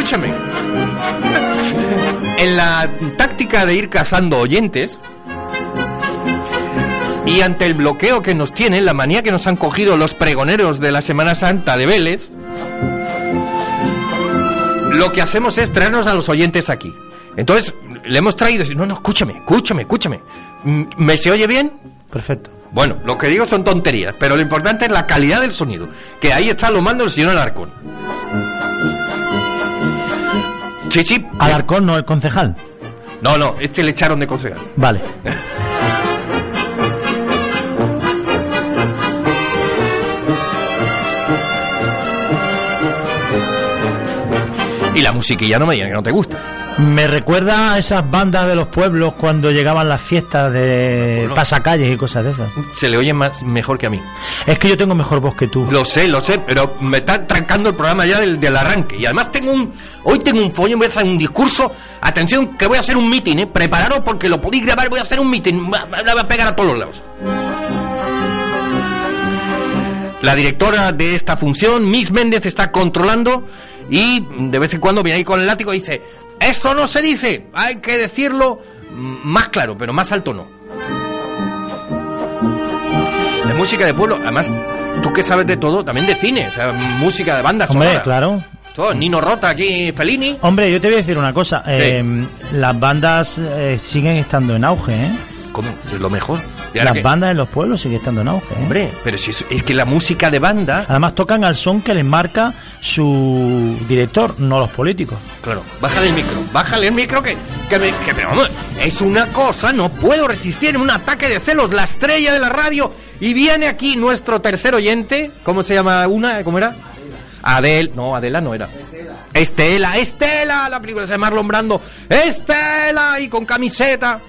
escúchame. En la táctica de ir cazando oyentes y ante el bloqueo que nos tienen, la manía que nos han cogido los pregoneros de la Semana Santa de Vélez, lo que hacemos es traernos a los oyentes aquí. Entonces, le hemos traído y no, no, escúchame, escúchame, escúchame. Mm, ¿Me se oye bien? Perfecto. Bueno, lo que digo son tonterías, pero lo importante es la calidad del sonido. Que ahí está lo mando el señor Alarcón. Sí, sí. Alarcón, no el concejal. No, no, este le echaron de concejal. Vale. Y la musiquilla no me diga que no te gusta. Me recuerda a esas bandas de los pueblos cuando llegaban las fiestas de pasacalles y cosas de esas. Se le oye más, mejor que a mí. Es que yo tengo mejor voz que tú. Lo sé, lo sé, pero me está trancando el programa ya del, del arranque. Y además tengo un. Hoy tengo un follo, voy a hacer un discurso. Atención, que voy a hacer un meeting, ¿eh? Prepararos porque lo podéis grabar, voy a hacer un meeting. Me la voy a pegar a todos los lados. La directora de esta función, Miss Méndez, está controlando y de vez en cuando viene ahí con el látigo y dice: Eso no se dice, hay que decirlo más claro, pero más alto no. De música de pueblo, además, tú que sabes de todo, también de cine, o sea, música de bandas Hombre, sonoras. claro. Todo, Nino Rota aquí, Fellini. Hombre, yo te voy a decir una cosa. eh, las bandas eh, siguen estando en auge, ¿eh? ¿Cómo? Es lo mejor. ¿Y ahora Las bandas en los pueblos siguen estando en auge, ¿eh? Hombre, pero si es, es que la música de banda, Además tocan al son que les marca su director, no los políticos. claro, bájale el micro, bájale el micro que, que, me, que vamos, es una cosa, no puedo resistir un ataque de celos, la estrella de la radio, y viene aquí nuestro tercer oyente, ¿cómo se llama una? ¿Cómo era? Adel, no, Adela no era. Estela, Estela, la película de Marlon Brando, Estela, y con camiseta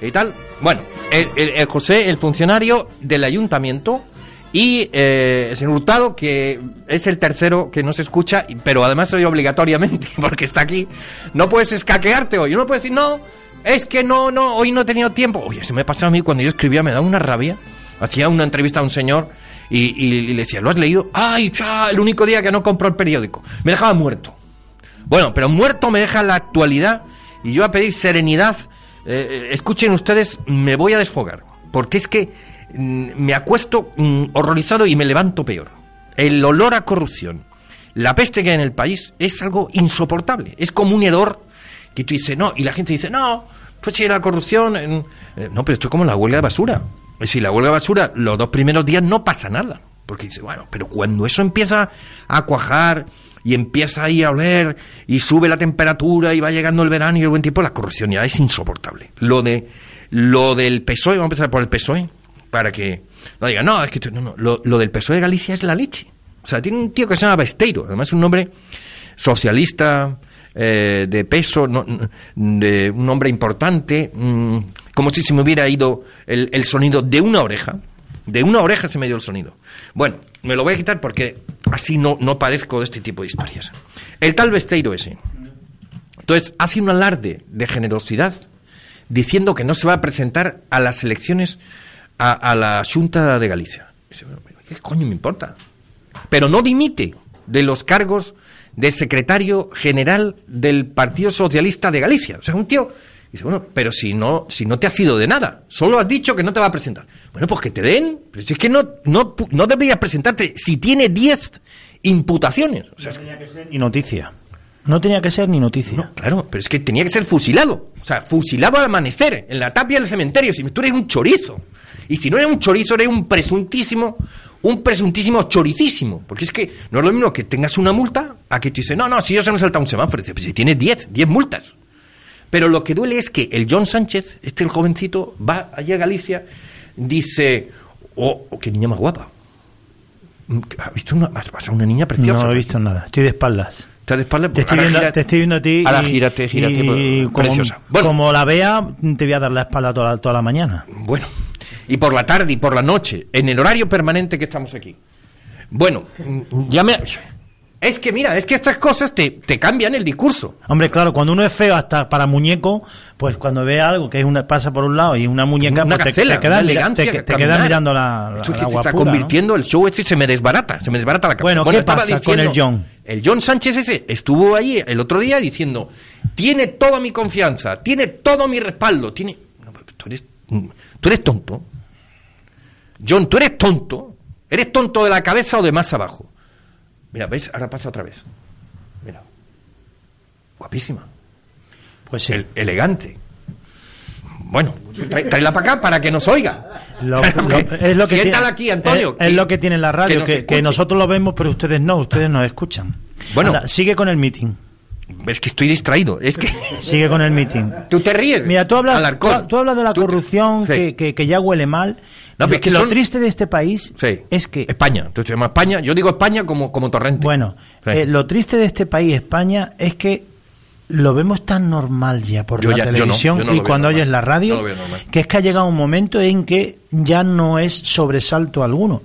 y tal. Bueno, el, el- José, el funcionario del ayuntamiento, y eh, el señor Hurtado, que es el tercero que no se escucha, pero además hoy obligatoriamente, porque está aquí, no puedes escaquearte hoy, no puedes decir, no, es que no, no, hoy no he tenido tiempo. Oye, se me pasado a mí cuando yo escribía, me da una rabia. Hacía una entrevista a un señor y, y- y le decía, ¿lo has leído? ¡Ay, cha, el único día que no compró el periódico! Me dejaba muerto. Bueno, pero muerto me deja la actualidad y yo a pedir serenidad. Eh, eh, escuchen ustedes, me voy a desfogar. Porque es que mm, me acuesto mm, horrorizado y me levanto peor. El olor a corrupción, la peste que hay en el país es algo insoportable. Es como un hedor que tú dices, no, y la gente dice, no, pues si la corrupción. eh, no, pero esto es como la huelga de basura. Si la huelga de basura, los dos primeros días no pasa nada. Porque dice, bueno, pero cuando eso empieza a cuajar y empieza ahí a oler y sube la temperatura y va llegando el verano y el buen tiempo, la corrupción ya es insoportable. Lo de lo del PSOE, vamos a empezar por el PSOE, para que no digan, no, es que no, no, lo, lo del PSOE de Galicia es la leche. O sea, tiene un tío que se llama Besteiro, además es un nombre socialista, eh, de peso, no- de un hombre importante, mm, como si se me hubiera ido el, el sonido de una oreja. De una oreja se me dio el sonido. Bueno, me lo voy a quitar porque así no, no parezco de este tipo de historias. El tal Besteiro ese. Entonces, hace un alarde de generosidad diciendo que no se va a presentar a las elecciones a, a la Junta de Galicia. ¿Qué coño me importa? Pero no dimite de los cargos de secretario general del Partido Socialista de Galicia. O sea, un tío dice, bueno, pero si no, si no te has ido de nada, solo has dicho que no te va a presentar. Bueno, pues que te den. Pero si es que no, no, no deberías presentarte si tiene 10 imputaciones. O sea, es que- tenía que ser ni noticia. No tenía que ser ni noticia. no, claro, pero es que tenía que ser fusilado. O sea, fusilado al amanecer, en la tapia del cementerio. Si tú eres un chorizo. Y si no eres un chorizo, eres un presuntísimo, un presuntísimo choricísimo. Porque es que no es lo mismo que tengas una multa a que te dice, no, no, si yo se me salta un semáforo. Dice, pues si tienes 10, 10 multas. Pero lo que duele es que el John Sánchez, este el jovencito, va allá a Galicia, dice, oh, oh, qué niña más guapa. ¿Has visto una, has pasado una niña preciosa? No he visto nada, estoy de espaldas. ¿Estás de espaldas? Te estoy, Ahora viendo, gírate. te estoy viendo a ti. Ahora y- gírate, gírate, y pues, como, preciosa. Bueno. como la vea, te voy a dar la espalda toda, toda la mañana. Bueno, y por la tarde y por la noche, en el horario permanente que estamos aquí. Bueno, mm, ya me... Es que mira, es que estas cosas te, te cambian el discurso. Hombre, claro, cuando uno es feo hasta para muñeco, pues cuando ve algo que es una, pasa por un lado y una muñeca, una pues gacela, te, quedas mira- te- te quedas mirando la, Esto está convirtiendo el show este se me desbarata, se me desbarata la cabeza. Bueno, ¿qué pasa con el John? El John Sánchez ese estuvo ahí el otro día diciendo, tiene toda mi confianza, tiene todo mi respaldo, tiene... No, tú, eres, tú eres tonto. John, tú eres tonto. ¿Eres tonto de la cabeza o de más abajo? Mira, ¿ves? Ahora pasa otra vez. Mira. Guapísima. Pues sí. El- elegante. Bueno, tráela para acá para que nos oiga. Lo- lo- es lo que tiene- aquí, Antonio. Es, es lo que tiene la radio, nos que, que nosotros lo vemos, pero ustedes no, ustedes nos escuchan. Bueno. Anda, sigue con el meeting. Es que estoy distraído. Es que Sigue con el meeting. tú te ríes. Mira, tú hablas, tú, tú hablas de la te- corrupción Sí. que- que ya huele mal. No, lo, pero es que lo son- triste de este país Sí. es que, España. Entonces se llama España. Yo digo España como, como torrente. bueno, Sí. eh, lo triste de este país, España, es que lo vemos tan normal ya por Yo la ya- yo no, televisión yo no lo y cuando normal. oyes la radio, que es que ha llegado un momento en que ya no es sobresalto alguno.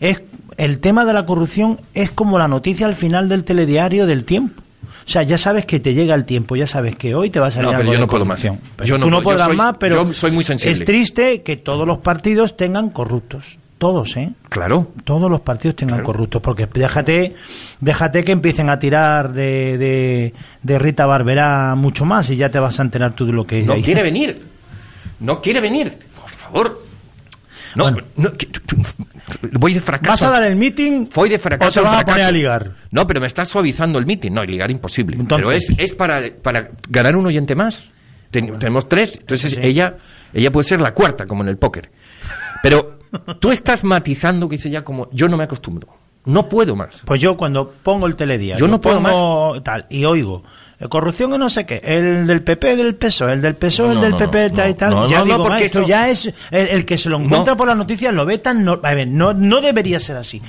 Es el tema de la corrupción es como la noticia al final del telediario del tiempo. O sea, ya sabes que te llega el tiempo, ya sabes que hoy te va a salir No, pero algo yo de no puedo más. Yo no tú no podrás soy- más, pero yo soy muy sensible. es triste que todos los partidos tengan corruptos. Todos, ¿eh? Claro. todos los partidos tengan Claro. corruptos, porque déjate, déjate que empiecen a tirar de, de, de Rita Barberá mucho más y ya te vas a enterar tú de lo que es No ahí. quiere venir. No quiere venir. Por favor. No, Bueno. no, voy de fracaso. ¿Vas a dar el meeting Voy de o fracaso. te en vas a poner a ligar? No, pero me está suavizando el mitin. No, y ligar imposible. Entonces- pero es, es para, para ganar un oyente más. Ten- tenemos tres, entonces Sí. ella ella puede ser la cuarta, como en el póker. Pero tú estás matizando que dice ya como yo no me acostumbro. No puedo más. Pues yo cuando pongo el telediario, Yo no puedo pongo tal y oigo corrupción y no sé qué, el del PP del PSOE, el del PSOE, el del no, PP no, tal y tal, ya digo, porque "Ma, esto eso- ya es el, el que se lo encuentra por las noticias lo ve tan no, no, no debería ser así.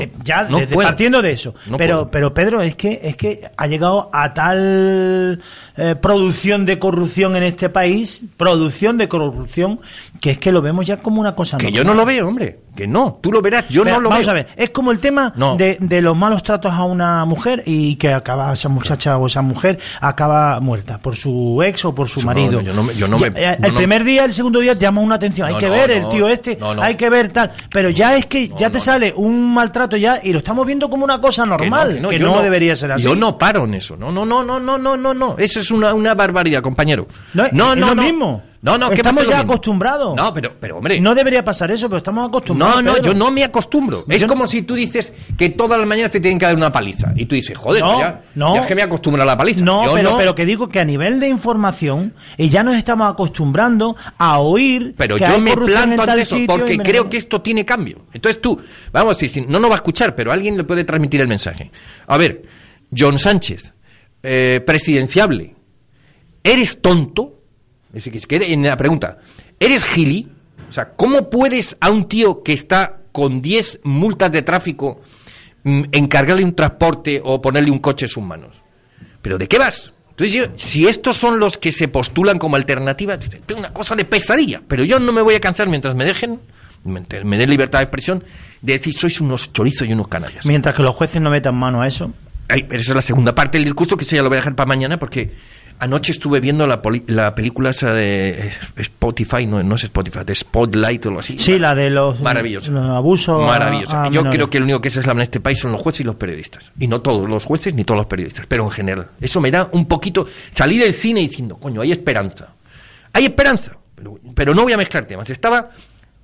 Eh, ya desde- puedo. partiendo de eso, pero pero Pedro es que es que ha llegado a tal eh, producción de corrupción en este país, producción de corrupción que es que lo vemos ya como una cosa Que normal. yo no lo veo, hombre. Que no, tú lo verás, yo no lo vamos veo. a ver, es como el tema No. de, de los malos tratos a una mujer y que acaba esa muchacha o esa mujer acaba muerta por su ex o por su marido. no, yo no me- yo no Ya, me- no, el primer día, el segundo día llama una atención. hay que ver el tío este, hay que ver tal. Pero ya es que ya te sale un maltrato ya y lo estamos viendo como una cosa normal, que no, debería ser así. Yo no paro en eso. No, no, no, no, no, no, no, no. Eso es una, una barbaridad, compañero. No, no, es no, lo no. mismo. No, no, ¿qué Estamos ya acostumbrados. No, pero, pero hombre. No debería pasar eso, pero estamos acostumbrados. No, no, Pedro. yo no me acostumbro. Es no- como si tú dices que todas las mañanas te tienen que dar una paliza. Y tú dices, joder, No, pues ya, no. ya es que me acostumbro a la paliza. No, Yo pero, no. pero que digo que a nivel de información y ya nos estamos acostumbrando a oír Pero que yo hay me planto ante eso porque me- creo que esto tiene cambio. Entonces tú, vamos decir, si- no nos va a escuchar, pero alguien le puede transmitir el mensaje. A ver, John Sánchez, eh, presidenciable, ¿eres tonto? Es decir, que en la pregunta, ¿eres gili? O sea, ¿cómo puedes a un tío que está con 10 multas de tráfico mm, encargarle un transporte o ponerle un coche en sus manos? ¿Pero de qué vas? Entonces, yo, si estos son los que se postulan como alternativa, tengo una cosa de pesadilla, pero yo no me voy a cansar mientras me dejen, me, me den libertad de expresión, de decir, sois unos chorizos y unos canallas. Mientras que los jueces no metan mano a eso. Ay, pero esa es la segunda parte del discurso, que eso ya lo voy a dejar para mañana, porque anoche estuve viendo la, poli- la película esa de Spotify, no, no es Spotify, de Spotlight o algo así. Sí, la de los, abusos. a- Maravilloso. a Yo menores. creo que el único que se en este país son los jueces y los periodistas. Y no todos los jueces ni todos los periodistas, pero en general. Eso me da un poquito. Salí del cine diciendo, coño, hay esperanza. Hay esperanza. Pero, pero no voy a mezclar temas. Estaba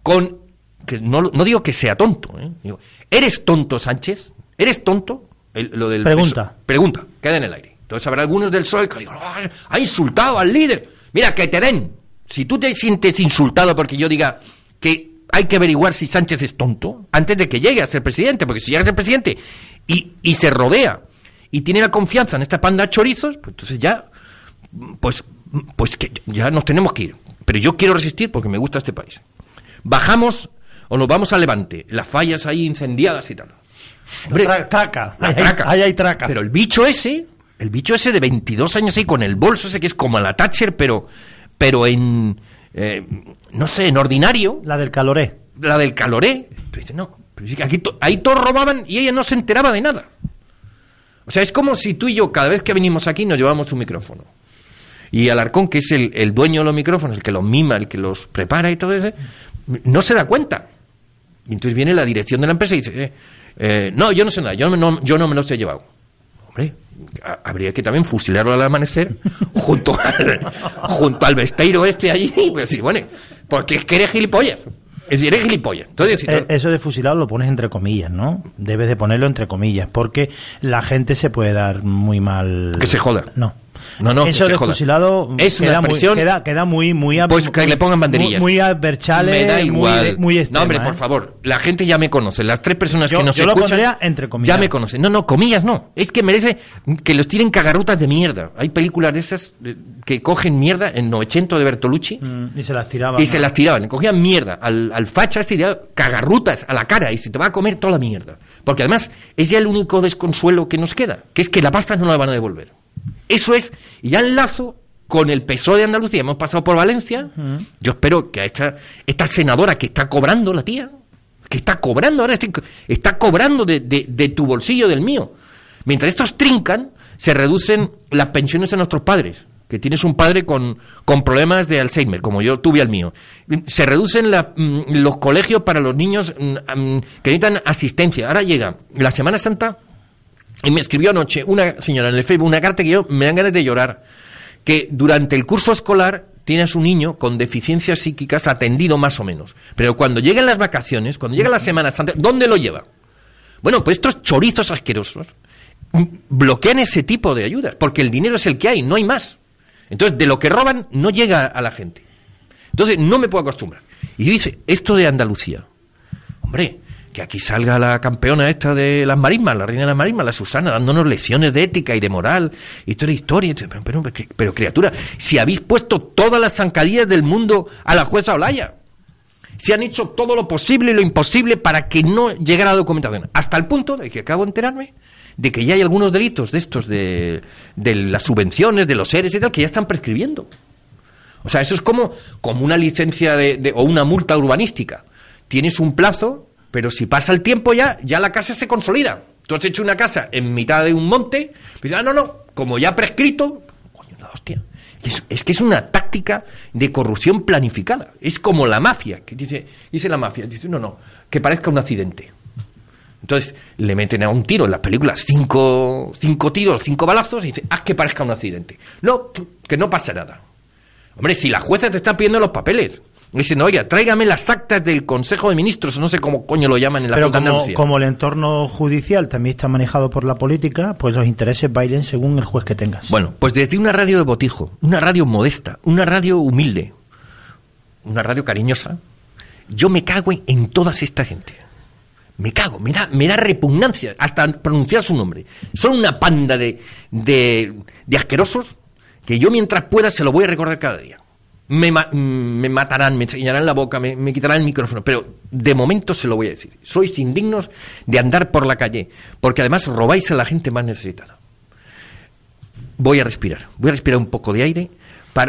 con. que no, no digo que sea tonto. ¿eh? Digo, ¿eres tonto, Sánchez? ¿Eres tonto? El- lo del Pregunta. peso. Pregunta. Queda en el aire. Entonces habrá algunos del PSOE que digan, "Ay, ha insultado al líder. Mira, que te den. Si tú te sientes insultado porque yo diga que hay que averiguar si Sánchez es tonto antes de que llegue a ser presidente, porque si llega a ser presidente y, y se rodea y tiene la confianza en esta panda de chorizos, pues entonces ya, pues, pues que ya nos tenemos que ir. Pero yo quiero resistir porque me gusta este país. Bajamos o nos vamos a Levante, las fallas ahí incendiadas y tal. Hombre, traca, la traca. Ahí hay traca. Pero el bicho ese, el bicho ese de 22 años ahí con el bolso ese que es como la Thatcher, pero, pero en, eh, no sé, en ordinario. La del caloré. La del caloré. Tú dices, no, pero aquí ahí todos robaban y ella no se enteraba de nada. O sea, es como si tú y yo, cada vez que venimos aquí, nos llevamos un micrófono. Y Alarcón, que es el, el dueño de los micrófonos, el que los mima, el que los prepara y todo eso, no se da cuenta. Y entonces viene la dirección de la empresa y dice, eh, eh, no, yo no sé nada, yo no, yo no me los he llevado. Hombre, habría que también fusilarlo al amanecer junto al, junto al besteiro este allí. Pues bueno, porque es que eres gilipollas. Es decir, eres gilipollas. Entonces, eh, Eso de fusilado lo pones entre comillas, ¿no? Debes de ponerlo entre comillas, porque la gente se puede dar muy mal. Que se joda. No. No, no, eso de fusilado es una expresión, muy, queda, queda, muy muy pues que le pongan banderillas. muy, muy me da igual. muy, extrema, no hombre por ¿eh? favor la gente ya me conoce las tres personas que nos yo escuchan lo entre comillas. ya me conocen. No no comillas no. Es que merece que los tiren cagarrutas de mierda. Hay películas de esas que cogen mierda en 900 de Bertolucci mm, y se las tiraban y se las tiraban. Cogían mierda al, al facha este cagarrutas a la cara y se te va a comer toda la mierda. Porque además es ya el único desconsuelo que nos queda que es que la pasta no la van a devolver eso es, y ya enlazo con el PSOE de Andalucía. Hemos pasado por Valencia. Yo espero que a esta, esta senadora que está cobrando la tía, que está cobrando ahora, está cobrando de, de, tu bolsillo, del mío. Mientras estos trincan, se reducen las pensiones de nuestros padres que tienes un padre con, con, problemas de Alzheimer, como yo tuve al mío. Se reducen mm, los colegios para los niños mm, mm, que necesitan asistencia. Ahora llega la Semana Santa y me escribió anoche una señora en el Facebook una carta que yo me dan ganas de llorar. Que durante el curso escolar tiene a su niño con deficiencias psíquicas atendido más o menos. Pero cuando llegan las vacaciones, cuando llega la Semana Santa, ¿dónde lo lleva? Bueno, pues estos chorizos asquerosos bloquean ese tipo de ayudas, porque el dinero es el que hay, no hay más. Entonces, de lo que roban no llega a la gente. Entonces, no me puedo acostumbrar. Y dice, esto de Andalucía, hombre, que aquí salga la campeona esta de las marismas, la reina de las marismas, la Susana, dándonos lecciones de ética y de moral la historia. Pero, pero, criatura, si habéis puesto todas las zancadillas del mundo a la jueza Olaya, si han hecho todo lo posible y lo imposible para que no llegara la documentación, hasta el punto de que acabo de enterarme de que ya hay algunos delitos de estos, de, de las subvenciones, de los seres y tal, que ya están prescribiendo. O sea, eso es como, como una licencia de, o una multa urbanística. Tienes un plazo pero si pasa el tiempo ya, ya la casa se consolida. Tú has hecho una casa en mitad de un monte, dices, ah, no, no, como ya prescrito, coño, la hostia. Es, que es una táctica de corrupción planificada. Es como la mafia, que dice, dice la mafia, dice, no, no, que parezca un accidente. Entonces le meten a un tiro en las películas cinco, cinco tiros, cinco balazos y dice, haz que parezca un accidente. No, que no pasa nada. Hombre, si la jueza te está pidiendo los papeles, Dicen, oiga, tráigame las actas del Consejo de Ministros, no sé cómo coño lo llaman en la Pero como, como el entorno judicial también está manejado por la política, pues los intereses bailen según el juez que tengas. Bueno, pues desde una radio de botijo, una radio modesta, una radio humilde, una radio cariñosa, yo me cago en, toda esta gente. Me cago, me da, me da repugnancia hasta pronunciar su nombre. Son una panda de, de, de asquerosos que yo mientras pueda se lo voy a recordar cada día me, me matarán, me enseñarán la boca, me, quitarán el micrófono, pero de momento se lo voy a decir. Sois indignos de andar por la calle, porque además robáis a la gente más necesitada. Voy a respirar, voy a respirar un poco de aire,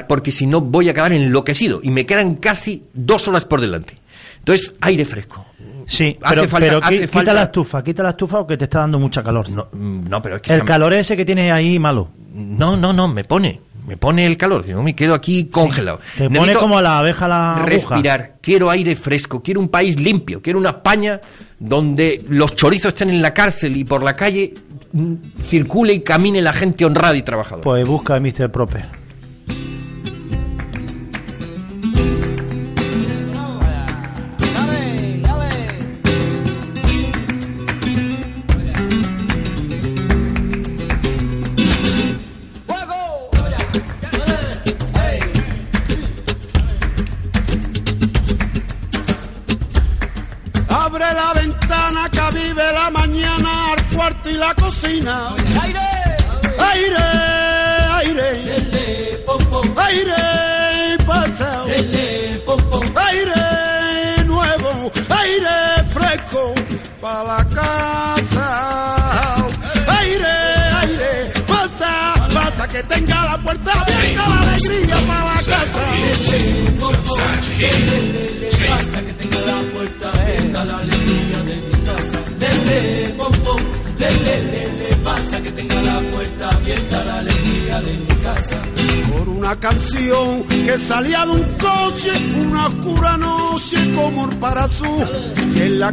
porque si no voy a acabar enloquecido y me quedan casi dos horas por delante. Entonces, aire fresco. Sí, pero, quita la estufa, quita la estufa porque te está dando mucha calor. No, mm, no pero es que el calor ese que tienes ahí malo. No, no, no, me pone me pone el calor, no me quedo aquí congelado. te pone como la abeja la respirar, quiero aire fresco, quiero un país limpio, quiero una España donde los chorizos estén en la cárcel y por la calle mm, circule y camine la gente honrada y trabajadora. Pues busca a Mr. Proper.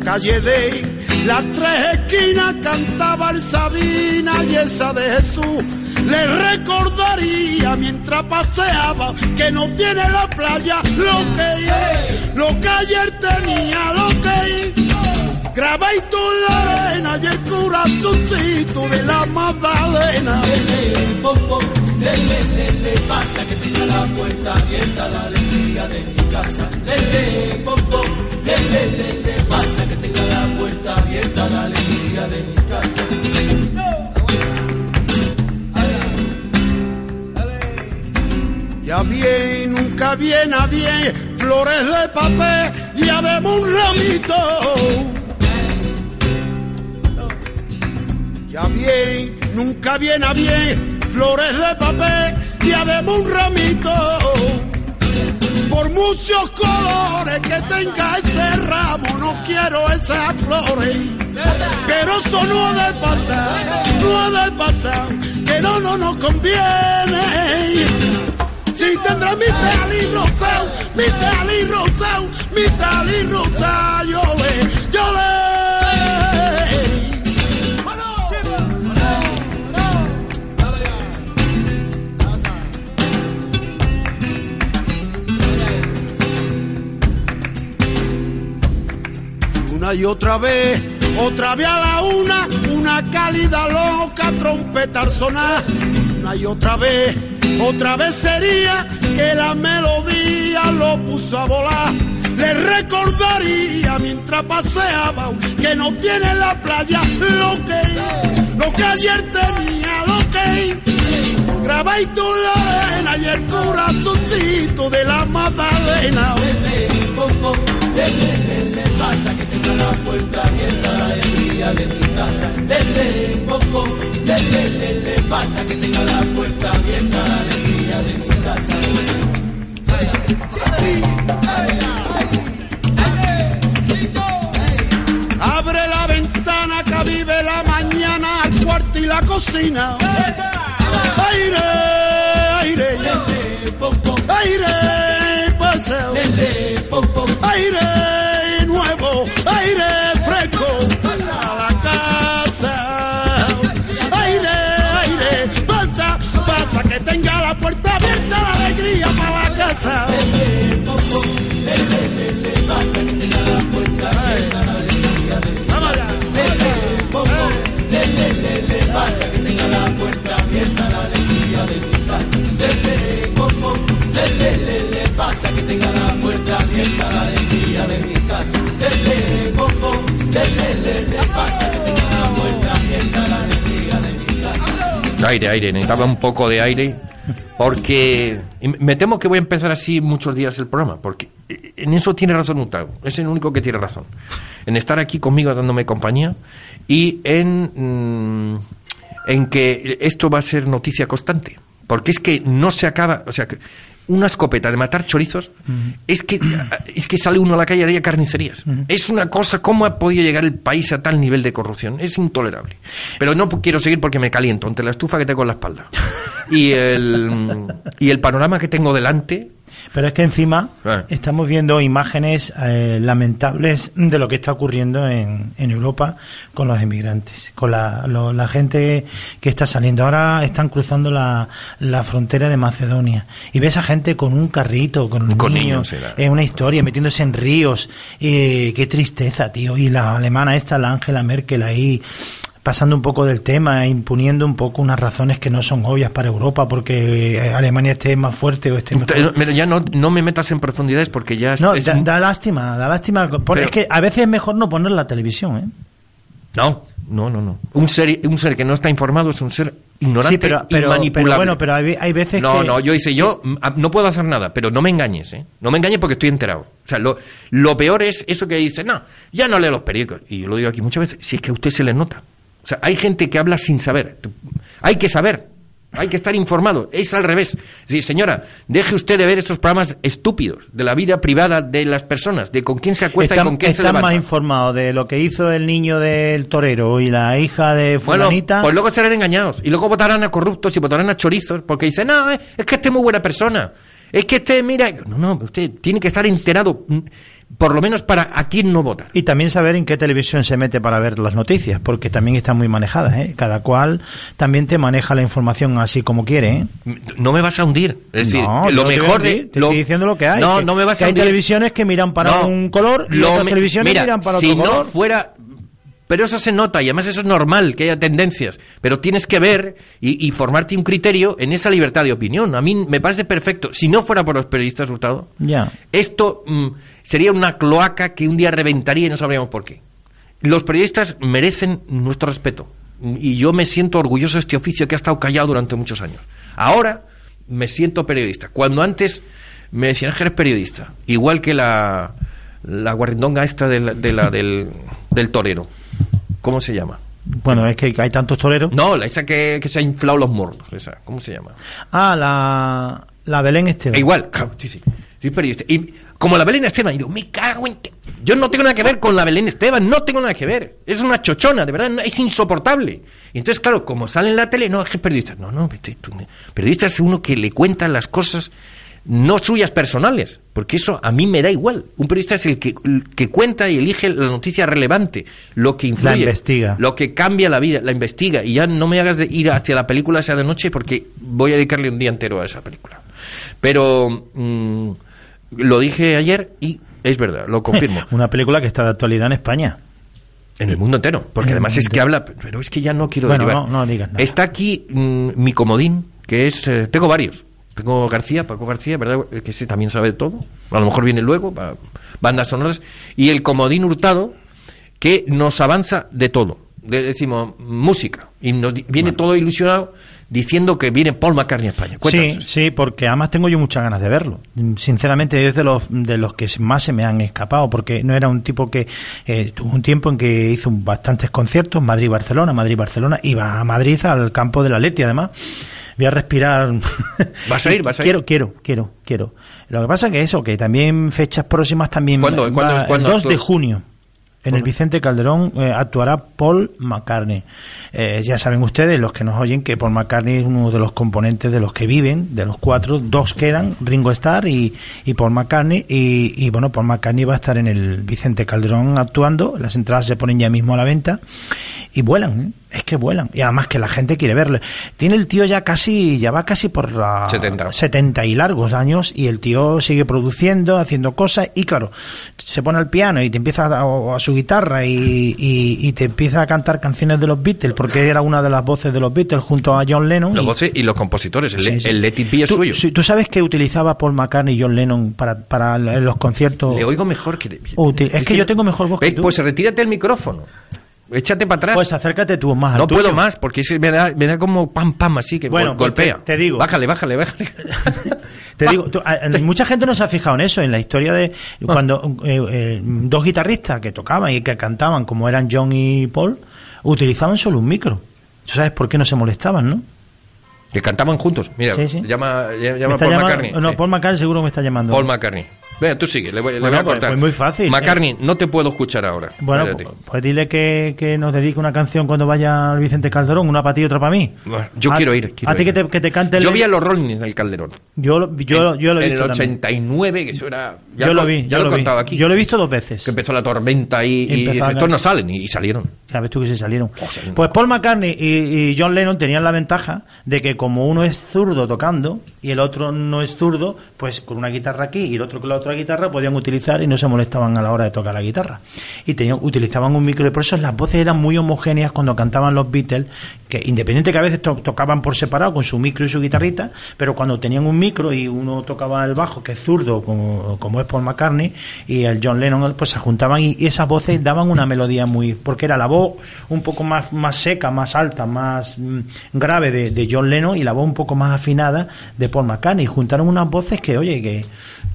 Calle de las tres esquinas cantaba el Sabina y esa de Jesús. Le recordaría mientras paseaba que no tiene la playa lo que lo que ayer tenía, lo que grabadito en la arena y el corazoncito de la Magdalena. pasa que tenga la puerta abierta la alegría de mi casa. Lele, pom, puerta abierta la alegría de mi casa. Ya bien, nunca viene a bien, flores de papel y además un ramito. Ya bien, nunca viene a bien, flores de papel y además un ramito. Muchos colores que tenga ese ramo, no quiero esas flores. Pero eso no ha de pasar, no ha de pasar, que no, no nos conviene. Si tendrá mi tali rosao, mi tali rosao, mi tali rosao, yo Una y otra vez, otra vez a la una, una cálida loca trompeta al sonar. Una y otra vez, otra vez sería que la melodía lo puso a volar. Le recordaría mientras paseaba que no tiene en la playa lo que, lo que ayer tenía, lo que en la arena y el corazoncito de la Magdalena. La puerta abierta alegría de mi casa. Lele, poco, lele, lele, pasa que tenga la puerta abierta alegría de mi casa. Abre la ventana que vive la mañana al cuarto y la cocina. Aire, aire, aire, paseo. Aire Aire, aire, necesitaba un poco de aire porque me temo que voy a empezar así muchos días el programa, porque en eso tiene razón Gustavo, es el único que tiene razón, en estar aquí conmigo dándome compañía y en, mm, en que esto va a ser noticia constante, porque es que no se acaba, o sea, que una escopeta de matar chorizos es que es que sale uno a la calle y haría carnicerías. Es una cosa, ¿cómo ha podido llegar el país a tal nivel de corrupción? Es intolerable. Pero no quiero seguir porque me caliento ante la estufa que tengo en la espalda. Y el, y el panorama que tengo delante Pero es que encima Claro. estamos viendo imágenes eh, lamentables de lo que está ocurriendo en, en Europa con los inmigrantes, con la, lo- la gente que está saliendo. Ahora están cruzando la, la frontera de Macedonia y ves a gente con un carrito, con, un Con niño, niños, era. es una historia, metiéndose en ríos. Eh, qué tristeza, tío. Y la alemana esta, la Angela Merkel ahí pasando un poco del tema, imponiendo un poco unas razones que no son obvias para Europa porque eh, Alemania esté más fuerte o esté mejor. Mira, ya no, no me metas en profundidades porque ya No, es- da, da lástima, da lástima. Pero- es que a veces es mejor no poner la televisión, ¿eh? No, no, no, no. Un ser, un ser que no está informado es un ser ignorante Sí, pero, y pero, manipulable. pero bueno, pero hay, hay veces no, que... no, yo dice, yo no puedo hacer nada, pero no me engañes, ¿eh? No me engañes porque estoy enterado. O sea, lo, lo peor es eso que dice, no, ya no leo los periódicos. Y yo lo digo aquí muchas veces, si es que a usted se le nota. O sea, hay gente que habla sin saber. Hay que saber. Hay que estar informado. Es al revés. Sí, señora, deje usted de ver esos programas estúpidos de la vida privada de las personas, de con quién se acuesta y con quién se están levanta. más informados de lo que hizo el niño del torero y la hija de Bueno, fulanita. pues luego serán engañados. Y luego votarán a corruptos y votarán a chorizos porque dicen, no, eh, es que este es muy buena persona. Es que este, mira... No, no, usted tiene que estar enterado, por lo menos para a quién no vota. Y también saber en qué televisión se mete para ver las noticias, porque también están muy manejadas, ¿eh? Cada cual también te maneja la información así como quiere, ¿eh? No me vas a hundir. Es decir, no, lo no te mejor de... te lo- estoy diciendo lo que hay. No, que- no me vas que a hay hundir. televisiones que miran para No, un color y lo otras me- televisiones mira, miran para si otro no color. fuera... Pero eso se nota y además eso es normal, que haya tendencias. Pero tienes que ver y, y formarte un criterio en esa libertad de opinión. A mí me parece perfecto. Si no fuera por los periodistas, Hurtado, esto mm, sería una cloaca que un día reventaría y no sabríamos por qué. Los periodistas merecen nuestro respeto. Y yo me siento orgulloso de este oficio que ha estado callado durante muchos años. Ahora me siento periodista. Cuando antes me decían que eres periodista, igual que la, la guarrindonga esta de la- de la- del, del torero. ¿Cómo se llama? Bueno, es que hay tantos toreros. No, la esa que, que se ha inflado los morros. Esa, ¿Cómo se llama? Ah, la, la Belén Esteban. E igual, claro, sí, sí. Soy periodista. Y como la Belén Esteban, y digo, me cago en... que-". Yo no tengo nada que ver con la Belén Esteban, no tengo nada que ver. Es una chochona, de verdad, es insoportable. Y entonces, claro, como sale en la tele, no, es que es periodista. No, no, periodista es uno que le cuenta las cosas no suyas personales, porque eso a mí me da igual. Un periodista es el que, el que cuenta y elige la noticia relevante, lo que influye, La investiga. lo que cambia la vida, la investiga. Y ya no me hagas de ir hacia la película esa de noche porque voy a dedicarle un día entero a esa película. Pero mm, lo dije ayer y es verdad, lo confirmo. Una película que está de actualidad en España. En el mundo entero, porque En además es que habla, pero es que ya no quiero Bueno, derivar. no- no digas nada. Está aquí mm, mi comodín, que es, eh, tengo varios. Tengo García, Paco García, ¿verdad? Que ese también sabe de todo. A lo mejor viene luego, pa- bandas sonoras. Y el comodín Hurtado, que nos avanza de todo. De- decimos, música. Y nos viene todo ilusionado diciendo que viene Paul McCartney a España. Cuéntanos Sí, sí, porque además tengo yo muchas ganas de verlo. Sinceramente es de los de los que más se me han escapado, porque no era un tipo que eh, tuvo un tiempo en que hizo bastantes conciertos, Madrid-Barcelona, Madrid-Barcelona, iba a Madrid al campo de la Leti además. Voy a respirar. ¿Vas a ir? ¿Vas a ir? Quiero, quiero, quiero, quiero. Lo que pasa que eso, que también fechas próximas también. ¿Cuándo? va- ¿Cuándo? ¿Cuándo el 2 de junio. En el Vicente Calderón eh, actuará Paul McCartney. Eh, ya saben ustedes, los que nos oyen, que Paul McCartney es uno de los componentes de los que viven, de los cuatro, dos quedan, Ringo Starr y, y Paul McCartney. Y, y, bueno, Paul McCartney va a estar en el Vicente Calderón actuando, las entradas se ponen ya mismo a la venta y vuelan, ¿eh? es que vuelan. Y además que la gente quiere verlo. Tiene el tío ya casi, ya va casi por la 70. 70 y largos años y el tío sigue produciendo, haciendo cosas y claro, se pone al piano y te empieza a, a su guitarra y, y- y te empieza a cantar canciones de los Beatles porque era una de las voces de los Beatles junto a John Lennon. Los y- voces y los compositores. El, Sí, sí. el Let It Be es ¿Tú, suyo. sí, ¿Tú sabes que utilizaba Paul McCartney y John Lennon para, para los conciertos? Le oigo mejor que... Útil. Es que yo tengo mejor voz que tú. Pues retírate el micrófono. Échate para atrás. Pues acércate tú más no puedo más, porque ese me da, me da como pam pam así que Bueno, pues golpea. te- te digo. Bájale, bájale, bájale. Te digo, tú- mucha gente no se ha fijado en eso, en la historia de cuando eh, eh, dos guitarristas que tocaban y que cantaban, como eran John y Paul, utilizaban solo un micro. ¿Tú sabes por qué no se molestaban, no? que cantaban juntos. Mira, Sí, sí. llama, llama Paul McCartney. No, Sí. Paul McCartney seguro me está llamando. Paul McCartney. Venga, tú sigue, le voy, le Bueno, voy a pues- cortar. pues muy fácil. McCartney, no te puedo escuchar ahora. Bueno, pues, pues dile que, que nos dedique una canción cuando vaya al Vicente Calderón, una para ti y otra para mí. Bueno, Yo A- quiero ir. quiero a ti que te, que te cante el... Yo vi a los Rolling en el Calderón. Yo, lo- yo, en, yo lo he en visto el también. 89, que eso era... Ya Yo lo vi, Ya yo lo, he vi. contado aquí. Yo lo he visto dos veces. Que empezó la tormenta y, y a- estos no salen y, y salieron. Sabes tú que se salieron. Oh, salieron. Pues Paul McCartney y, y John Lennon tenían la ventaja de que como uno es zurdo tocando y el otro no es zurdo, pues con una guitarra aquí y el otro con la otra otra guitarra podían utilizar y no se molestaban a la hora de tocar la guitarra. Y tenían, utilizaban un micro y por eso las voces eran muy homogéneas cuando cantaban los Beatles, que independiente que a veces to- tocaban por separado con su micro y su guitarrita, pero cuando tenían un micro y uno tocaba el bajo, que es zurdo, como, como es Paul McCartney, y el John Lennon, pues se juntaban y, y esas voces daban una melodía muy, porque era la voz un poco más, más seca, más alta, más mm, grave de, de John Lennon y la voz un poco más afinada de Paul McCartney. Juntaron unas voces que, oye, que,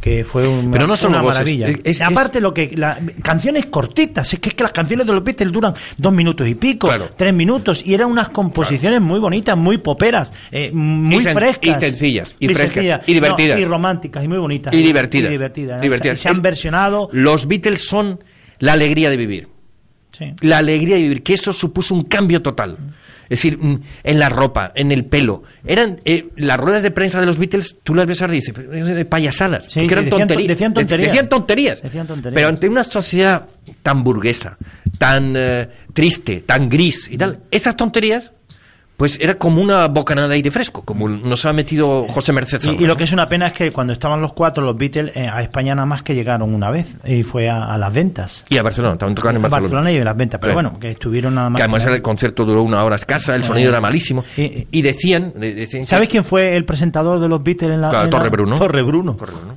que fue una, Pero no solo una voces, maravilla. es- es- Aparte, lo que la, canciones cortitas, es que, es que las canciones de los Beatles duran dos minutos y pico, Claro. tres minutos, y eran unas composiciones muy bonitas, muy poperas, eh, muy Y frescas. y sencillas, y frescas, sencillas, y divertidas. no, y románticas, y muy bonitas. Y divertidas. Y divertidas. Se, han El- versionado. Los Beatles son la alegría de vivir. Sí. La alegría de vivir, que eso supuso un cambio total. Es decir, mm, en la ropa, en el pelo. Eran eh, las ruedas de prensa de los Beatles, tú las ves ahora y dices, "Pero es de payasadas. Sí, sí, eran decían to- tonterías. decían tonterías. Decían tonterías. Decían tonterías. Pero ante una sociedad tan burguesa, tan eh, triste, tan gris y tal, esas tonterías, pues era como una bocanada de aire fresco, como nos ha metido José Merced Y, lo que es una pena es que cuando estaban los cuatro, los Beatles, eh, a España nada más que llegaron una vez, y fue a, a las ventas. Y a Barcelona, también tocaban en Barcelona. y en las ventas, pero Sí. bueno, que estuvieron nada más. Que además que- el concierto duró una hora escasa, el sonido era malísimo. Y- Y decían... de- decían ¿Sabes quién fue el presentador de los Beatles en la, Claro, en la- Torre Bruno. Torre Bruno. Torre Bruno.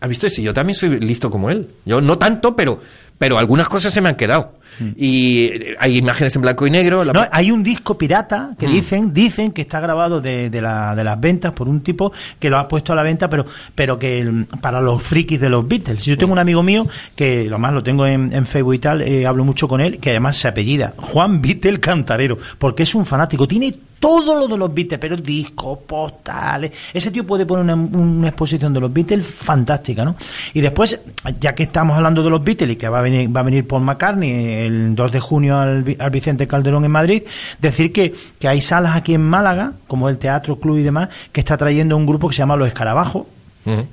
¿Has visto eso? Yo también soy listo como él. Yo no tanto, pero, pero algunas cosas se me han quedado. Y hay imágenes en blanco y negro. la-. No, hay un disco pirata que Mm. dicen dicen que está grabado de, de, la- de las ventas por un tipo que lo ha puesto a la venta, pero pero que para los frikis de los Beatles. Yo tengo un amigo mío que lo más lo tengo en, en Facebook y tal, eh, hablo mucho con él, que además se apellida Juan Beatle Cantarero, porque es un fanático, tiene todo lo de los Beatles, pero discos, postales. Ese tío puede poner una, una exposición de los Beatles fantástica, ¿no? Y después, ya que estamos hablando de los Beatles y que va a venir, va a venir Paul McCartney el 2 de junio al, al Vicente Calderón en Madrid, decir que, que hay salas aquí en Málaga, como el Teatro Club y demás, que está trayendo un grupo que se llama Los Escarabajos,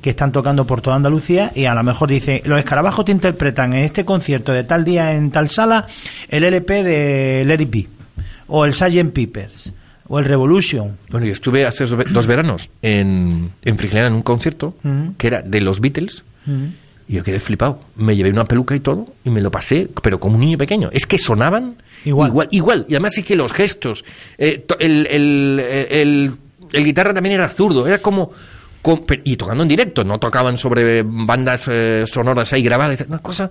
que están tocando por toda Andalucía y a lo mejor dice, los escarabajos te interpretan en este concierto de tal día en tal sala el LP de It Be, o el Sgt. Peppers, o el Revolution. Bueno, yo estuve hace dos ve- dos veranos en, en Friclera en un concierto que era de los Beatles. Y yo quedé flipado. Me llevé una peluca y todo y me lo pasé, pero como un niño pequeño. Es que sonaban Igual. igual. igual. Y además sí que los gestos. eh, el, el, el- el guitarra también era zurdo. Era como... y tocando en directo. No tocaban sobre bandas eh, sonoras ahí grabadas. Una cosa...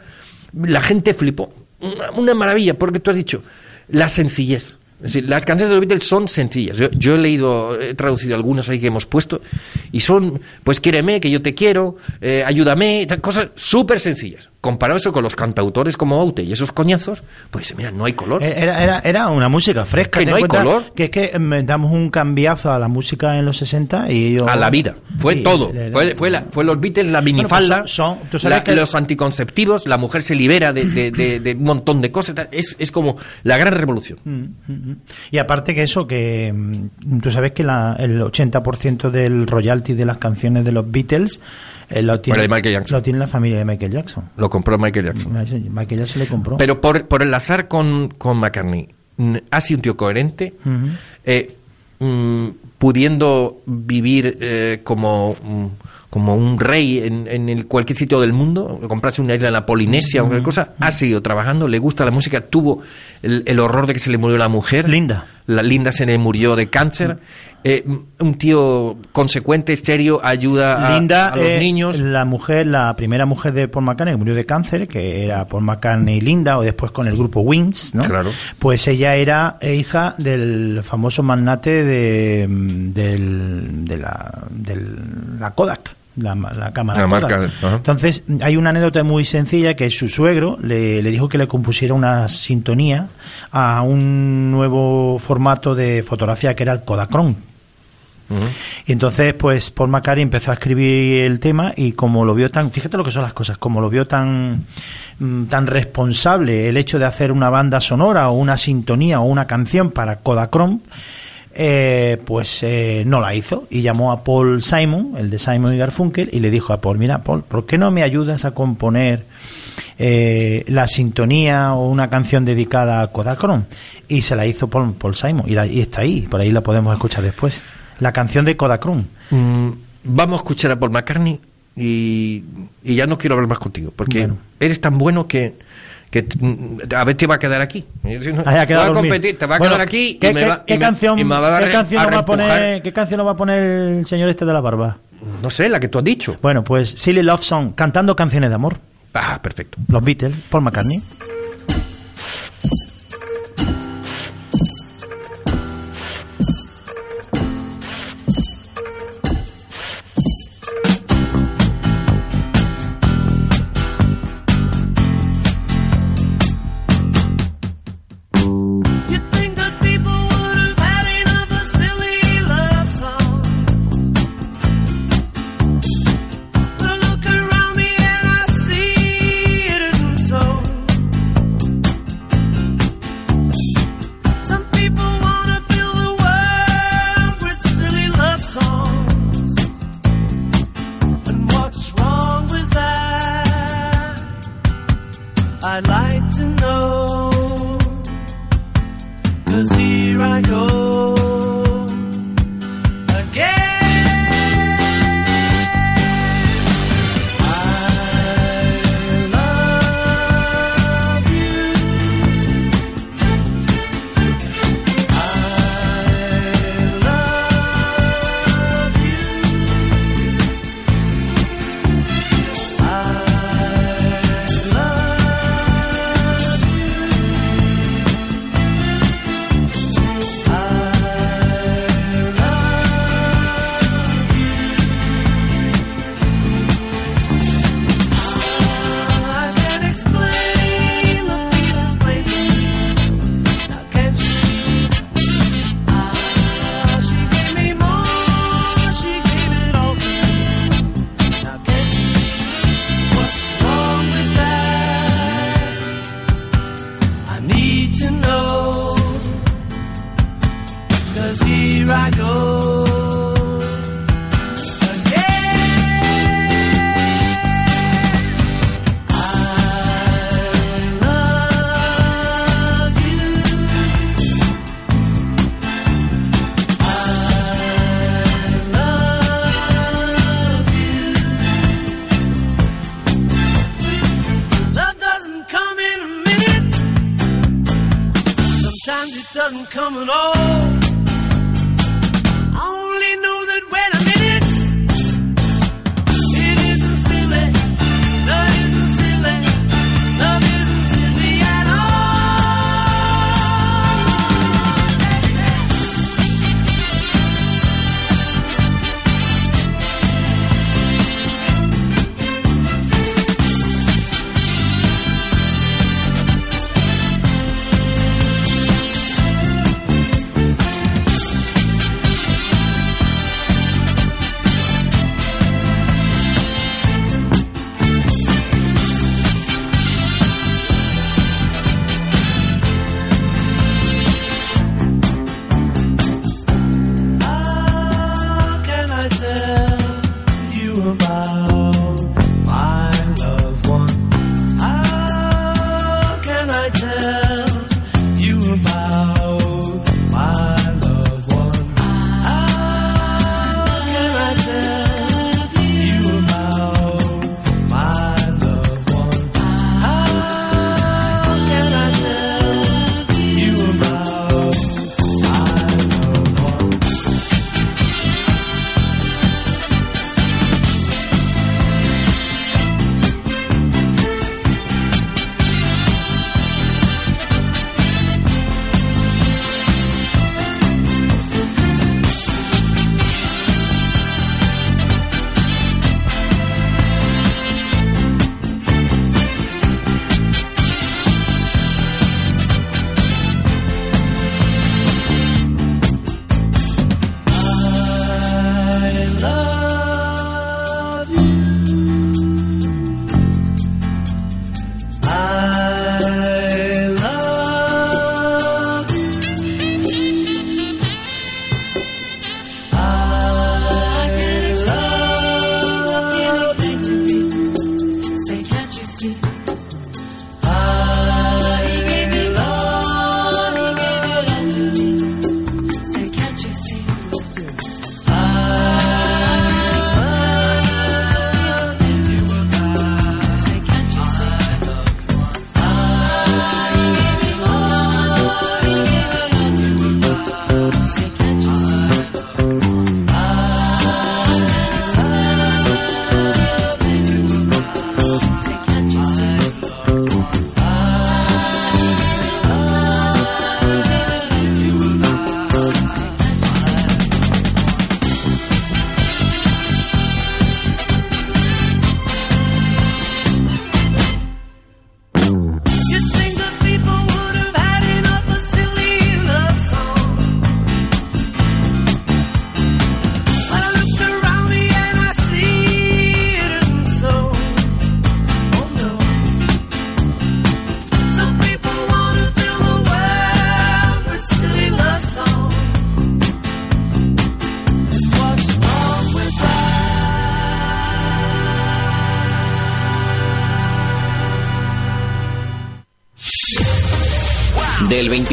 La gente flipó. Una, una maravilla, porque tú has dicho, la sencillez. Las canciones de los Beatles son sencillas. Yo, he leído, he traducido algunas ahí que hemos puesto y son, pues quiéreme, que yo te quiero, eh, ayúdame, cosas súper sencillas. Comparado eso con los cantautores como Aute y esos coñazos, pues mira, no hay color. Eh, Era, era, era una música fresca. Que ten no hay color. Que es que eh, damos un cambiazo a la música en los 60 y ellos... a la vida. Fue y- todo. le- Fue, fue, la- fue los Beatles, la Bueno, minifalda, pues son- son- tú sabes la- que- los anticonceptivos, la mujer se libera de, de- de- de un montón de cosas. Es, es como la gran revolución. Mm, mm, mm. Y aparte que eso, que tú sabes que la- el 80% del royalty de las canciones de los Beatles eh, lo, tiene, Bueno, de Michael Jackson. lo tiene la familia de Michael Jackson. Lo compró Michael Jackson. Michael Jackson le compró. Pero por, por enlazar con, con McCartney, ha sido un tío coherente, eh, mm, pudiendo vivir eh, como, mm, como un rey en, en el cualquier sitio del mundo, comprarse una isla en la Polinesia o cualquier cosa, ha seguido trabajando, le gusta la música, tuvo el, el horror de que se le murió la mujer. Linda. La Linda se le murió de cáncer. Eh, un tío consecuente, serio, ayuda a, Linda, a los eh, niños. la mujer, la primera mujer de Paul McCartney que murió de cáncer, que era Paul McCartney y Linda, o después con el grupo Wings, ¿no? Claro. Pues ella era hija del famoso magnate de, mm, del, de la, Kodak. La, la cámara La marca. Entonces, hay una anécdota muy sencilla que su suegro le, le dijo que le compusiera una sintonía a un nuevo formato de fotografía que era el Kodachrome. Y entonces, pues, Paul McCartney empezó a escribir el tema y como lo vio tan, fíjate lo que son las cosas, como lo vio tan, mm, tan responsable el hecho de hacer una banda sonora o una sintonía o una canción para Kodachrome, eh, pues eh, no la hizo y llamó a Paul Simon, el de Simon y Garfunkel, y le dijo a Paul, mira, Paul, ¿por qué no me ayudas a componer eh, la sintonía o una canción dedicada a Kodachrome? Y se la hizo Paul, Paul Simon y, la- y está ahí, por ahí la podemos escuchar después. La canción de Kodachrome. Mm, vamos a escuchar a Paul McCartney y, y ya no quiero hablar más contigo, porque Bueno. eres tan bueno que, a ver te va a quedar aquí. Va a competir, te va a Bueno, quedar aquí ¿qué, y me va, qué y me- canción, y me va a qué re- canción a nos va a reempujar. poner, ¿Qué canción nos va a poner el señor este de la barba? No sé, la que tú has dicho. Bueno, pues Silly Love Song, cantando canciones de amor. Ah, perfecto. Los Beatles, Paul McCartney.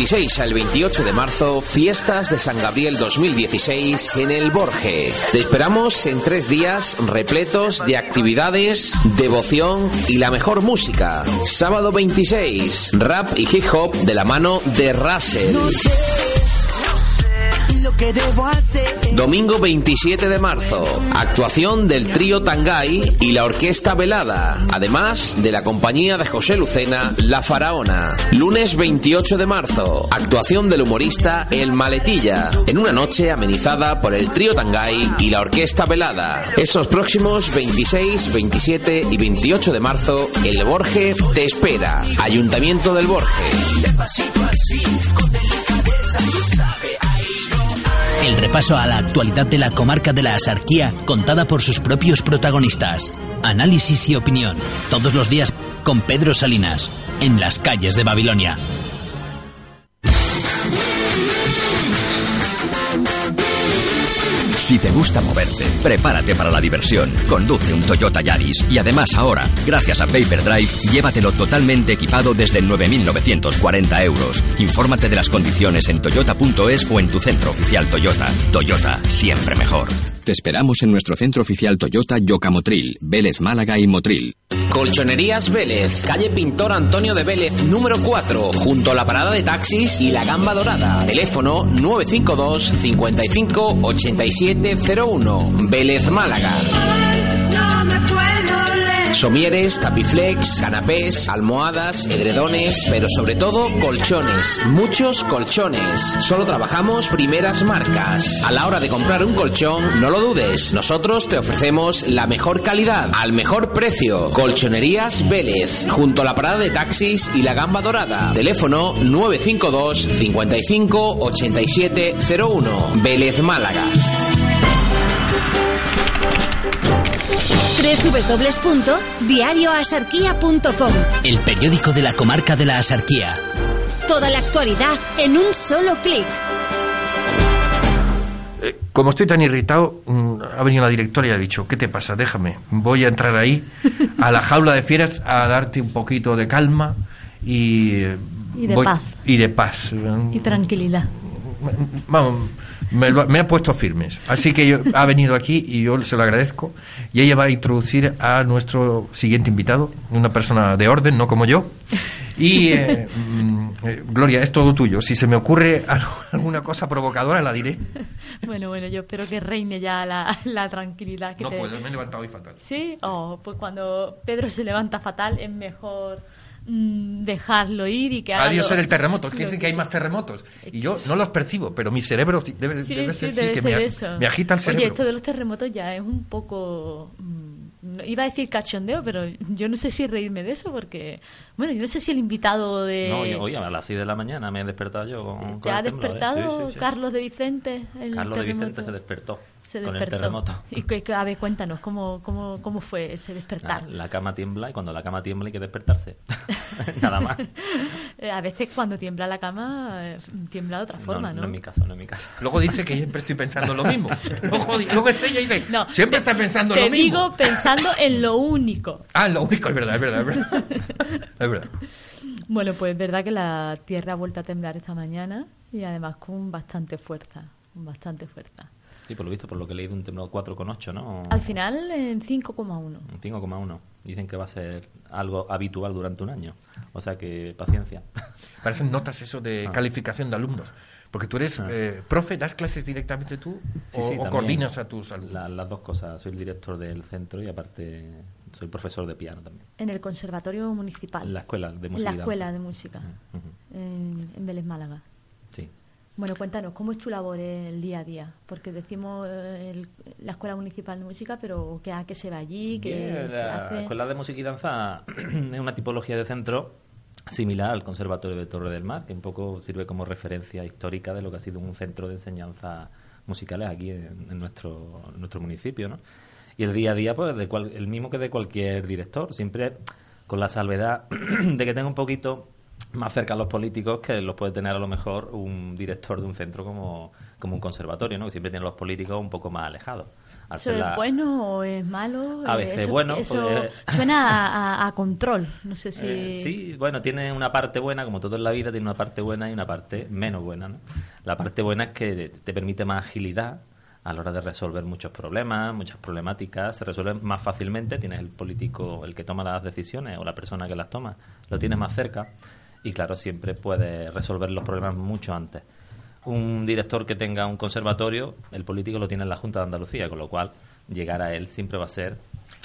26 al 28 de marzo, fiestas de San Gabriel 2016 en el Borge. Te esperamos en tres días repletos de actividades, devoción y la mejor música. Sábado 26, rap y hip hop de la mano de Russell. Domingo 27 de marzo, actuación del trío Tangay y la orquesta Velada, además de la compañía de José Lucena, La Faraona. Lunes 28 de marzo, actuación del humorista El Maletilla, en una noche amenizada por el trío Tangay y la orquesta Velada. Esos próximos 26, 27 y 28 de marzo, el Borge te espera. Ayuntamiento del Borge. Repaso a la actualidad de la comarca de la Asarquía contada por sus propios protagonistas. Análisis y opinión. Todos los días con Pedro Salinas. En las calles de Babilonia. Si te gusta moverte, prepárate para la diversión. Conduce un Toyota Yaris y además ahora, gracias a Paper Drive, llévatelo totalmente equipado desde 9.940 euros. Infórmate de las condiciones en toyota.es o en tu centro oficial Toyota. Toyota, siempre mejor. Te esperamos en nuestro centro oficial Toyota Yoka Motril, Vélez Málaga y Motril. Colchonerías Vélez, calle Pintor Antonio de Vélez, número 4, junto a la parada de taxis y la gamba dorada. Teléfono 952 55 8701. Vélez Málaga. No me puedo. Somieres, tapiflex, canapés, almohadas, edredones, pero sobre todo colchones, muchos colchones. Solo trabajamos primeras marcas. A la hora de comprar un colchón, no lo dudes, nosotros te ofrecemos la mejor calidad, al mejor precio. Colchonerías Vélez, junto a la parada de taxis y la gamba dorada. Teléfono 952 55 8701. Vélez Málaga. www.diarioasarquía.com El periódico de la comarca de la Asarquía. Toda la actualidad en un solo clic. Eh, Como estoy tan irritado, mm, ha venido la directora y ha dicho, ¿qué te pasa? Déjame, voy a entrar ahí a la jaula de fieras a darte un poquito de calma y... Y de voy- paz. Y de paz. Y tranquilidad. Vamos, me, lo- me ha puesto firmes. Así que yo- ha venido aquí y yo se lo agradezco. Y ella va a introducir a nuestro siguiente invitado, una persona de orden, no como yo. Y, eh, mm, eh, Gloria, es todo tuyo. Si se me ocurre alguna cosa provocadora, la diré. Bueno, bueno, yo espero que reine ya la, la tranquilidad. Que No te- puedo, me he levantado hoy fatal. Sí, oh, pues cuando Pedro se levanta fatal es mejor dejarlo ir y que haga Adiós lo- ser el terremoto. Es que dicen que hay más terremotos. Y yo no los percibo, pero mi cerebro debe, Sí, debe ser sí, debe que ser me, eso. me agita el cerebro. Oye, esto de los terremotos ya es un poco... mm, Iba a decir cachondeo, pero yo no sé si reírme de eso porque... Bueno, yo no sé si el invitado de... No, yo- oye, a las 6 de la mañana me he despertado yo con, con ¿Te ha el temblor, ¿eh? despertado Sí, sí, sí. Carlos de Vicente? el Carlos de Vicente se despertó Se con el despertó. terremoto. Y que, a ver, cuéntanos, ¿cómo, cómo, cómo fue ese despertar? La cama tiembla y cuando la cama tiembla hay que despertarse. Nada más. A veces cuando tiembla la cama, eh, tiembla de otra forma, ¿no? No, en mi caso, no en mi caso. Luego dice que siempre estoy pensando lo mismo. Luego, luego es ella y dice, No, siempre te- está pensando Te lo mismo. digo pensando en lo único. Ah, lo único, es verdad, es verdad, es verdad. Es verdad. Bueno, pues es verdad que la Tierra ha vuelto a temblar esta mañana y además con bastante fuerza, con bastante fuerza. Sí, por lo visto, por lo que he leído, un temblor 4,8, ¿no? Al final en 5,1. Un 5,1. Dicen que va a ser algo habitual durante un año. O sea que paciencia. Parecen notas eso de Ah. calificación de alumnos. Porque tú eres Ah. eh, profe, das clases directamente tú Sí, o, sí, o coordinas a tus alumnos. La- las dos cosas. Soy el director del centro y aparte soy profesor de piano también. En el Conservatorio Municipal. En la escuela de En música. la Escuela de Música, Ujú. en, en Vélez Málaga. Sí. Bueno, cuéntanos, ¿cómo es tu labor en el día a día? Porque decimos eh, el- la Escuela Municipal de Música, pero ¿qué, ¿a qué se va allí? ¿Qué se la hace? Escuela de Música y Danza es una tipología de centro similar al Conservatorio de Torre del Mar, que un poco sirve como referencia histórica de lo que ha sido un centro de enseñanza musicales aquí en, en nuestro, en nuestro municipio, ¿no? Y el día a día, pues, de cual- el mismo que de cualquier director, siempre con la salvedad de que tenga un poquito más cerca a los políticos que los puede tener a lo mejor un director de un centro como, como un conservatorio, ¿no? Que siempre tienen los políticos un poco más alejados. Al ¿Eso ser es la- bueno o es malo? A veces eso, bueno, Eso pues- suena a, a- a control. No sé si. Eh, sí, bueno, tiene una parte buena, como todo en la vida, tiene una parte buena y una parte menos buena. ¿no? La parte buena es que te permite más agilidad a la hora de resolver muchos problemas, muchas problemáticas, se resuelven más fácilmente, tienes el político, el que toma las decisiones o la persona que las toma, lo tienes más cerca y claro, siempre puedes resolver los problemas mucho antes. Un director que tenga un conservatorio, el político lo tiene en la Junta de Andalucía, con lo cual llegar a él siempre va a ser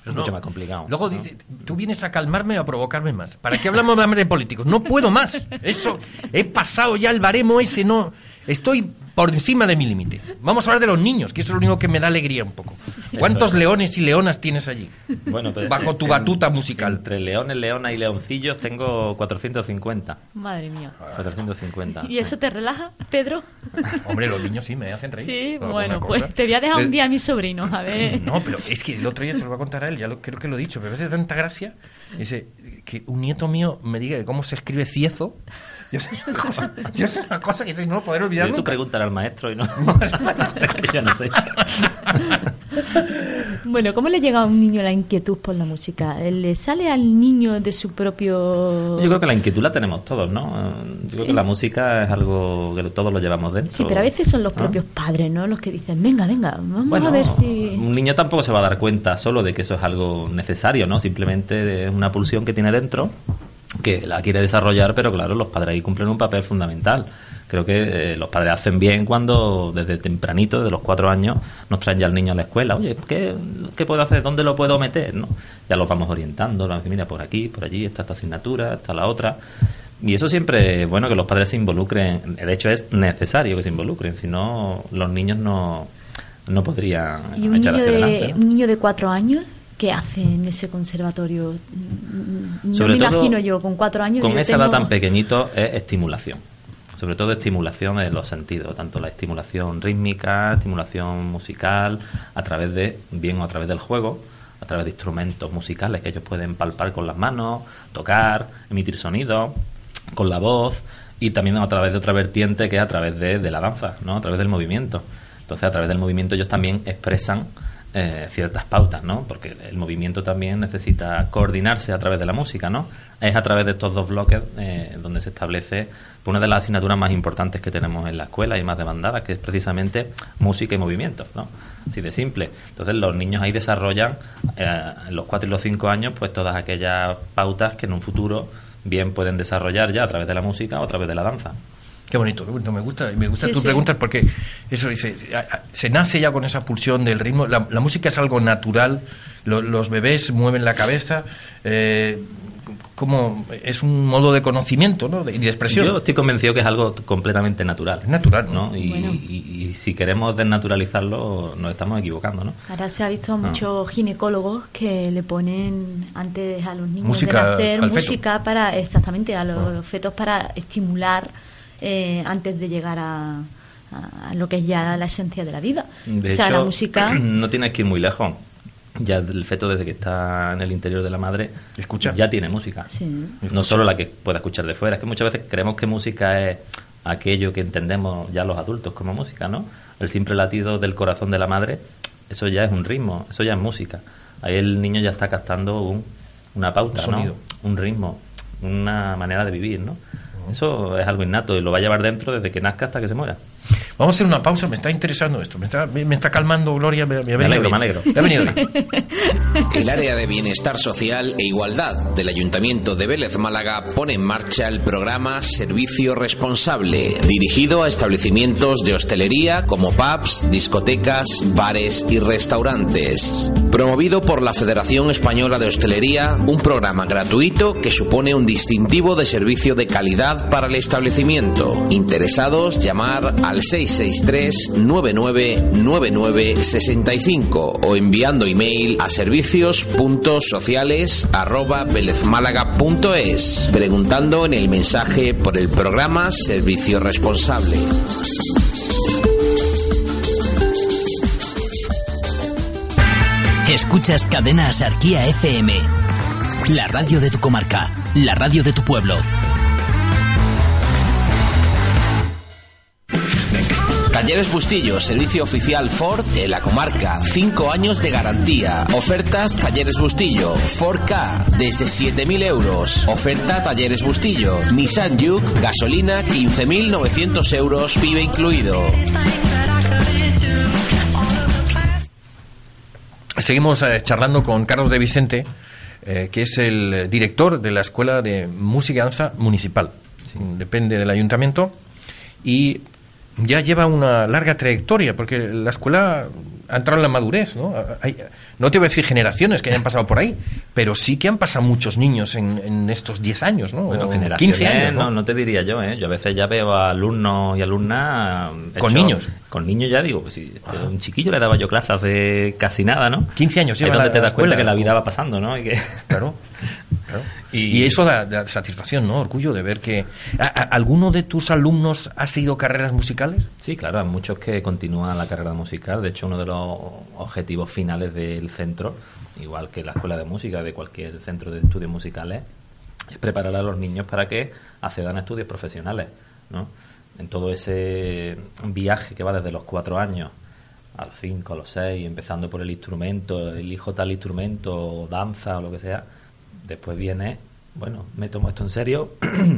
Pero mucho no. más complicado. Luego ¿no? dice, tú vienes a calmarme o a provocarme más. ¿Para qué hablamos más de políticos? No puedo más. Eso, he pasado ya el baremo ese, no. Estoy por encima de mi límite. Vamos a hablar de los niños, que eso es lo único que me da alegría un poco. ¿Cuántos es. leones y leonas tienes allí? Bueno, pero Bajo tu en- batuta musical. Entre leones, leonas y leoncillos tengo 450. Madre mía. 450. ¿Y eso te relaja, Pedro? Hombre, los niños sí me hacen reír. Sí, bueno, pues te voy a dejar un Eh, día a mis sobrinos, a ver. No, pero es que el otro día se lo voy a contar a él, ya lo, creo que lo he dicho, pero me hace tanta gracia dice, que un nieto mío me diga que cómo se escribe ciezo. Yo sé una cosa, yo una cosa que no poder olvidar Tú nunca. pregúntale al maestro y no. Es que yo no sé. Bueno, ¿cómo le llega a un niño la inquietud por la música? ¿Le sale al niño de su propio...? Yo creo que la inquietud la tenemos todos, ¿no? Eh, Yo creo que la música es algo que todos lo llevamos dentro. Sí, pero a veces son los ¿no? propios padres, ¿no? Los que dicen, venga, venga, vamos Bueno, a ver si... un niño tampoco se va a dar cuenta solo de que eso es algo necesario, ¿no? Simplemente es una pulsión que tiene dentro que la quiere desarrollar, pero claro, los padres ahí cumplen un papel fundamental. Creo que eh, los padres hacen bien cuando desde tempranito, desde los cuatro años, nos traen ya al niño a la escuela. Oye, ¿qué, qué puedo hacer? ¿Dónde lo puedo meter? ¿no? Ya los vamos orientando, mira, por aquí, por allí, está esta asignatura, está la otra. Y eso siempre es bueno que los padres se involucren. De hecho, es necesario que se involucren, si no, los niños no, no podrían ¿Y un echar niño, hacia de, adelante. ¿no? un niño de cuatro años qué hace en ese conservatorio? Mm, No Sobre me todo, imagino yo, con cuatro años... Con esa edad tengo- tan pequeñito es estimulación. Sobre todo estimulación de los sentidos, tanto la estimulación rítmica, estimulación musical, a través de, bien o a través del juego, a través de instrumentos musicales que ellos pueden palpar con las manos, tocar, emitir sonidos, con la voz, y también a través de otra vertiente que es a través de, de la danza, ¿no? a través del movimiento. Entonces, a través del movimiento ellos también expresan eh, ciertas pautas, ¿no? Porque el movimiento también necesita coordinarse a través de la música, ¿no? Es a través de estos dos bloques eh, donde se establece una de las asignaturas más importantes que tenemos en la escuela y más demandadas, que es precisamente música y movimiento, ¿no? Así de simple. Entonces los niños ahí desarrollan eh, en los cuatro y los cinco años pues todas aquellas pautas que en un futuro bien pueden desarrollar ya a través de la música o a través de la danza. Qué bonito, qué bonito. Me gusta, me gusta Sí, tus sí. preguntas porque eso a- se nace ya con esa pulsión del ritmo. La, la música es algo natural. lo- los bebés mueven la cabeza. eh, como es un modo de conocimiento, ¿no? De- y de expresión. Yo estoy convencido que es algo completamente natural. Es natural, ¿no? Y, Bueno. y- y si queremos desnaturalizarlo, nos estamos equivocando, ¿no? Ahora se ha visto Ah. muchos ginecólogos que le ponen antes a los niños Música de nacer música para, exactamente, a los, Ah. los fetos para estimular eh, antes de llegar a, a lo que es ya la esencia de la vida. De o sea, hecho, la música... no tienes que ir muy lejos. Ya el feto desde que está en el interior de la madre Escucha. ya tiene música. Sí. No solo la que pueda escuchar de fuera. Es que muchas veces creemos que música es aquello que entendemos ya los adultos como música, ¿no? El simple latido del corazón de la madre, eso ya es un ritmo, eso ya es música. Ahí el niño ya está captando un, una pauta, Un ¿no? sonido. Un ritmo, una manera de vivir, ¿no? Eso es algo innato y lo va a llevar dentro desde que nazca hasta que se muera. Vamos a hacer una pausa, me está interesando esto, me está, me, me está calmando Gloria, me, me Me alegro, bien. me alegro. Me ha venido bien. El área de bienestar social e igualdad del Ayuntamiento de Vélez Málaga pone en marcha el programa Servicio Responsable, dirigido a establecimientos de hostelería como pubs, discotecas, bares y restaurantes. Promovido por la Federación Española de Hostelería, un programa gratuito que supone un distintivo de servicio de calidad para el establecimiento. Interesados, llamar al 663 999965 o enviando email a servicios.sociales arroba velezmálaga.es preguntando en el mensaje por el programa Servicio Responsable. Escuchas Cadena Asarquía FM. La radio de tu comarca, la radio de tu pueblo. Talleres Bustillo, servicio oficial Ford en la comarca. 5 años de garantía. Ofertas Talleres Bustillo. Ford K desde 7.000 euros. Oferta Talleres Bustillo. Nissan Juke, gasolina 15.900 euros, PIB incluido. Seguimos eh, charlando con Carlos de Vicente, eh, que es el director de la Escuela de Música y Danza Municipal. Depende del ayuntamiento y ya lleva una larga trayectoria, porque la escuela ha entrado en la madurez, ¿no? Hay- no te voy a decir generaciones que hayan pasado por ahí, pero sí que han pasado muchos niños en, en estos 10 años, ¿no? Bueno, generaciones, 15 años, no, ¿no? no te diría yo, ¿eh? Yo a veces ya veo a alumnos y alumnas... Con niños. Con niños ya digo, pues si este, un chiquillo le daba yo clases hace casi nada, ¿no? 15 años lleva donde la- te das cuenta que la vida va pasando, ¿no? Y que... Claro. claro. Y- Y, eso da, da satisfacción, ¿no? Orgullo de ver que... ¿A- a- ¿Alguno de tus alumnos ha seguido carreras musicales? Sí, claro, hay muchos que continúan la carrera musical. De hecho, uno de los objetivos finales del centro, igual que la escuela de música de cualquier centro de estudios musicales, es preparar a los niños para que accedan a estudios profesionales, ¿no? En todo ese viaje que va desde los cuatro años a los cinco, a los seis, empezando por el instrumento, elijo tal instrumento, danza o lo que sea, después viene, bueno, me tomo esto en serio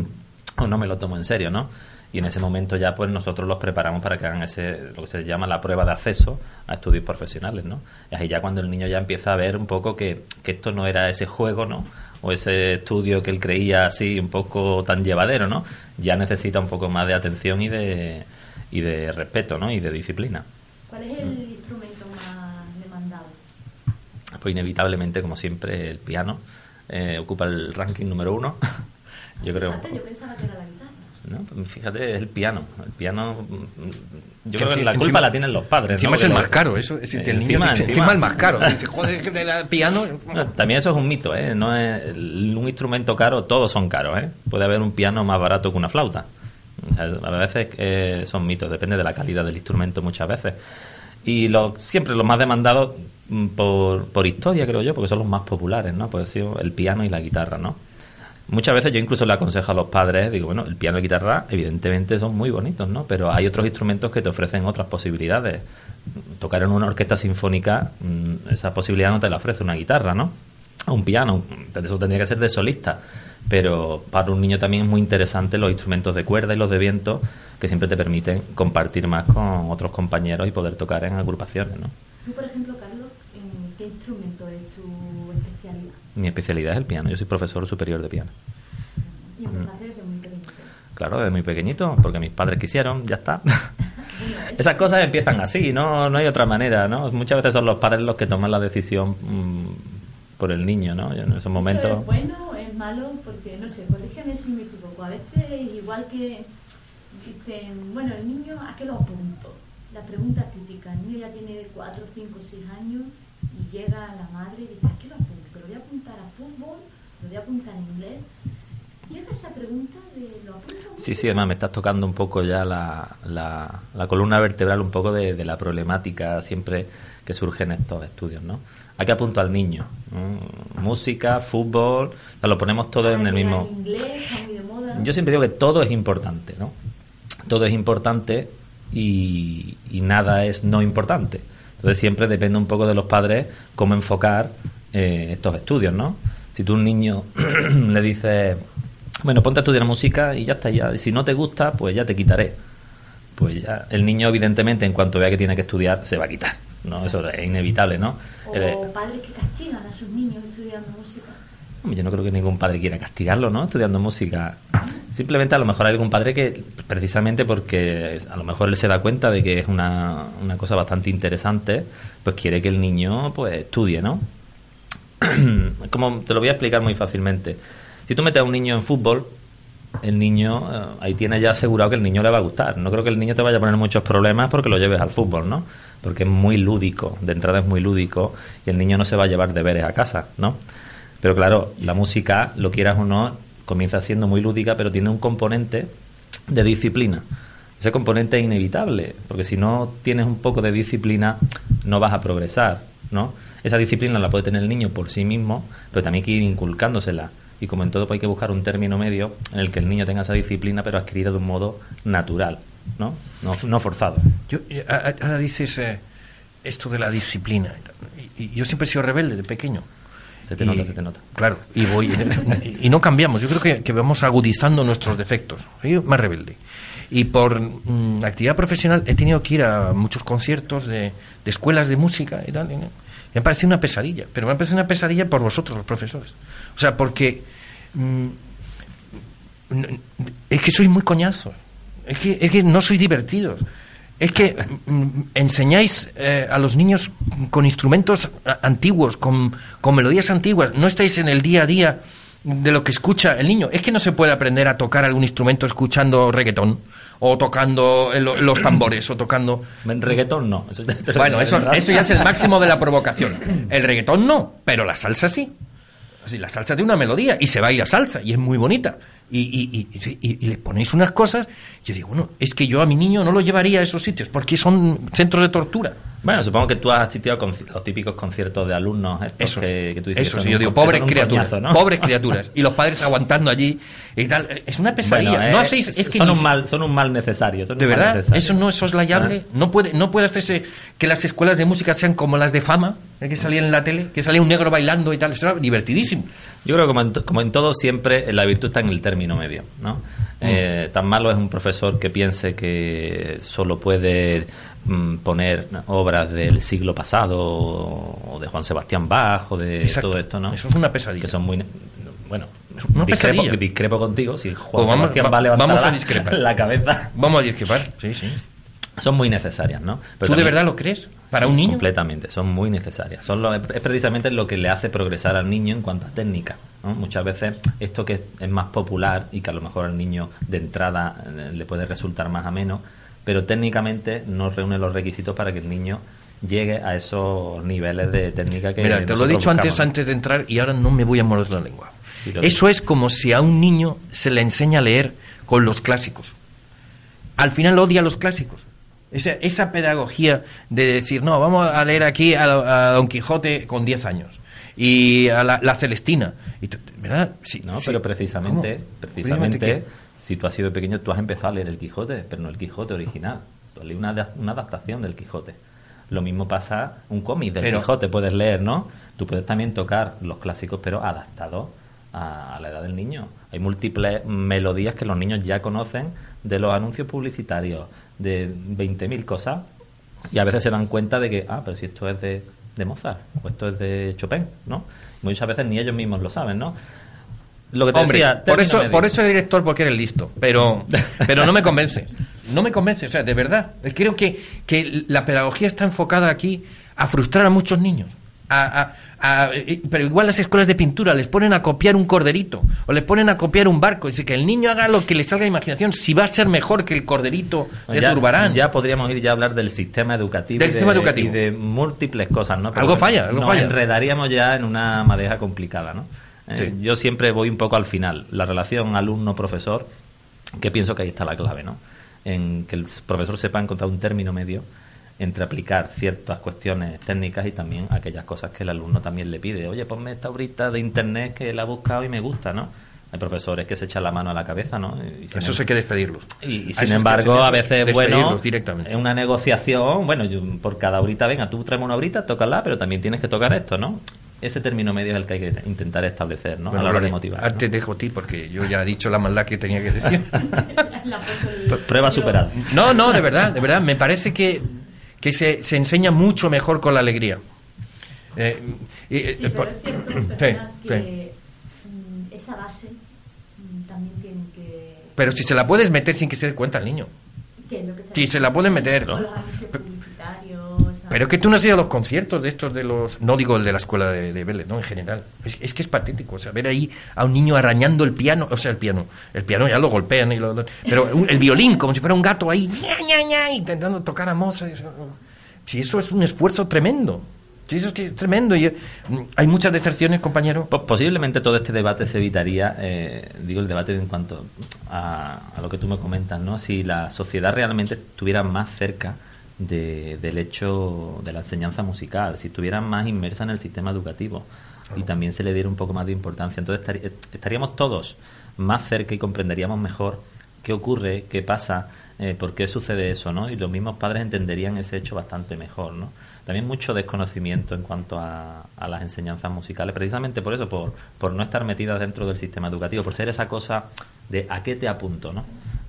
o no me lo tomo en serio, ¿no? Y en ese momento ya pues nosotros los preparamos para que hagan ese, lo que se llama la prueba de acceso a estudios profesionales, ¿no? Y ahí ya cuando el niño ya empieza a ver un poco que, que esto no era ese juego, ¿no? O ese estudio que él creía así un poco tan llevadero, ¿no? Ya necesita un poco más de atención y de, y de respeto, ¿no? Y de disciplina. ¿Cuál es el instrumento más demandado? Pues inevitablemente, como siempre, el piano eh, ocupa el ranking número uno. Yo creo. Fíjate, yo pensaba que era la guitarra. ¿no? Pues Fíjate, es el piano. El piano. mm, Yo creo que la culpa encima- la tienen los padres. Encima ¿no? es el más caro, eso es decir, que el niño Encima, dice, encima. encima el más caro. Dice, joder, que del piano... No, También eso es un mito, ¿eh? No es el- un instrumento caro, todos son caros, ¿eh? Puede haber un piano más barato que una flauta. O sea, a veces eh, son mitos, depende de la calidad del instrumento muchas veces. Y los, siempre los más demandados por, por historia, creo yo, porque son los más populares, ¿no? Pues sí, el piano y la guitarra, ¿no? Muchas veces yo incluso le aconsejo a los padres, digo, bueno, el piano y la guitarra evidentemente son muy bonitos, ¿no? Pero hay otros instrumentos que te ofrecen otras posibilidades. Tocar en una orquesta sinfónica, mm, esa posibilidad no te la ofrece una guitarra, ¿no? Un piano, eso tendría que ser de solista. Pero para un niño también es muy interesante los instrumentos de cuerda y los de viento, que siempre te permiten compartir más con otros compañeros y poder tocar en agrupaciones, ¿no? Por ejemplo, Carlos, ¿en qué instrumento es tu especialidad? Mi especialidad es el piano, yo soy profesor superior de piano. Y empezaste desde muy pequeñito. Claro, desde muy pequeñito, porque mis padres quisieron, ya está. Esas cosas empiezan así, no, no hay otra manera, ¿no? Muchas veces son los padres los que toman la decisión mm, por el niño, ¿no? En esos momentos... ¿Eso es bueno es malo? Porque, no sé, corrígeme si me equivoco. A veces, igual que dicen, bueno, el niño, ¿a qué lo apunto? La pregunta típica, el niño ya tiene 4, 5, 6 años y llega la madre y dice, ¿a qué lo apunto? ¿Lo voy a apuntar a fútbol? ¿Lo voy a apuntar a inglés? Llega esa pregunta de, ¿lo apunto a Sí, sí, además me estás tocando un poco ya la, la, la columna vertebral un poco de, de la problemática siempre que surge en estos estudios, ¿no? ¿A qué apunto al niño? Música, fútbol, o sea, lo ponemos todo en el mismo... llega el inglés, está muy de moda. Yo siempre digo que todo es importante, ¿no? Todo es importante y, y nada es no importante. Entonces siempre depende un poco de los padres cómo enfocar eh, estos estudios, ¿no? Si tú a un niño le dices, bueno, ponte a estudiar música y ya está, ya. Y si no te gusta, pues ya te quitaré. Pues ya, el niño evidentemente en cuanto vea que tiene que estudiar, se va a quitar, ¿no? Eso es inevitable, ¿no? O Eh, padres que castigan a sus niños estudiando música. Yo no creo que ningún padre quiera castigarlo, ¿no? Estudiando música. Simplemente a lo mejor hay algún padre que, precisamente porque a lo mejor él se da cuenta de que es una, una cosa bastante interesante, pues quiere que el niño pues estudie, ¿no? Como te lo voy a explicar muy fácilmente. Si tú metes a un niño en fútbol, el niño, eh, ahí tienes ya asegurado que el niño le va a gustar. No creo que el niño te vaya a poner muchos problemas porque lo lleves al fútbol, ¿no? Porque es muy lúdico, de entrada es muy lúdico y el niño no se va a llevar deberes a casa, ¿no? Pero claro, la música, lo quieras o no, comienza siendo muy lúdica, pero tiene un componente de disciplina. Ese componente es inevitable, porque si no tienes un poco de disciplina, no vas a progresar, ¿no? Esa disciplina la puede tener el niño por sí mismo, pero también hay que ir inculcándosela. Y como en todo, pues hay que buscar un término medio en el que el niño tenga esa disciplina, pero adquirida de un modo natural, ¿no? No, no forzado. Yo, eh, ahora dices eh, esto de la disciplina. y yo siempre he sido rebelde de pequeño. Se te Y- nota, se te nota. Claro, y voy y, y no cambiamos. Yo creo que, que vamos agudizando nuestros defectos. Soy más rebelde. Y por mm, actividad profesional he tenido que ir a muchos conciertos de, de escuelas de música y tal. y me ha parecido una pesadilla. Pero me ha parecido una pesadilla por vosotros, los profesores. O sea, porque mm, es que sois muy coñazos. Es que, es que no sois divertidos. Es que mm, enseñáis eh, a los niños con instrumentos a- antiguos, con, con melodías antiguas. No estáis en el día a día de lo que escucha el niño. Es que no se puede aprender a tocar algún instrumento escuchando reggaetón o tocando eh, lo- los tambores o tocando... En reggaetón no. Eso Bueno, eso, eso ya es el máximo de la provocación. El reggaetón no, pero la salsa sí. La salsa tiene una melodía y se baila salsa y es muy bonita. Y, y, y, y- y le ponéis unas cosas. Yo digo, bueno, es que yo a mi niño no lo llevaría a esos sitios porque son centros de tortura. Bueno, supongo que tú has asistido a los típicos conciertos de alumnos estos Eso, que, que tú dices eso que sí, yo digo, pobres criaturas, coñazo, ¿no? pobres criaturas. Y los padres aguantando allí y tal. Es una pesadilla. Bueno, no eh, hacéis, es que son, ni un mal, son un mal necesario. son De mal verdad, necesario. eso no es soslayable. Ah. No puede, no puede hacerse que las escuelas de música sean como las de fama, eh, que salían en la tele, que salía un negro bailando y tal. Eso era divertidísimo. Yo creo que como en, como en todo siempre la virtud está en el término medio, ¿no? Mm. Eh, tan malo es un profesor que piense que solo puede mm, poner obras del siglo pasado o de Juan Sebastián Bach o de Exacto. todo esto, ¿no? Eso es una pesadilla. Que son muy... Bueno, discrepo, contigo. Si Juan Pues vamos- Sebastián va- va, a levantar vamos a la- discrepar. la cabeza, Vamos a discrepar. Sí, sí. Son muy necesarias, ¿no? Pero ¿Tú de verdad lo crees? ¿Para un niño? Completamente, son muy necesarias. Son lo- es precisamente lo que le hace progresar al niño en cuanto a técnica. ¿no? Muchas veces esto que es más popular y que a lo mejor al niño de entrada eh, le puede resultar más ameno, pero técnicamente no reúne los requisitos para que el niño llegue a esos niveles de técnica que Mira, te lo he dicho antes, antes de entrar y ahora no me voy a morder la lengua. Eso es como si a un niño se le enseña a leer con los clásicos. Al final odia los clásicos. Esa, esa pedagogía de decir, no, vamos a leer aquí a, a Don Quijote con 10 años y a la, la Celestina. Y ¿Verdad? Sí, No, sí. pero precisamente, ¿Cómo? precisamente, si tú has sido pequeño, tú has empezado a leer el Quijote, pero no el Quijote original. Tú has leído una, una adaptación del Quijote. Lo mismo pasa un cómic del Pero- Quijote, puedes leer, ¿no? Tú puedes también tocar los clásicos, pero adaptados a, a la edad del niño. Hay múltiples melodías que los niños ya conocen de los anuncios publicitarios, de 20.000 cosas, y a veces se dan cuenta de que, ah, pero si esto es de, de Mozart, o esto es de Chopin, ¿no? Muchas veces ni ellos mismos lo saben, ¿no? Lo que te Hombre, decía, por eso, medio. por eso el director, porque eres listo, pero, pero no me convence. No me convence, o sea, de verdad. Creo que, que la pedagogía está enfocada aquí a frustrar a muchos niños. A- a- a- pero igual las escuelas de pintura les ponen a copiar un corderito o les ponen a copiar un barco. Dice que el niño haga lo que le salga de imaginación, si va a ser mejor que el corderito de ya, Zurbarán. ya podríamos ir ya a hablar del sistema educativo, Del y, de, sistema educativo. y de múltiples cosas, ¿no? Algo falla, algo nos falla. enredaríamos ya en una madeja complicada, ¿no? Eh. Yo siempre voy un poco al final, la relación alumno-profesor, que pienso que ahí está la clave, ¿no? En que el profesor sepa encontrar un término medio entre aplicar ciertas cuestiones técnicas y también aquellas cosas que el alumno también le pide. Oye, ponme esta horita de internet que la he buscado y me gusta, ¿no? Hay profesores que se echan la mano a la cabeza, ¿no? Y sin Eso em- hay que despedirlos. y, y sin embargo, a veces, bueno, despedirlos directamente. es una negociación, bueno, yo, por cada horita, venga, tú tráeme una horita, tócala, pero también tienes que tocar esto, ¿no? Ese término medio es el que hay que intentar establecer, ¿no? Bueno, a la hora de motivar. te dejo a ti porque yo ya he dicho la maldad que tenía que decir. Prueba superada. No, no, de verdad, de verdad. Me parece que, que se, se enseña mucho mejor con la alegría. Eh, eh, Sí, pero por- es cierto, Sí, perdonad, sí. que mm, esa base mm, también tiene que... Pero si se la puedes meter sin que se dé cuenta el niño. lo que Sí, se la pueden meter. Con los anuncios publicitarios... ¿sabes? Pero es que tú no has ido a los conciertos de estos de los... No digo el de la escuela de, de Vélez, no, en general. Es, que es patético. O sea, ver ahí a un niño arañando el piano. O sea, el piano. El piano ya lo golpean. Y lo, pero el violín, como si fuera un gato ahí. ña, ña, ña, intentando tocar a Mozart. Si eso es un esfuerzo tremendo. Si eso es que es tremendo. Y, eh, hay muchas deserciones, compañero. Po- Posiblemente todo este debate se evitaría, eh, digo el debate en cuanto a, a lo que tú me comentas, ¿no? Si la sociedad realmente estuviera más cerca de- del hecho de la enseñanza musical, si estuviera más inmersa en el sistema educativo y también se le diera un poco más de importancia, entonces estaríamos todos más cerca y comprenderíamos mejor qué ocurre, qué pasa, eh, por qué sucede eso, ¿no? Y los mismos padres entenderían ese hecho bastante mejor, ¿no? También mucho desconocimiento en cuanto a, a las enseñanzas musicales, precisamente por eso, por, por no estar metidas dentro del sistema educativo, por ser esa cosa de a qué te apunto, ¿no?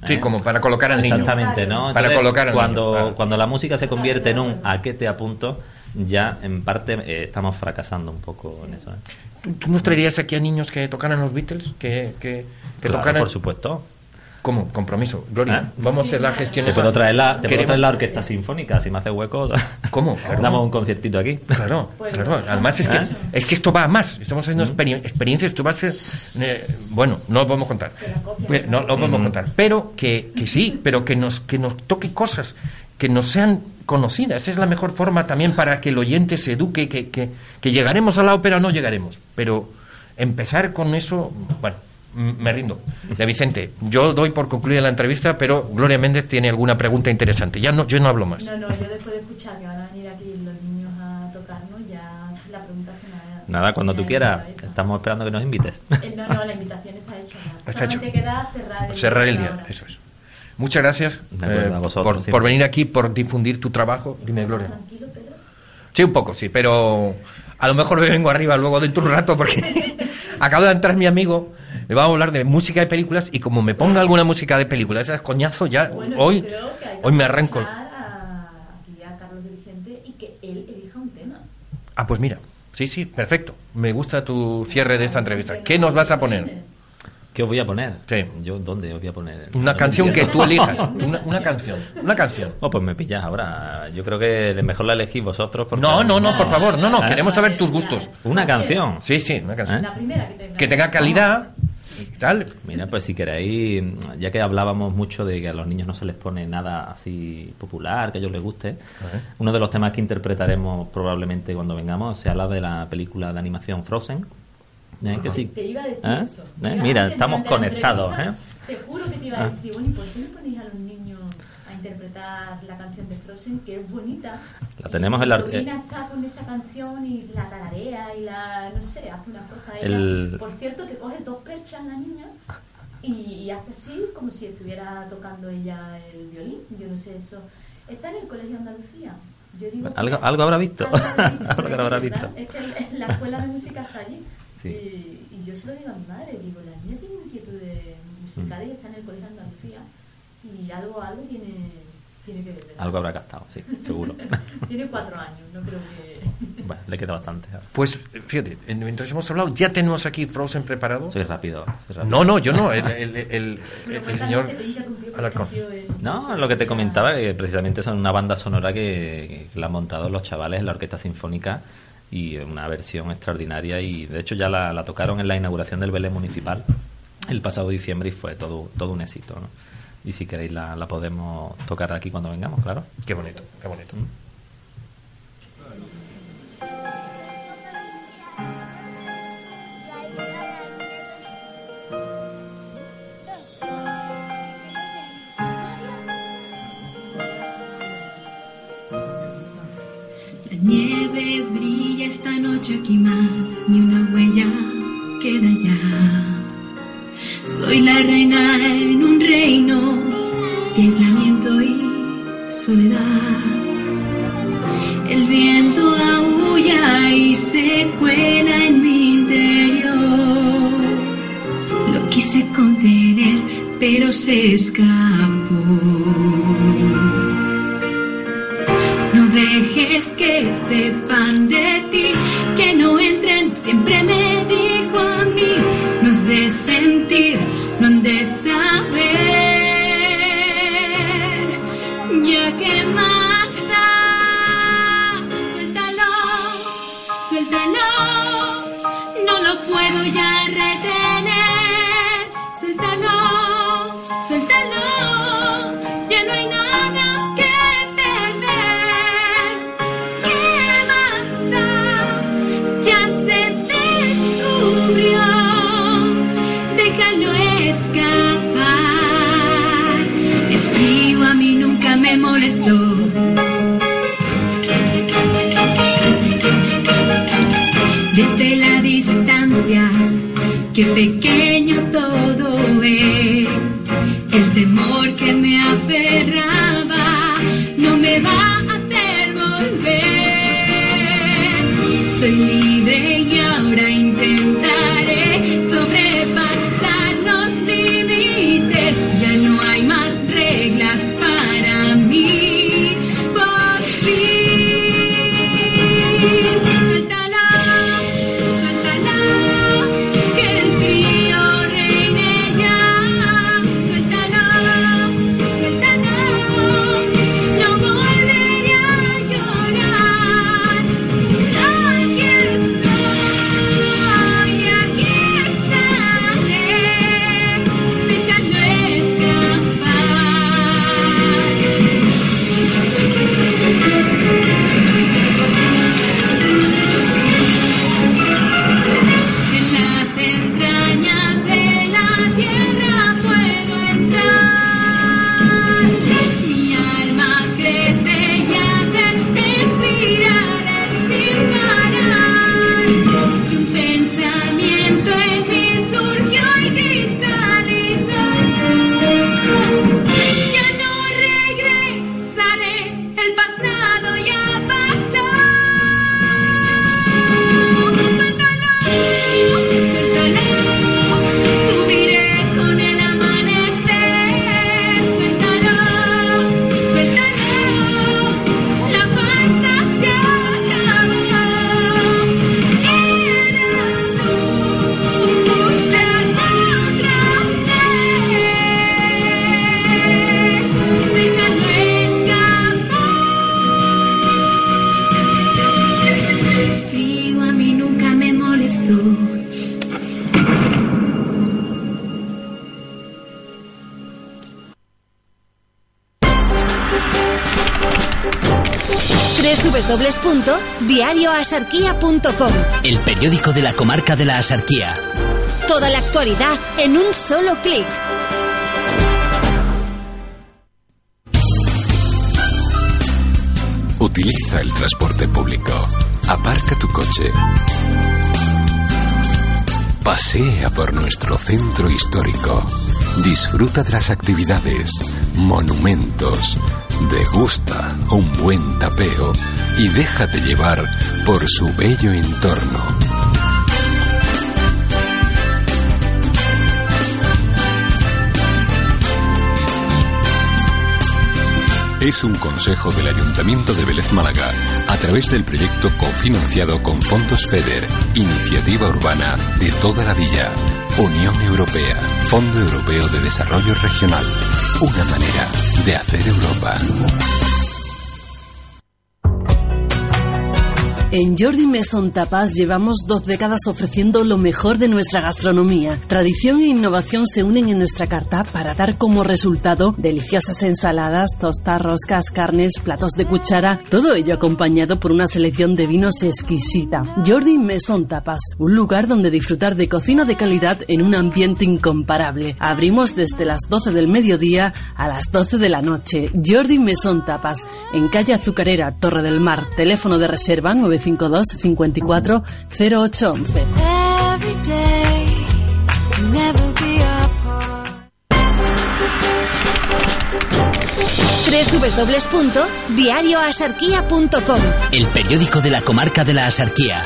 Sí, como para colocar al niño. Exactamente, ¿no? Para Entonces, colocar al cuando, niño, claro. cuando la música se convierte en un a qué te apunto, ya en parte eh, estamos fracasando un poco en eso. ¿eh? ¿Tú, tú nos traerías aquí a niños que tocaran los Beatles? Que, que, que Claro, tocaran... por supuesto. ¿Cómo? Compromiso. Gloria, ¿Eh? vamos a hacer la gestión. Te puedo traer la, te puedo Queremos- traer la orquesta sinfónica, si me hace hueco. ¿Cómo? Damos un conciertito aquí. Claro, claro. Además es que, ¿Eh? es que esto va a más. Estamos haciendo experi- experiencias. Esto va a ser... eh, bueno, no lo podemos contar. No, lo podemos contar. Pero que, que sí, pero que nos, que nos toque cosas que nos sean conocidas. Esa es la mejor forma también para que el oyente se eduque, que, que, que llegaremos a la ópera o no llegaremos. Pero empezar con eso, bueno, me rindo. De Vicente, yo doy por concluida la entrevista, pero Gloria Méndez tiene alguna pregunta interesante. Ya no, yo no hablo más. No, no, yo después de escuchar que van a venir aquí los niños a tocarnos, ya la pregunta se me ha... Nada, cuando se tú quieras. Estamos esperando que nos invites. Eh, No, no, la invitación está hecha ya. Está hecho. Queda cerrar el cerrar el día eso es. Muchas gracias eh, a vosotros, por, venir aquí, por difundir tu trabajo. Dime, Gloria. Tranquilo, Pedro. Sí, un poco, sí, pero a lo mejor me vengo arriba luego dentro de un rato porque acaba de entrar mi amigo, le vamos a hablar de música de películas y como me ponga alguna música de películas, esas coñazo ya, Bueno, hoy, hoy me arranco. a- aquí a Carlos Vicente y que él elija un tema. Ah, pues mira, sí, sí, perfecto. Me gusta tu cierre de esta entrevista. ¿Qué nos vas a poner? ¿Qué os voy a poner? Sí. ¿Yo dónde os voy a poner? Una No canción que tú elijas, una, una canción, una canción. Oh, pues me pillas ahora. Yo creo que mejor la elegís vosotros. Porque No, no, no, por favor, no, no, ¿Eh? queremos saber tus gustos. Una canción. Sí, sí, una canción. La primera que tenga. Que tenga calidad tal. Mira, pues si queréis, ya que hablábamos mucho de que a los niños no se les pone nada así popular, que a ellos les guste, uno de los temas que interpretaremos probablemente cuando vengamos se habla de la película de animación Frozen. ¿eh? Que sí. Te iba a decir ¿Eh? eso. ¿Eh? Mira, estamos conectados. ¿eh? Te juro que te iba a Ah. decir, bueno, ¿y por qué no ponéis a los niños interpretar la canción de Frozen, que es bonita? La tenemos en la- sobrina está con esa canción y la tararea y la, no sé, hace una cosa. El- Por cierto, que coge dos perchas la niña y, y hace así como si estuviera tocando ella el violín. Yo no sé eso. Está en el Colegio Andalucía. Yo digo Algo- algo habrá visto. Algo habrá visto. Es que la escuela de música está allí. Sí. Y, y yo se lo digo a mi madre, digo, la niña tiene inquietudes musicales y está en el Colegio Andalucía y algo, algo tiene, tiene que ver. ¿verdad? Algo habrá gastado, sí, seguro. tiene cuatro años, no creo que... bueno, le queda bastante. Pues fíjate, en- mientras hemos hablado, ya tenemos aquí Frozen preparado. Soy rápido. soy rápido. No, no, yo no, el, el, el- señor Alarcón. No, lo que te comentaba, que precisamente son una banda sonora que, que la han montado los chavales en la Orquesta Sinfónica y una versión extraordinaria y de hecho ya la, la tocaron en la inauguración del Belén Municipal el pasado diciembre y fue todo, todo un éxito. ¿no? Y si queréis la, la podemos tocar aquí cuando vengamos, claro. Qué bonito, qué bonito. La nieve brilla esta noche aquí más, ni una huella queda ya. Soy la reina en un reino de aislamiento y soledad. El viento aúlla y se cuela en mi interior. Lo quise contener, pero se escapó. No dejes que sepan de ti, que no entren, siempre me dijo a mí, no has de sentir, no Qué pequeño todo es, el temor que me aferra. www.diarioasarquía.com El periódico de la comarca de la Asarquía. Toda la actualidad en un solo clic. Utiliza el transporte público. Aparca tu coche. Pasea por nuestro centro histórico. Disfruta de las actividades, monumentos. Degusta un buen tapeo y déjate llevar por su bello entorno. Es un consejo del Ayuntamiento de Vélez Málaga a través del proyecto cofinanciado con fondos FEDER, Iniciativa Urbana de toda la villa, Unión Europea, Fondo Europeo de Desarrollo Regional. Una manera de hacer Europa. En Jordi Maison Tapas llevamos dos décadas ofreciendo lo mejor de nuestra gastronomía. Tradición e innovación se unen en nuestra carta para dar como resultado deliciosas ensaladas, tostas, roscas, carnes, platos de cuchara, todo ello acompañado por una selección de vinos exquisita. Jordi Maison Tapas, un lugar donde disfrutar de cocina de calidad en un ambiente incomparable. Abrimos desde las 12 del mediodía a las 12 de la noche. Jordi Maison Tapas, en calle Azucarera, Torre del Mar, teléfono de reserva 952 54 0811. Every day, never be apart. www.diarioasarquía.com El periódico de la comarca de la Asarquía.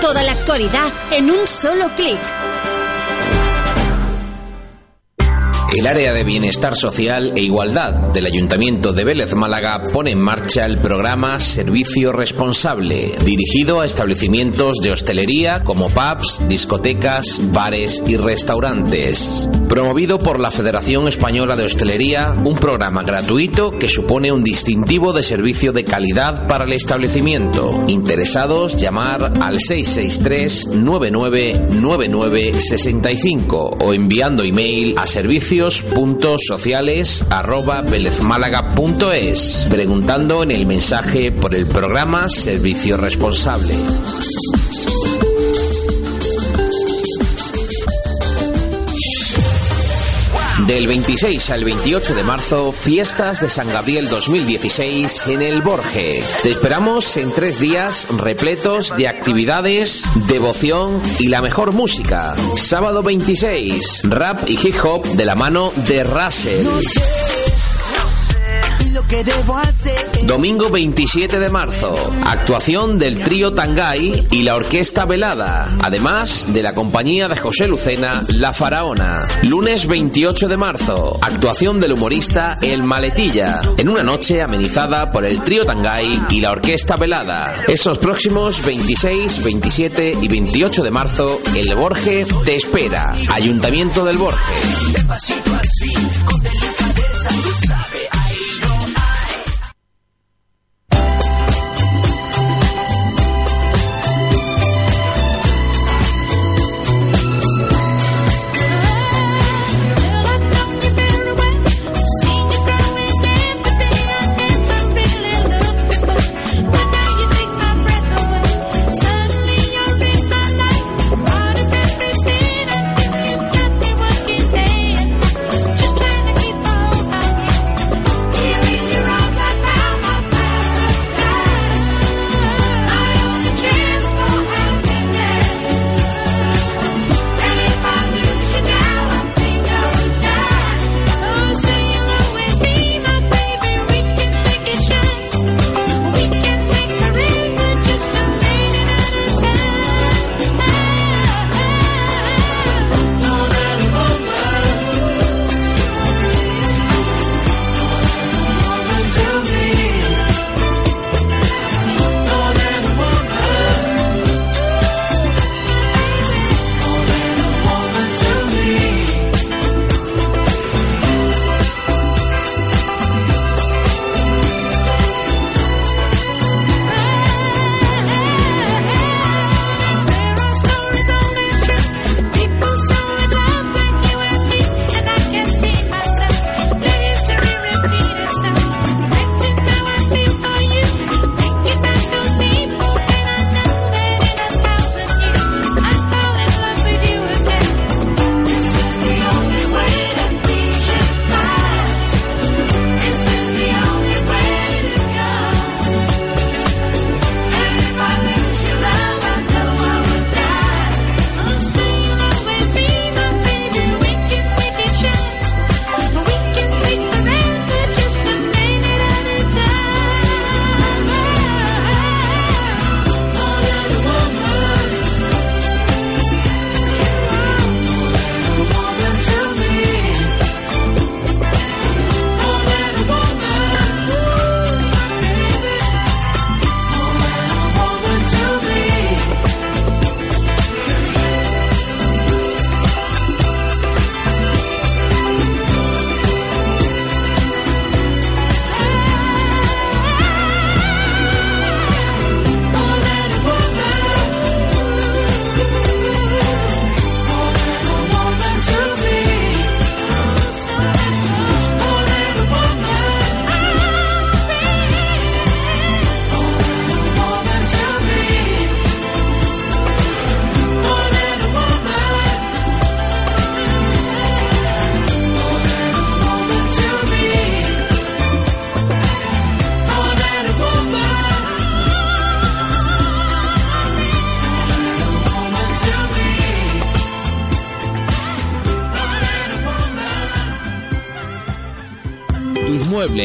Toda la actualidad en un solo clic. El área de bienestar social e igualdad del Ayuntamiento de Vélez Málaga pone en marcha el programa Servicio Responsable, dirigido a establecimientos de hostelería como pubs, discotecas, bares y restaurantes. Promovido por la Federación Española de Hostelería, un programa gratuito que supone un distintivo de servicio de calidad para el establecimiento. Interesados, llamar al 663 999965 o enviando email a servicios sociales arroba velezmálaga.es preguntando en el mensaje por el programa Servicio Responsable. Del 26 al 28 de marzo, fiestas de San Gabriel 2016 en el Borge. Te esperamos en tres días repletos de actividades, devoción y la mejor música. Sábado 26, rap y hip hop de la mano de Russell. Que debo hacer. Domingo 27 de marzo, actuación del trío Tangay y la orquesta Velada, además de la compañía de José Lucena, La Faraona. Lunes 28 de marzo, actuación del humorista El Maletilla, en una noche amenizada por el trío Tangay y la orquesta Velada. Esos próximos 26, 27 y 28 de marzo, el Borge te espera. Ayuntamiento del Borge.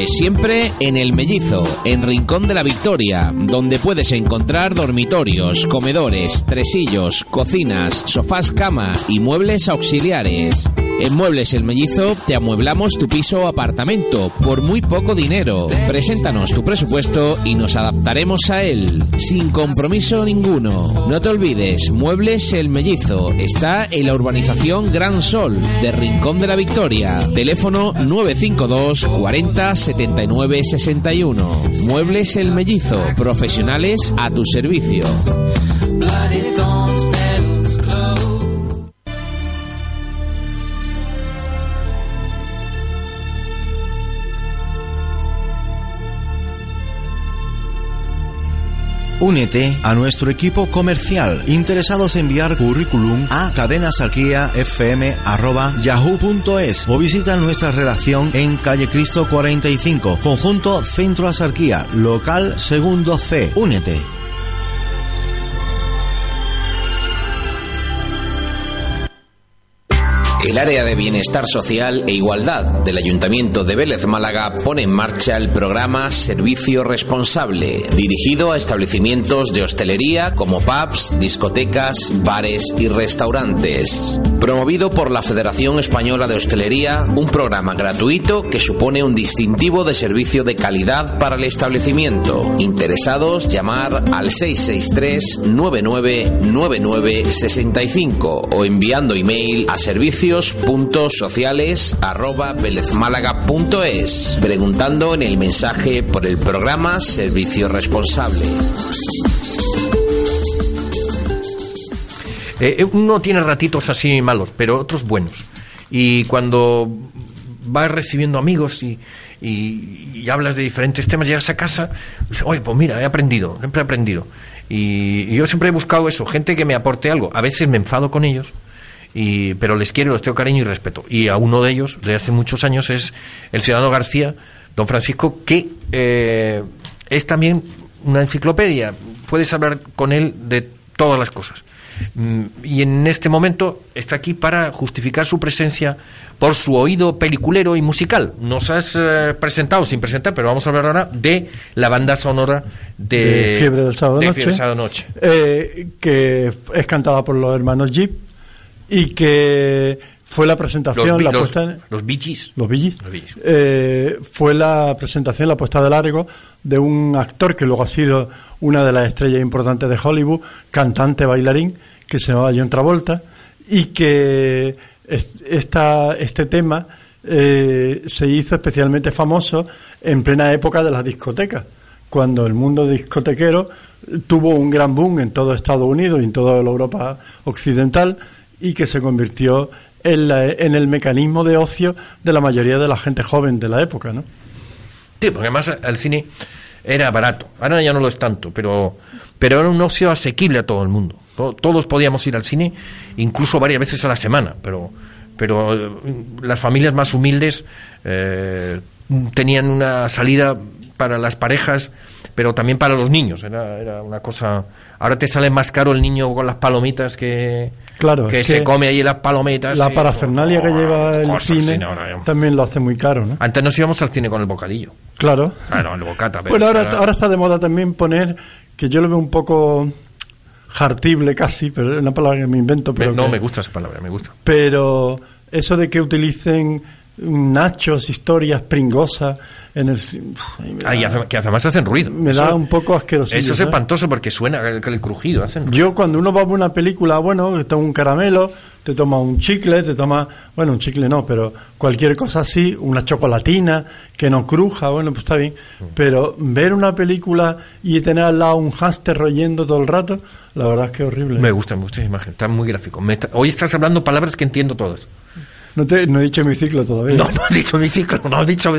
Siempre en El Mellizo, en Rincón de la Victoria, donde puedes encontrar dormitorios, comedores, tresillos, cocinas, sofás cama y muebles auxiliares. En Muebles El Mellizo te amueblamos tu piso o apartamento por muy poco dinero. Preséntanos tu presupuesto y nos adaptaremos a él, sin compromiso ninguno. No te olvides, Muebles El Mellizo está en la urbanización Gran Sol de Rincón de la Victoria. Teléfono 952 40 79 61. Muebles El Mellizo, profesionales a tu servicio. Únete a nuestro equipo comercial interesados en enviar currículum a cadenasarquía.fm@yahoo.es o visita nuestra redacción en calle Cristo 45, conjunto Centro Asarquía, local segundo C. Únete. Área de bienestar social e igualdad del Ayuntamiento de Vélez Málaga pone en marcha el programa Servicio Responsable, dirigido a establecimientos de hostelería como pubs, discotecas, bares y restaurantes. Promovido por la Federación Española de Hostelería, un programa gratuito que supone un distintivo de servicio de calidad para el establecimiento. Interesados, llamar al 663 9999 65 o enviando email a servicios.sociales arroba velezmálaga.es preguntando en el mensaje por el programa Servicio Responsable. Eh, uno tiene ratitos así malos, pero otros buenos. Y cuando vas recibiendo amigos y, y- hablas de diferentes temas, llegas a casa, oye, pues mira, he aprendido, siempre he aprendido. Y, yo siempre he buscado eso, gente que me aporte algo. A veces me enfado con ellos, y, pero les quiero, les tengo cariño y respeto. Y a uno de ellos, de hace muchos años, es el ciudadano García, don Francisco, que eh, es también una enciclopedia. Puedes hablar con él de todas las cosas. Mm, Y en este momento está aquí para justificar su presencia por su oído peliculero y musical. Nos has eh, presentado sin presentar, pero vamos a hablar ahora de la banda sonora de, de Fiebre del Sábado de Noche, Fiebre del Sábado Noche. eh, que es cantada por los hermanos Jeep y que fue la presentación, Los, la los, puesta en- los los. Eh, fue la presentación, la puesta de largo de un actor que luego ha sido una de las estrellas importantes de Hollywood, cantante, bailarín, que se llamaba John Travolta, y que es- esta, este tema eh, se hizo especialmente famoso en plena época de las discotecas, cuando el mundo discotequero tuvo un gran boom en todo Estados Unidos y en toda la Europa occidental y que se convirtió en, la- en el mecanismo de ocio de la mayoría de la gente joven de la época, ¿no? Sí, porque además el cine era barato. Ahora ya no lo es tanto, pero, pero era un ocio asequible a todo el mundo. To- Todos podíamos ir al cine, incluso varias veces a la semana, pero, pero eh, las familias más humildes eh, tenían una salida para las parejas, pero también para los niños. Era, era una cosa. Ahora te sale más caro el niño con las palomitas que, Claro, que es se que come allí las palomitas. La y- parafernalia que lleva el cosas cine también lo hace muy caro, ¿no? Antes nos íbamos al cine con el bocadillo. Claro. Claro, el bocata. pero Bueno, ahora, ahora está de moda también poner, que yo lo veo un poco jartible casi, pero es una palabra que me invento, pero, no, que- me gusta esa palabra, me gusta. pero eso de que utilicen nachos, historias pringosas en el uf, Ah, y hace- que además hacen ruido. me Eso- da un poco asqueroso. Eso es espantoso porque suena el, el crujido. Hacen Yo cuando uno va a ver una película, bueno, te toma un caramelo, te toma un chicle, te toma, bueno, un chicle no, pero cualquier cosa así, una chocolatina que no cruja, bueno, pues está bien. Pero ver una película y tener al lado un hámster royendo todo el rato, la verdad es que es horrible. Me gusta, me gusta esa imagen. Está muy gráfico. Me está- hoy estás hablando palabras que entiendo todas. No, te, no he dicho mi ciclo todavía. No, no he dicho mi ciclo, no he dicho.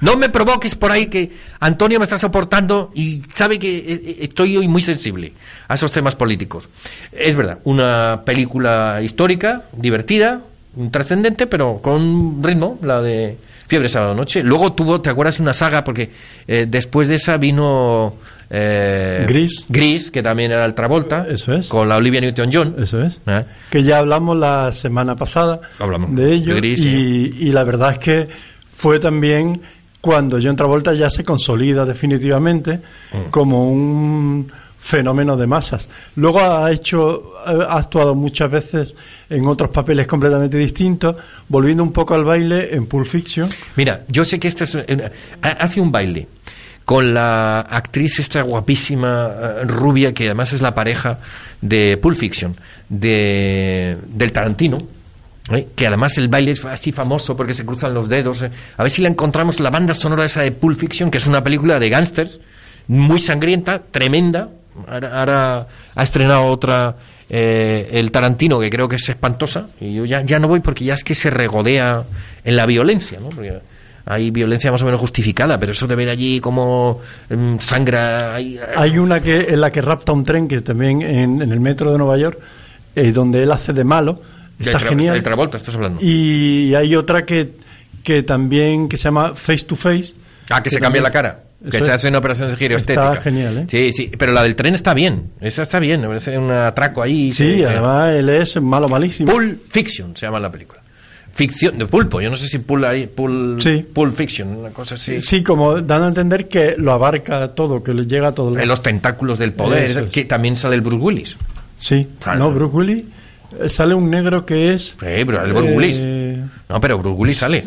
No me provoques por ahí que Antonio me está soportando y sabe que eh, eh, estoy hoy muy sensible a esos temas políticos. Es verdad, una película histórica, divertida, trascendente, pero con ritmo, la de Fiebre Sábado Noche. Luego tuvo, ¿te acuerdas? Una saga, porque eh, después de esa vino. Eh, Gris. Gris, que también era el Travolta. Eso es. Con la Olivia Newton-John. Eso es. ¿eh? Que ya hablamos la semana pasada Hablamos de ello de Gris, y, y la verdad es que fue también cuando John Travolta ya se consolida definitivamente Mm. como un fenómeno de masas. Luego ha hecho, ha actuado muchas veces en otros papeles completamente distintos, volviendo un poco al baile en Pulp Fiction. Mira, yo sé que esta es hace un baile con la actriz esta guapísima eh, rubia que además es la pareja de Pulp Fiction de del Tarantino. ¿eh? que además el baile es así famoso porque se cruzan los dedos. eh. A ver si la encontramos la banda sonora esa de Pulp Fiction, que es una película de gángsters, muy sangrienta, tremenda. Ahora, ha estrenado otra, eh, el Tarantino, que creo que es espantosa. Y yo ya, ya no voy porque ya es que se regodea en la violencia, ¿no? Hay violencia más o menos justificada, pero eso de ver allí como mm, sangra. Hay una que en la que rapta un tren, que también en, en el metro de Nueva York, eh, donde él hace de malo. Está Tra- genial. del Travolta, estás hablando. Y hay otra que, que también que se llama Face to Face. Ah, que se cambia la cara. Que Eso se hace una operación de giro Está estética. genial, ¿eh? Sí, sí, pero la del tren está bien. Esa está bien, me parece un atraco ahí. Sí, que- además él es malo malísimo. Pulp Fiction se llama la película. Ficción, de pulpo. Yo no sé si pulp, ahí- pulp, Sí. pulp fiction, una cosa así. Sí, como dando a entender que lo abarca todo, que le llega a todo. En los tentáculos del poder, es. que también sale el Bruce Willis. Sí, Claro. no, Bruce Willis eh, sale un negro que es. Sí, pero el Bruce Willis. eh, No, pero Bruce Willis sale.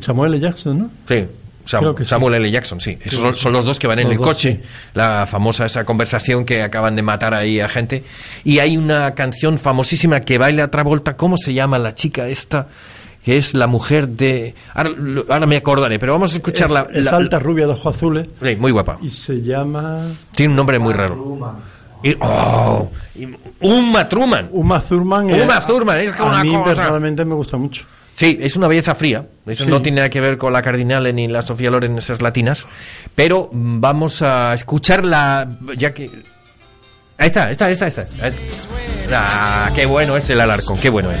Samuel L. Jackson, ¿no? Sí. Sam- que sí. Samuel L. Jackson, sí. Esos son, los dos que van en Los el dos, coche. La famosa esa conversación que acaban de matar ahí a gente. Y hay una canción famosísima que baila Travolta. ¿Cómo se llama la chica esta? Que es la mujer de... Ahora, lo- ahora me acordaré, pero vamos a escuchar es, la... es la- alta, rubia, de ojos azules. Sí, muy guapa. Y se llama. Tiene un nombre muy raro. Y, oh, y- Uma Truman. Uma Thurman. eh, Uma Thurman, es que a una mí cosa- personalmente me gusta mucho. Sí, es una belleza fría. Eso Sí. no tiene nada que ver con la Cardinale ni la Sofía Loren, esas latinas. Pero mm, vamos a escucharla, ya que... Ahí está, esta, esta, esta. Ahí está. Ah, qué bueno es el Alarcón, qué bueno es.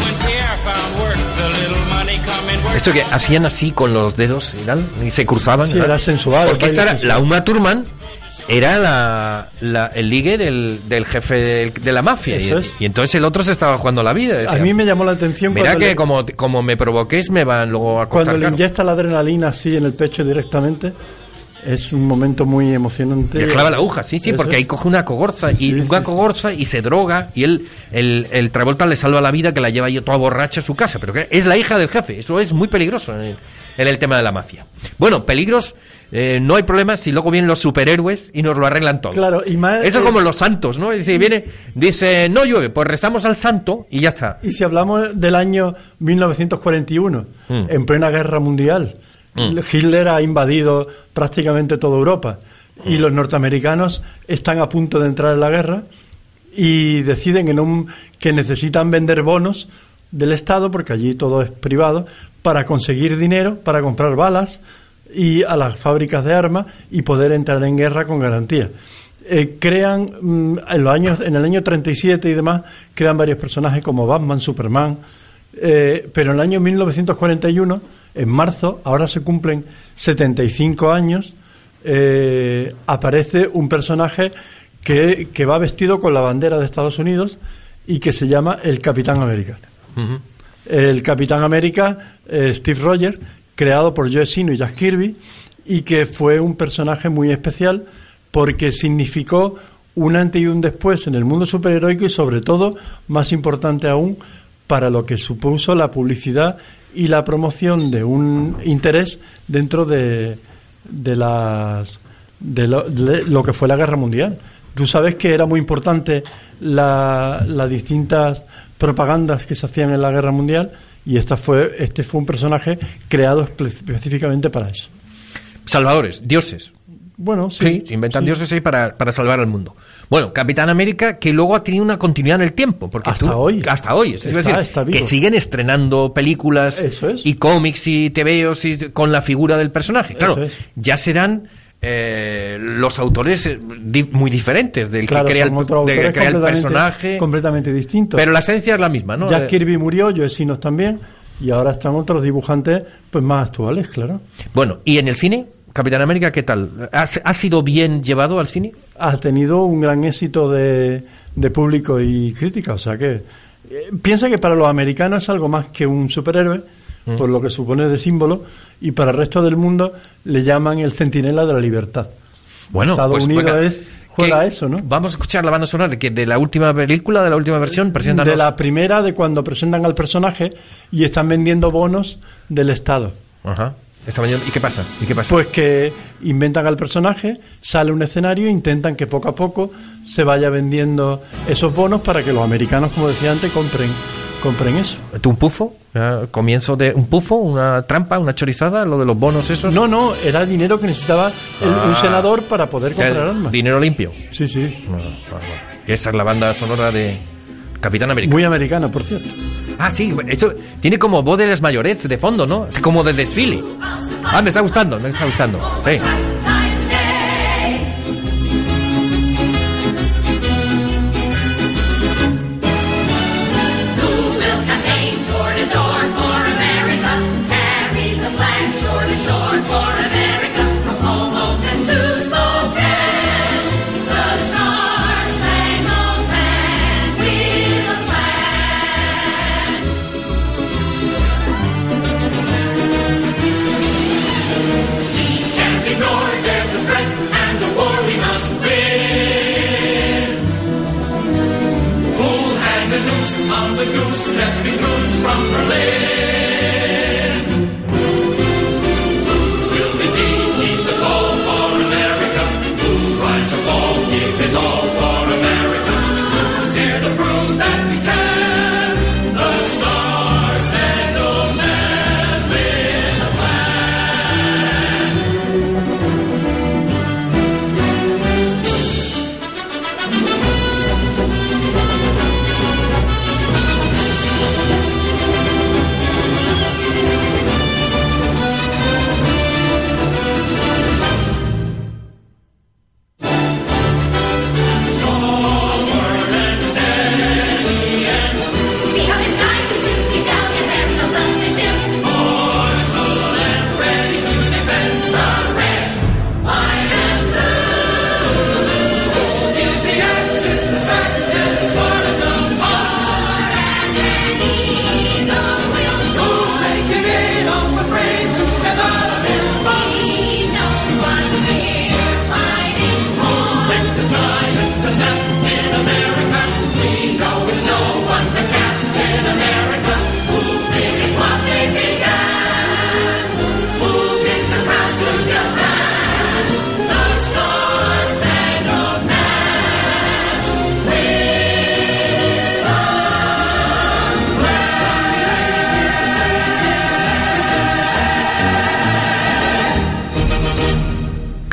work. Esto que hacían así con los dedos y tal, y se cruzaban. Sí, era sensual, Porque esta era, la Uma Thurman era la, la- el ligue del, del jefe del- de la mafia. Y, y entonces el otro se estaba jugando la vida. A decía, mí me llamó la atención Mira que le, como, como me provoquéis me van luego a cuando le inyecta la adrenalina así en el pecho directamente. Es un momento muy emocionante. Le clava la aguja, sí, sí, Eso porque ahí coge una cogorza Sí, y una sí. cogorza y se droga y él, el, el Travolta le salva la vida que la lleva yo toda borracha a su casa, pero que es la hija del jefe, eso es muy peligroso en el, en el tema de la mafia. Bueno, peligros, eh, no hay problema si luego vienen los superhéroes y nos lo arreglan todo. Claro, y más, Eso eh, es como los santos, ¿no? Dice, viene, dice, no llueve, pues rezamos al santo y ya está. Y si hablamos del año 1941, Mm. en plena guerra mundial, Mm. Hitler ha invadido prácticamente toda Europa y los norteamericanos están a punto de entrar en la guerra y deciden en un- que necesitan vender bonos del Estado, porque allí todo es privado, para conseguir dinero, para comprar balas y a las fábricas de armas y poder entrar en guerra con garantía. Eh, crean mm, en los años en el año 37 y demás crean varios personajes como Batman, Superman, eh, pero en el año 1941, en marzo, ahora se cumplen 75 años, eh, aparece un personaje que, que va vestido con la bandera de Estados Unidos y que se llama el Capitán América. El Capitán América, eh, Steve Rogers, creado por Joe Sino y Jack Kirby, y que fue un personaje muy especial porque significó un antes y un después en el mundo superheroico y sobre todo, más importante aún, para lo que supuso la publicidad y la promoción de un interés dentro de, de las de lo, que fue la guerra mundial. Tú sabes que era muy importante la- las distintas propagandas que se hacían en la guerra mundial y esta fue este fue un personaje creado espe- específicamente para eso. Salvadores, dioses. Bueno, sí. Sí, se inventan dioses ahí para, para salvar al mundo. Bueno, Capitán América, que luego ha tenido una continuidad en el tiempo. Porque Hasta tú- hoy. Hasta hoy. Está- decir, está que siguen estrenando películas Eso es. y cómics y tebeos y con la figura del personaje. Claro, es. ya serán eh, los autores eh, di- muy diferentes del Claro, que crea el, que crea el personaje. completamente distintos. Pero la esencia es la misma, ¿no? Jack Eh, Kirby murió, Joe Sinos también y ahora están otros dibujantes pues más actuales, claro. Bueno, ¿y en el cine? Capitán América, ¿qué tal? ¿Ha, ha sido bien llevado al cine? ha tenido un gran éxito de, de público y crítica. O sea que eh, piensa que para los americanos es algo más que un superhéroe, Mm. por lo que supone de símbolo, y para el resto del mundo le llaman el centinela de la libertad. Bueno, Estados pues, Unidos venga, es, juega que- eso, ¿no? Vamos a escuchar la banda sonora de, que de la última película, de la última versión. Preséntanos. De la primera, de cuando presentan al personaje y están vendiendo bonos del Estado. Ajá. Esta mañana- ¿Y qué pasa? ¿Y qué pasa? Pues que inventan al personaje, sale un escenario intentan que poco a poco se vaya vendiendo esos bonos para que los americanos, como decía antes, compren, compren eso. ¿Tú un pufo? ¿Comienzo de un pufo? ¿Una trampa? ¿Una chorizada? ¿Lo de los bonos esos? No, no, era dinero que necesitaba el- un Ah. senador para poder comprar armas. Dinero limpio. Sí, sí. Ah, esa es la banda sonora de Capitán América. Muy americana, por cierto. Ah, sí, eso tiene como voz de las mayorets de fondo, ¿no? Como de desfile. Ah, me está gustando, me está gustando. Sí.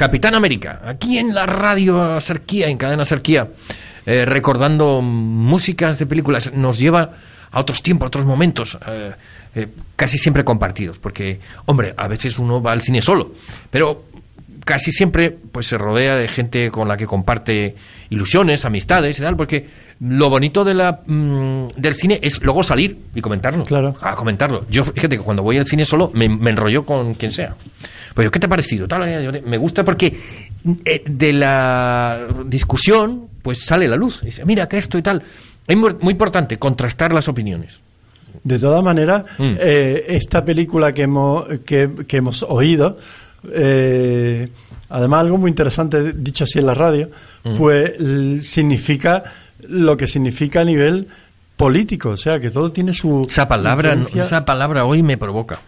Capitán América, aquí en la radio Serquía, en cadena Serquía, eh, recordando músicas de películas, nos lleva a otros tiempos, a otros momentos, eh, eh, casi siempre compartidos, porque, hombre, a veces uno va al cine solo, pero casi siempre pues se rodea de gente con la que comparte ilusiones, amistades y tal, porque lo bonito de la, mm, del cine es luego salir y comentarlo. Claro. A comentarlo. Yo, fíjate que cuando voy al cine solo me, me enrollo con quien sea. Pues yo, ¿qué te ha parecido? Tal, eh, me gusta porque eh, de la discusión pues sale la luz. Dice, mira que esto y tal. Es muy, muy importante contrastar las opiniones. De todas maneras, Mm. eh, esta película que hemos, que, que hemos oído, eh, además algo muy interesante, dicho así en la radio, Mm. pues significa lo que significa a nivel político, o sea, que todo tiene su... Esa palabra, influencia. esa palabra hoy me provoca.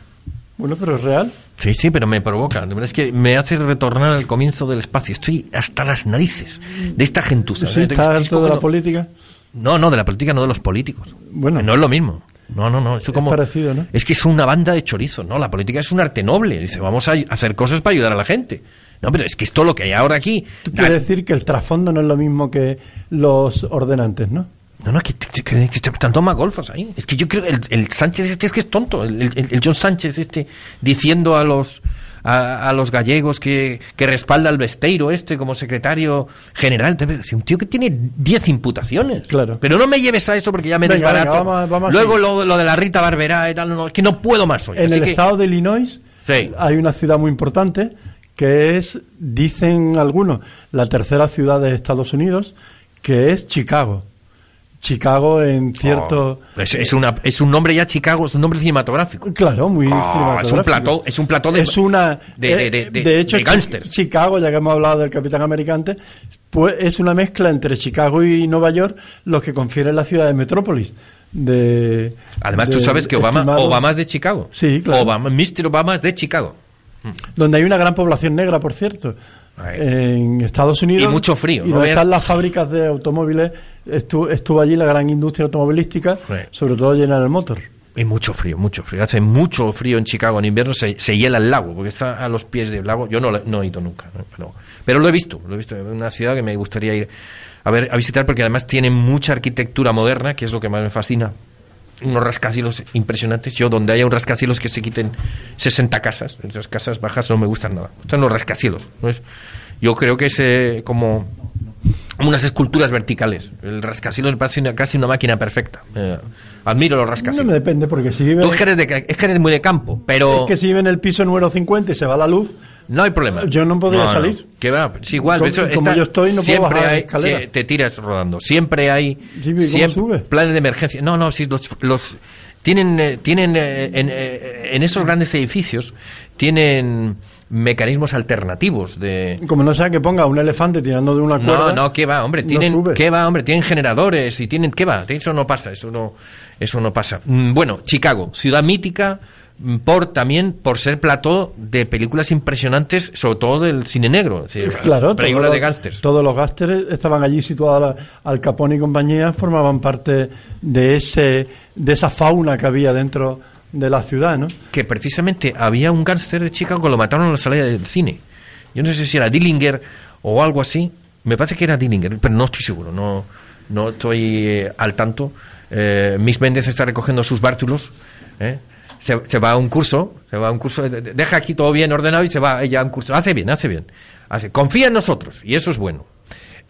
Bueno, pero es real. Sí, sí, pero me provoca. De verdad es que me hace retornar al comienzo del espacio. Estoy hasta las narices de esta gentuza. Sí, está de la política. No, no, de la política, no de los políticos. Bueno. no es lo mismo. No, no, no. Eso como, parecido, ¿no? Es que es una banda de chorizo, ¿no? La política es un arte noble. Dice, vamos a hacer cosas para ayudar a la gente. No, pero es que esto lo que hay ahora aquí. Tú quieres decir que el trasfondo no es lo mismo que los ordenantes, ¿no? No, no, que, que, que, que están toma golfos ahí. Es que yo creo que el, el Sánchez este es que es tonto. El, el- el John Sánchez este diciendo a los a, a los gallegos que, que respalda al Besteiro este como secretario general. Si Un tío que tiene 10 imputaciones. Claro. Pero no me lleves a eso porque ya me Venga, desbarato. venga, vamos a- vamos a Luego lo, lo de la Rita Barberá y tal, no, es que no puedo más hoy. En Así el que- estado de Illinois Sí. hay una ciudad muy importante que es, dicen algunos, la tercera ciudad de Estados Unidos, que es Chicago. Chicago en cierto... Oh, es, es una, es un nombre ya Chicago, es un nombre cinematográfico. Claro, muy Ah, es un cinematográfico. plató, es un plató de, es una de, de, eh, de, de- hecho Chi-. Chicago ya que hemos hablado del Capitán Americante pues es una mezcla entre Chicago y Nueva York lo que confiere la ciudad de Metrópolis de Además, tú sabes que Obama, estimado- Obama es de Chicago. Sí, claro. Obama, Mr. Obama es de Chicago. donde hay una gran población negra por cierto en Estados Unidos Y mucho frío, y ¿no? donde están las fábricas de automóviles estuvo, estuvo allí la gran industria automovilística Sí. sobre todo General Motors Y mucho frío, mucho frío. Hace mucho frío en Chicago en invierno, se, se hiela el lago, porque está a los pies del lago. Yo no, lo- no he ido nunca, ¿no? pero, pero lo he visto, lo he visto. Es una ciudad que me gustaría ir a ver a visitar porque además tiene mucha arquitectura moderna, que es lo que más me fascina. Unos rascacielos impresionantes. Yo, donde haya un rascacielos que se quiten 60 casas, esas casas bajas no me gustan nada. Me gustan los rascacielos. ¿no es? Yo creo que es eh, como unas esculturas verticales. El rascacielos me parece una- casi una máquina perfecta. Eh, admiro los No rascacielos. me depende, porque si vive, Tú es que eres, de- es que eres muy de campo, pero es que si vive en el piso número 50 y se va la luz, no hay problema. yo no podría No, no. salir. Que va, sí, igual. Como- eso como está- yo estoy, no puedo siempre bajar la hay, te tiras rodando. Siempre hay ¿cómo siempre- sube? planes de emergencia. No, no, sí, los, los tienen, eh, tienen eh, en, eh, en esos grandes edificios tienen mecanismos alternativos de como no sea que ponga un elefante tirando de una cuerda. no, no, ¿qué va, hombre? Tienen. ¿qué va, hombre? Tienen generadores y tienen, ¿qué va? Eso no pasa, eso no, eso no pasa. Mm, Bueno, Chicago, ciudad mítica, por también por ser plató de películas impresionantes, sobre todo del cine negro, es decir, Claro, películas todos de los- gángsters. Todos los gángsters estaban allí situados. Al Capone y compañía formaban parte de ese de esa fauna que había dentro de la ciudad, ¿no? Que precisamente había un gángster de Chicago que lo mataron en la salida del cine. Yo no sé si era Dillinger o algo así. Me parece que era Dillinger, pero no estoy seguro. No, no estoy eh, al tanto. Eh, Miss Méndez está recogiendo sus bártulos. ¿eh? Se, se va a un curso, se va a un curso, de- de- deja aquí todo bien ordenado y se va ella a un curso. Hace bien, hace bien. Hace, confía en nosotros y eso es bueno.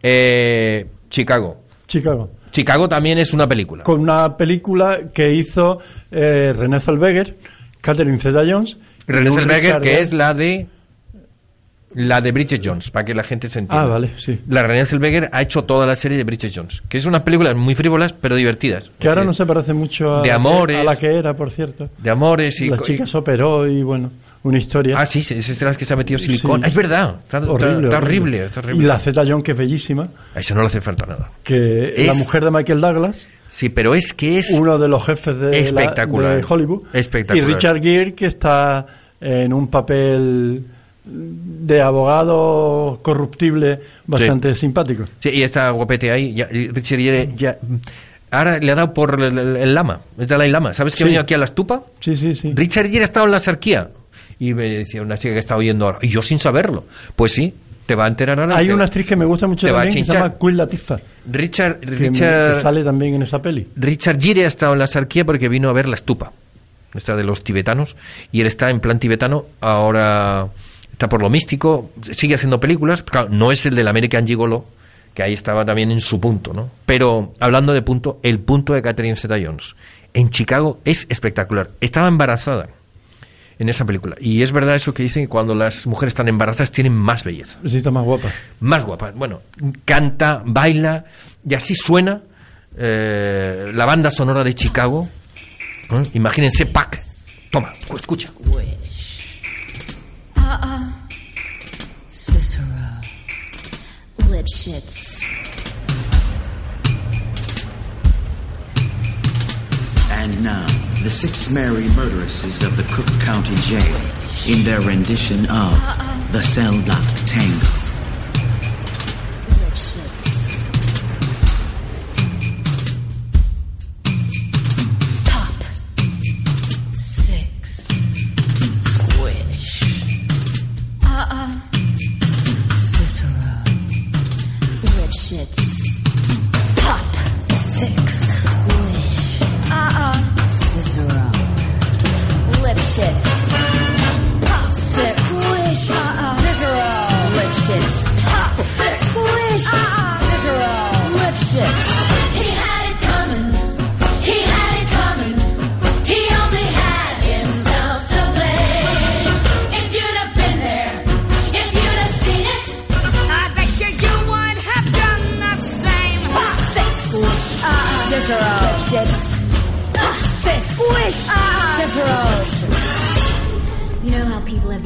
Eh, Chicago. Chicago. Chicago también es una película. Con una película que hizo eh, René Zellweger, Catherine Zeta-Jones. René Zellweger, que es la de la de Bridget Jones, para que la gente se entienda. Ah, vale, sí. La René Zellweger ha hecho toda la serie de Bridget Jones, que es unas películas muy frívolas, pero divertidas. Que ahora no se parece mucho a, De la que- amores. a la que era, por cierto. De amores y... La chica se operó y bueno, una historia. Ah, sí, sí, es de las que se ha metido silicón. Sí. Ah, es verdad, está, horrible, está horrible. horrible, está horrible. Y la Zeta Jones, que es bellísima, A eso no le hace falta nada. que Es- la mujer de Michael Douglas, Sí, pero es que es... uno de los jefes de, la- Espectacular. de Hollywood. Espectacular. Y Richard Gere, que está en un papel de abogado corruptible bastante simpático. Sí, y está guapete ahí. Ya, Richard Gere ya... Ahora le ha dado por el, el- el lama, el Dalai Lama. ¿Sabes que Sí. ha venido aquí a la estupa? Sí, sí, sí. Richard Gere ha estado en la sarquía. Y me decía una chica que estaba oyendo ahora. Y yo sin saberlo. Pues sí, te va a enterar ahora. Hay una actriz que me gusta mucho también, que se llama Queen Latifah, Richard, que, me- Richard, que sale también en esa peli. Richard Gere ha estado en la sarquía porque vino a ver la estupa. Esta de los tibetanos. Y él está en plan tibetano. Ahora está por lo místico. Sigue haciendo películas. Claro, no es el del American Gigolo, que ahí estaba también en su punto, ¿no? Pero hablando de punto, el punto de Catherine Zeta-Jones en Chicago es espectacular. Estaba embarazada en esa película. Y es verdad eso que dicen que cuando las mujeres están embarazadas tienen más belleza. Sí, está más guapa. Más guapa. Bueno, canta, baila y así suena eh, la banda sonora de Chicago. ¿eh? Imagínense Pac. Toma, escucha. Uh-uh. Cicero. Lipschitz. And now, the six merry murderesses of the Cook County Jail in their rendition of uh-uh. The Cell Block Tango.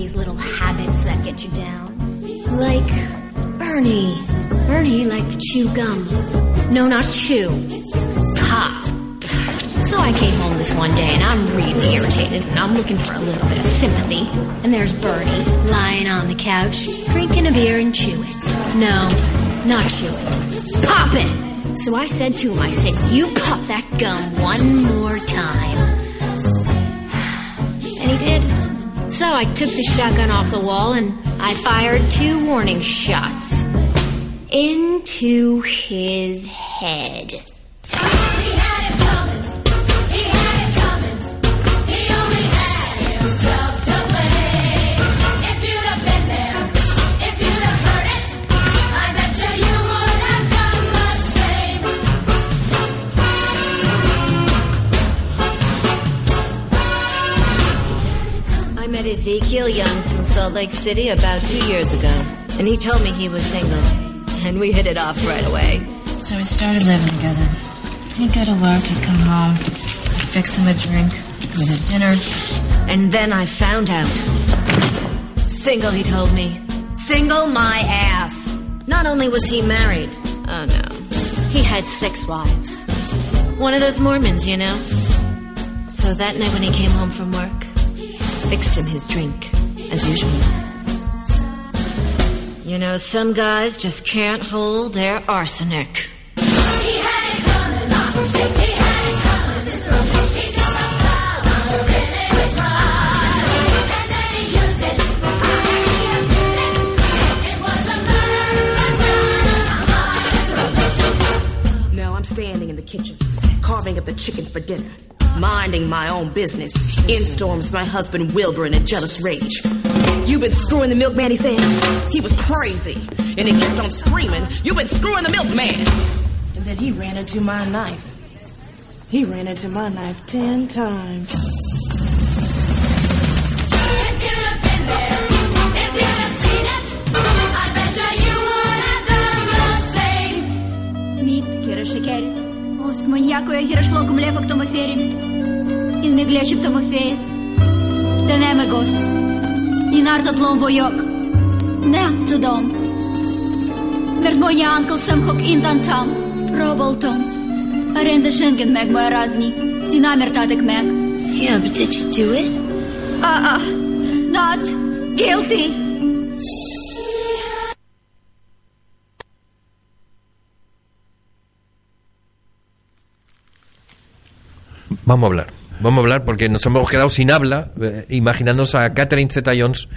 These little habits that get you down? Like Bernie. Bernie liked to chew gum. No, not chew. Pop. So I came home this one day and I'm really irritated and I'm looking for a little bit of sympathy. And there's Bernie lying on the couch, drinking a beer and chewing. No, not chewing. Popping! So I said to him, I said, you pop that gum one more time. So I took the shotgun off the wall and I fired two warning shots into his head. Met Ezekiel Young from Salt Lake City about two years ago, and he told me he was single, and we hit it off right away. So we started living together. He'd go to work, he'd come home, I'd fix him a drink, we'd have dinner. And then I found out. Single, he told me. Single my ass. Not only was he married, oh no, he had six wives. One of those Mormons, you know. So that night when he came home from work, fixed him his drink, as usual. You know, some guys just can't hold their arsenic. The chicken for dinner, minding my own business. In storms my husband Wilbur in a jealous rage. You've been screwing the milkman, he says. He was crazy. And he kept on screaming, You've been screwing the milkman. And then he ran into my knife. He ran into my knife ten times. Пуск някоя е хирешло към лева към аферим. И не глешим към афея. Да неме гос. И нартът лом войок. Нето дом. Мертвоня анкъл съм хок интан сам. Пробълтом. Аренда шенген мег моя разни. Ти намер татък мег. Я бите читиве? А, а. Над. Guilty. Vamos a hablar. Vamos a hablar porque nos hemos quedado sin habla, eh, imaginándonos a Catherine Zeta-Jones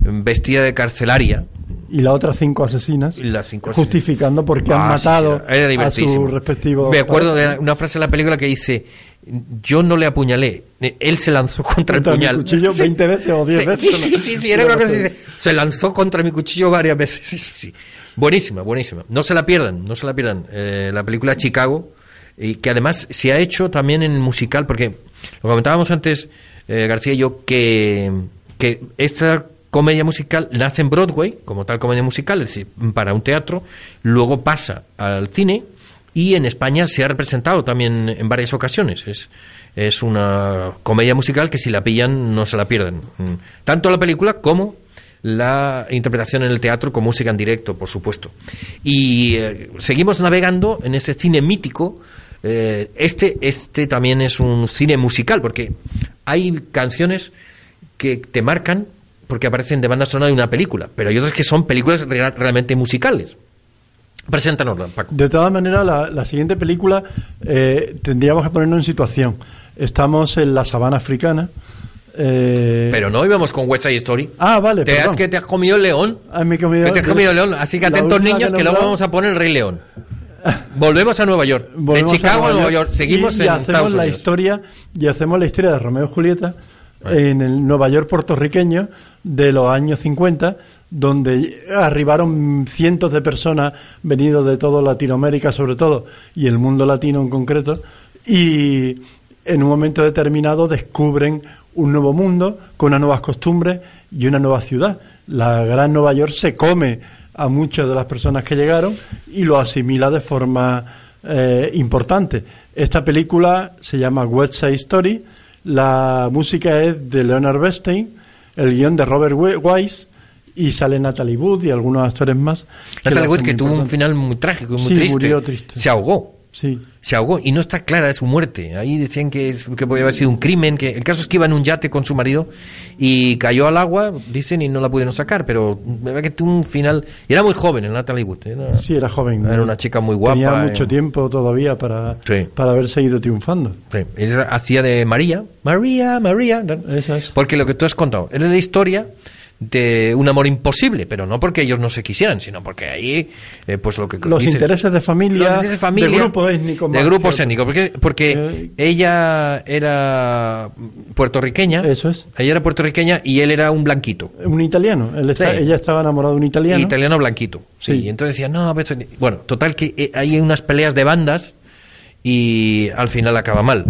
vestida de carcelaria. Y las otras cinco asesinas, Y las cinco justificando por qué han Ah, sí, matado sí, a divertidísimo. su respectivo. Me acuerdo de una frase en la película que dice: Yo no le apuñalé, él se lanzó contra, Contra el mi puñal. cuchillo 20 veces o 10 Sí, veces. Sí, sí, sí, sí, era una cosa que dice, Se lanzó contra mi cuchillo varias veces. Sí, sí, sí. Buenísima, buenísima. No se la pierdan, no se la pierdan. Eh, la película Chicago, y que además se ha hecho también en musical, porque lo comentábamos antes, eh, García y yo, que, que esta comedia musical nace en Broadway, como tal comedia musical, es decir, para un teatro, luego pasa al cine y en España se ha representado también en varias ocasiones. Es, es una comedia musical que si la pillan no se la pierden. Mm. Tanto la película como la interpretación en el teatro con música en directo, por supuesto. Y eh, seguimos navegando en ese cine mítico. Eh, este, este también es un cine musical, porque hay canciones que te marcan porque aparecen de banda sonora de una película, pero hay otras que son películas real- realmente musicales. Preséntanosla, Paco. De todas maneras, la, la siguiente película eh, tendríamos que ponernos en situación. Estamos en la sabana africana. eh, Pero no íbamos con West Side Story. Ah, vale, Te has, que te has comido el león. Ah, me he comido- que te has comido el león. Así que atentos niños, que que, luego vamos a poner el Rey León. Volvemos a Nueva York. Volvemos de Chicago a Nueva York. Seguimos y, en hacemos Estados la Unidos. historia y hacemos la historia de Romeo y Julieta en el Nueva York puertorriqueño de los años 50 donde arribaron cientos de personas venidos de toda Latinoamérica sobre todo y el mundo latino en concreto y en un momento determinado descubren un nuevo mundo con unas nuevas costumbres y una nueva ciudad. La gran Nueva York se come a muchas de las personas que llegaron y lo asimila de forma eh, importante. Esta película se llama West Side Story, la música es de Leonard Bernstein, el guion de Robert Wise y sale Natalie Wood y algunos actores más. Natalie Wood que tuvo un final muy trágico y muy Sí, triste. murió triste. Se ahogó. Sí. Se ahogó y no está clara su muerte. Ahí decían que, que podía haber sido un crimen. que El caso es que iba en un yate con su marido y cayó al agua, dicen, y no la pudieron sacar. Pero verdad que tuvo un final. Era muy joven, el Natalie Wood. Era, Sí, era joven. era una chica muy guapa. Tenía eh. mucho tiempo todavía para, Sí. para haber seguido triunfando. Sí, ella hacía de María, María, María, porque lo que tú has contado era la historia de un amor imposible, pero no porque ellos no se quisieran, sino porque ahí, eh, pues lo que Los intereses de familia, los intereses de familia, de grupos étnicos. de que- étnicos, porque, porque ella era puertorriqueña, eso es, ella era puertorriqueña y él era un blanquito, Un italiano. Él está- Sí. Ella estaba enamorada de un italiano. italiano blanquito, sí, y entonces decía no, pero- bueno, total que eh, hay unas peleas de bandas y al final acaba mal,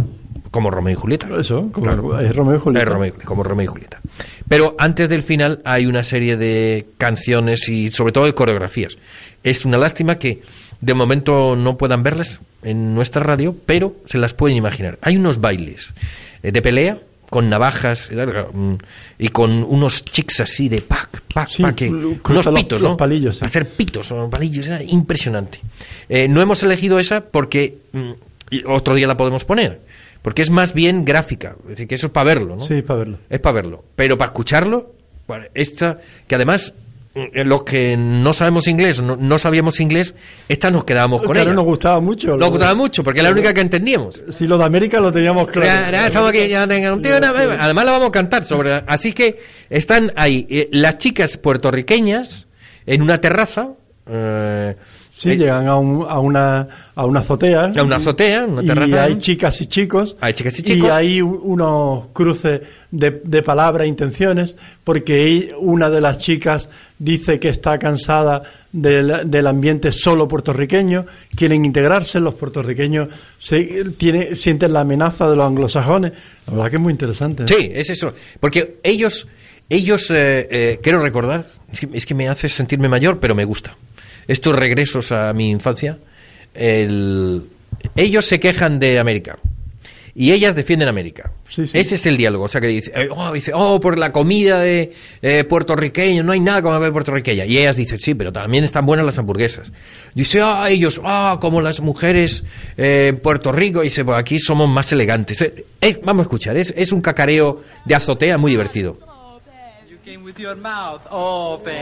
como Romeo y Julieta. Eso, como es Romeo y Julieta. Es Romeo- como Romeo y Julieta. Pero antes del final hay una serie de canciones y sobre todo de coreografías. Es una lástima que de momento no puedan verlas en nuestra radio, pero se las pueden imaginar. Hay unos bailes eh, de pelea con navajas eh, mm, y con unos chics así de pac, pac, Sí, pac, unos pitos, los ¿no? palillos, sí. Hacer pitos o palillos, era impresionante. Eh, no hemos elegido esa porque mm, otro día la podemos poner, porque es más bien gráfica, es decir, que eso es para verlo, ¿no? Sí, para verlo. Es para verlo. Pero para escucharlo, bueno, esta, que además, mm, los que no sabemos inglés, no, no sabíamos inglés, esta nos quedábamos con Claro, ella. nos gustaba mucho. Nos gustaba mucho, porque es la única que entendíamos. Si lo de América lo teníamos claro. Ya, ya, estamos aquí, ya tenga un tío, una- además la vamos a cantar sobre. Así que están ahí eh, las chicas puertorriqueñas en una terraza. eh, Sí, llegan a, un- a una, a una azotea. A una azotea, una Y terraza. hay chicas y chicos. Hay chicas y chicos. hay u- unos cruces de, de palabras, intenciones, porque una de las chicas dice que está cansada del, del ambiente solo puertorriqueño, quieren integrarse, los puertorriqueños se, tiene, sienten la amenaza de los anglosajones. La verdad que es muy interesante. ¿eh? Sí, es eso. Porque ellos, ellos eh, eh, quiero recordar, es que me hace sentirme mayor, pero me gusta. Estos regresos a mi infancia, el- ellos se quejan de América. Y ellas defienden América. Ese es el diálogo. O sea, que dice, eh, oh, dice, oh, por la comida de eh, puertorriqueño, no hay nada como la puertorriqueña. Y ellas dicen, sí, pero también están buenas las hamburguesas. Dice, ah, ellos, ah, como las mujeres eh, en Puerto Rico. Y dice, pues aquí somos más elegantes. Eh, eh, vamos a escuchar, es, es un cacareo de azotea muy divertido. You came with your mouth open.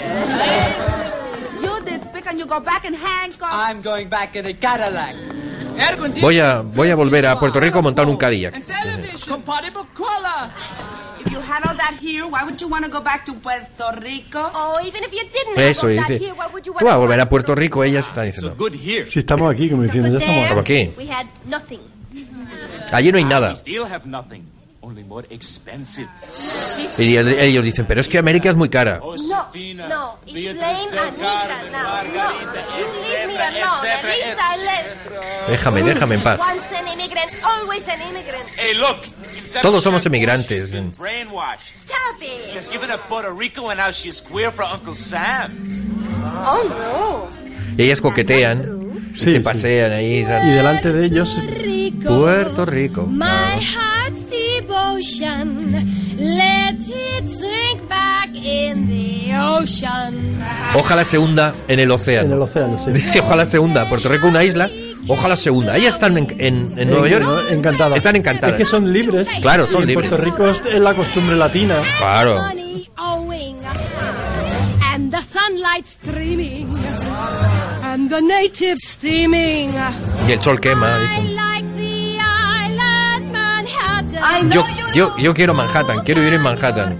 And you go back in handcuffs. I'm going back in a Cadillac. Voy a, voy a volver a Puerto Rico a montar un Cadillac. Compatible color. If you had all that here, why would you want to go back to Puerto Rico? Oh, even if you didn't Eso, dice, tú vas a volver a Puerto Rico, ellas están diciendo. Si estamos aquí, como diciendo, ya estamos aquí. We had nothing. Allí no hay nada. Only more expensive. Y el- ellos dicen, pero es que América es muy cara. No, no, it's plain Anita now. No, you leave me alone. At least I let. Déjame, déjame en paz. Once an immigrant, always an immigrant. Hey, look. instead of Todos somos emigrantes. she's been brainwashed. Stop it. She's given up Puerto Rico and now she's queer for Uncle Sam. Oh Y ellas coquetean, Sí, se sí. pasean ahí. Y delante de ellos, Puerto Rico. My heart's devotion, let it sink back in the ocean. Ojalá se hunda en el océano. En el océano, sí. Dice, ojalá se hunda. Puerto Rico una isla, ojalá se hunda. Ellas están en, en- en Nueva York. encantadas. Están encantadas. Es que son libres. Claro, son Y en libres. Puerto Rico es, la costumbre latina. Claro. Money owing, and the sunlight streaming, and the natives steaming. Y el sol quema. Dicen. Yo, yo, yo quiero Manhattan, quiero vivir en Manhattan.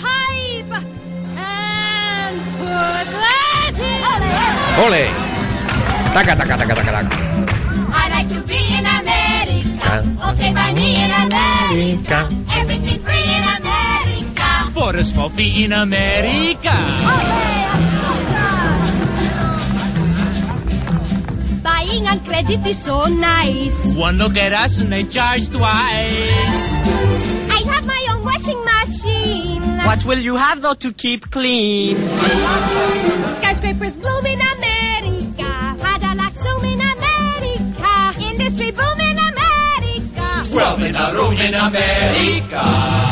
¡Ole! Taca, taca, taca, taca, taca. I like to be in America. Okay, by me in America. Everything free in America. For a small fee in America. Buying on credit is so nice. One look at us and they charge twice. I have my own washing machine. What will you have though to keep clean? Skyscrapers bloom in America. Cadillac zoom in America. Industry boom in America. Wealth in a room in America.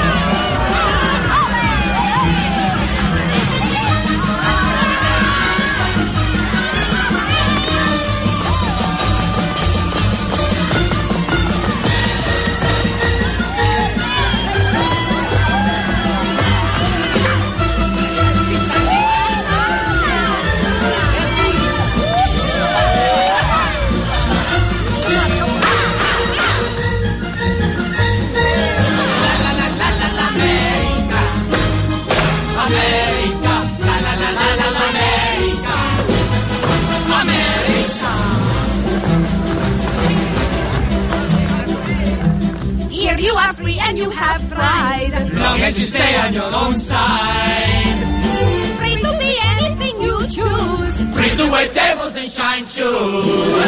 you are free and you have pride. Long as you stay on your own side. Free to be anything you choose. Free to wear devils and shine shoes.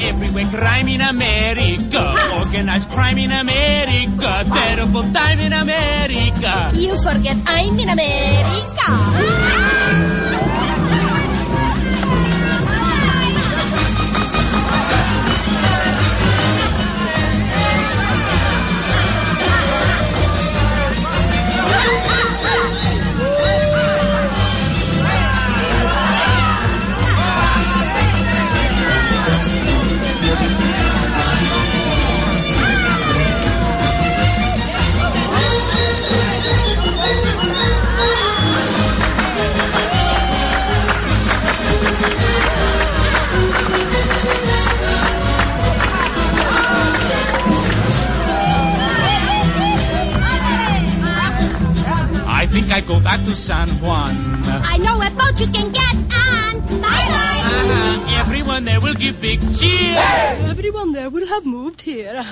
Everywhere crime in America. Organized crime in America. Terrible time in America. You forget I'm in America. I I go back to San Juan. I know a boat you can get on. Bye bye. Uh-huh. Everyone there will give big cheer. Everyone there will have moved here.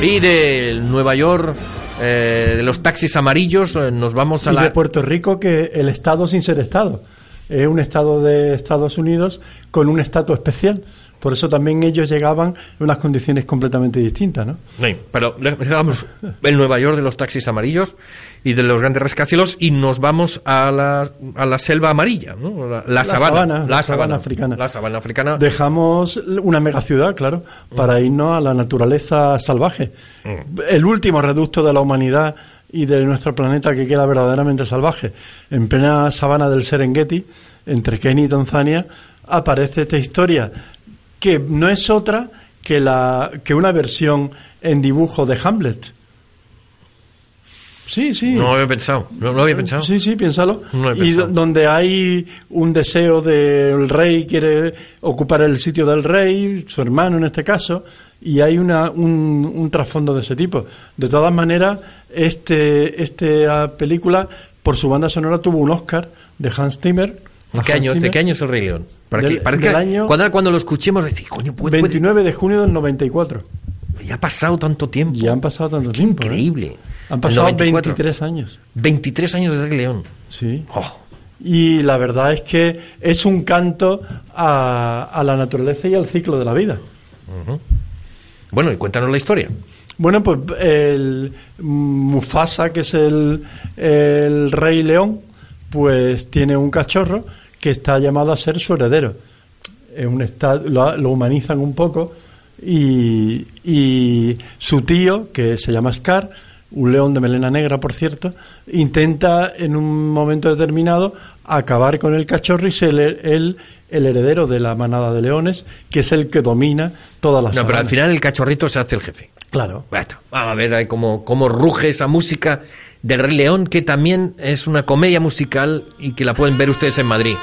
Y de Nueva York, eh, de los taxis amarillos, eh, nos vamos a y la... de Puerto Rico que el Estado sin ser Estado. Es un Estado de Estados Unidos con un estatus especial. Por eso también ellos llegaban en unas condiciones completamente distintas, ¿no? Sí, pero dejamos el Nueva York de los taxis amarillos y de los grandes rascacielos y nos vamos a la, a la selva amarilla, ¿no? La, la sabana, la sabana africana. La sabana africana. Dejamos una megaciudad, claro, para irnos a la naturaleza salvaje. El último reducto de la humanidad y de nuestro planeta que queda verdaderamente salvaje. En plena sabana del Serengeti, entre Kenia y Tanzania, aparece esta historia que no es otra que, la, que una versión en dibujo de Hamlet. Sí, sí. No lo había pensado, no lo había pensado. Sí, sí, piénsalo. No y donde hay un deseo del rey, quiere ocupar el sitio del rey, su hermano en este caso, y hay una, un, un trasfondo de ese tipo. De todas maneras, este, esta película, por su banda sonora, tuvo un Oscar de Hans Zimmer. ¿De qué, año, ¿De qué año es el Rey León? Para Del- que, para del que año- cuando, cuando lo escuchemos, decir, coño, puede, puede- 29 de junio del 94. ya ha pasado tanto tiempo. Ya han pasado tanto tiempo. ¿eh? Increíble. Han El pasado 94. 23 años. 23 años de Rey León. Sí. Oh. Y la verdad es que es un canto a, a la naturaleza y al ciclo de la vida. Ujú. Bueno, y cuéntanos la historia. Bueno, pues el Mufasa, que es el, el rey león, pues tiene un cachorro que está llamado a ser su heredero. Es un esta- lo, humanizan un poco y, su tío, que se llama Scar, un león de melena negra, por cierto, intenta en un momento determinado acabar con el cachorro y ser el, el- el heredero de la manada de leones, que es el que domina todas las No, pero al final el cachorrito se hace el jefe. Claro. Bueno, vamos a ver ahí cómo, cómo ruge esa música del Rey León, que también es una comedia musical y que la pueden ver ustedes en Madrid.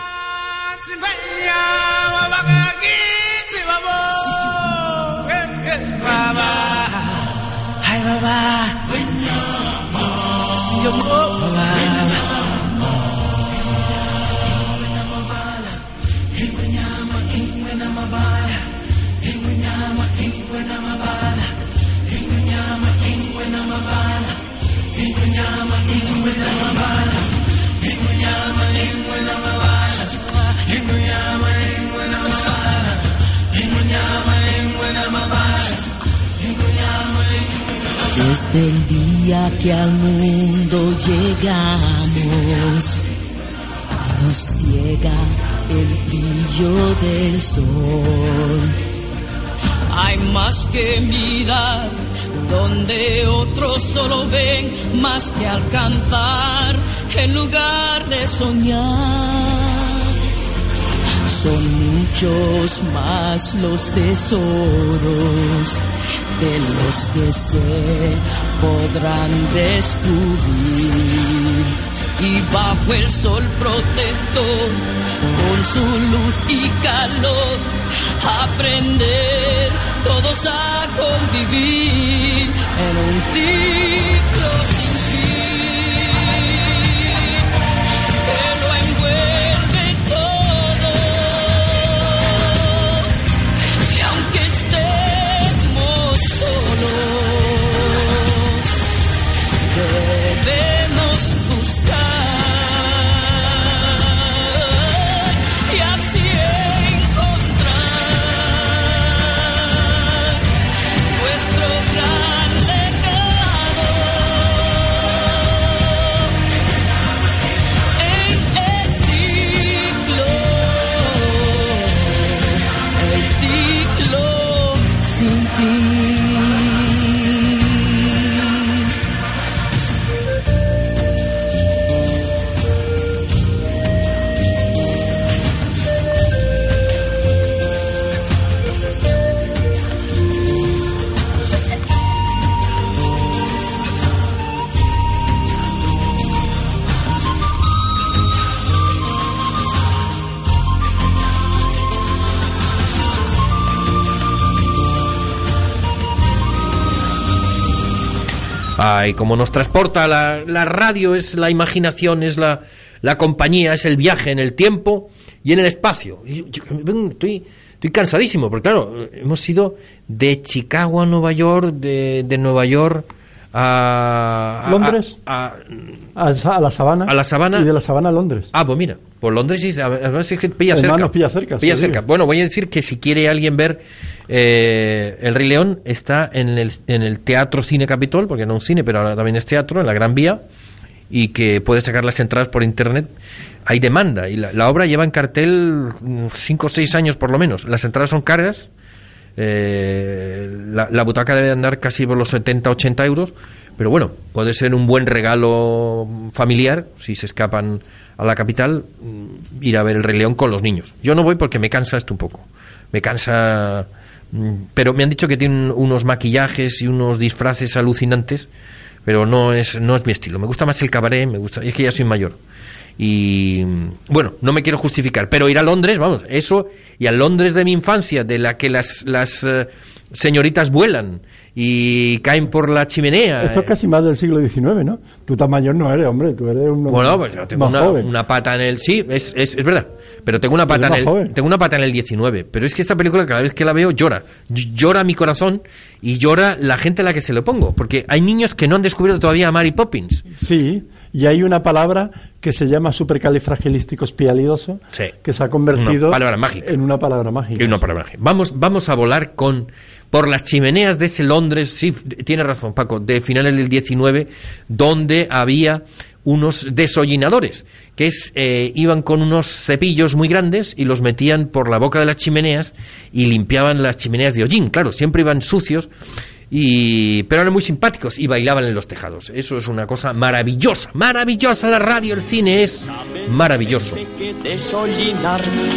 Desde el día que al mundo llegamos, nos ciega el brillo del sol. Hay más que mirar donde otros solo ven, más que alcanzar en lugar de soñar. Son muchos más los tesoros de los que se podrán descubrir. Y bajo el sol protector, con su luz y calor, aprender todos a convivir en un ciclo Ay, como nos transporta la, radio, es la imaginación, es la, la compañía, es el viaje en el tiempo y en el espacio. Estoy, estoy cansadísimo, porque claro, hemos ido de Chicago a Nueva York, de, de Nueva York a... Londres. a- A, a la sabana. A la sabana. Y de la sabana a Londres. Ah, pues mira, por Londres sí, además es que pilla cerca. nos pilla cerca, Pilla cerca. Bueno, voy a decir que si quiere alguien ver eh, El Rey León, está en el, en el Teatro Cine Capitol, porque no un cine, pero ahora también es teatro, en la Gran Vía, y que puede sacar las entradas por internet. Hay demanda, y la, la obra lleva en cartel 5 o 6 años por lo menos. Las entradas son caras, eh, la, la butaca debe andar casi por los 70, 80 euros, pero bueno, puede ser un buen regalo familiar si se escapan a la capital, mm, ir a ver el Rey León con los niños. Yo no voy porque me cansa esto un poco. Me cansa. mm, Pero me han dicho que tiene un- unos maquillajes y unos disfraces alucinantes, pero no es, no es mi estilo. Me gusta más el cabaret, me gusta. Es que ya soy mayor. Y bueno, no me quiero justificar, pero ir a Londres, vamos, eso, y a Londres de mi infancia, de la que las, las eh, señoritas vuelan y caen por la chimenea. Esto es eh, casi más del siglo XIX, ¿no? Tú tan mayor no eres, hombre. Tú eres un Bueno, pues yo tengo más una, joven. una pata en el... Sí, es, es, es verdad. Pero tengo una pata en el... joven. Tengo una pata en el 19. Pero es que esta película cada vez que la veo llora. Ll- Llora mi corazón y llora la gente a la que se lo pongo. Porque hay niños que no han descubierto todavía a Mary Poppins. Sí, y hay una palabra que se llama supercalifragilístico-espialidoso Sí. que se ha convertido Una en una palabra mágica. Una palabra mágica. Vamos, vamos a volar con por las chimeneas de ese Londres, sí, tiene razón Paco, de finales del 19, donde había unos desollinadores, que es, eh, iban con unos cepillos muy grandes y los metían por la boca de las chimeneas y limpiaban las chimeneas de hollín. Claro, siempre iban sucios, y, pero eran muy simpáticos y bailaban en los tejados. Eso es una cosa maravillosa, maravillosa la radio, el cine es maravilloso.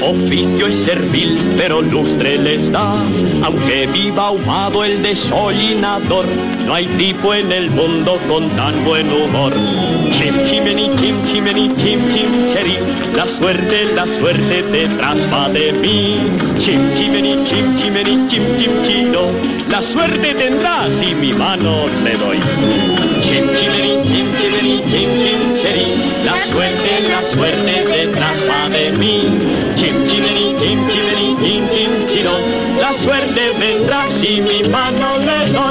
oficio es servil, pero lustre les da. Aunque viva ahumado el desolinador, no hay tipo en el mundo con tan buen humor. Chim chimeni, chim chimeni, chim chim cheri, la suerte, la suerte detrás va de mí. Chim chimeni, chim chimeni, chim chim chino, la suerte tendrá si mi mano le doy. Chim chimeni, chim chimeni, chim chim cheri, la suerte, la suerte detrás va de mí. Chim chimeni, chim chimeni, chim chim chino, la suerte vendrá si mi mano le doy.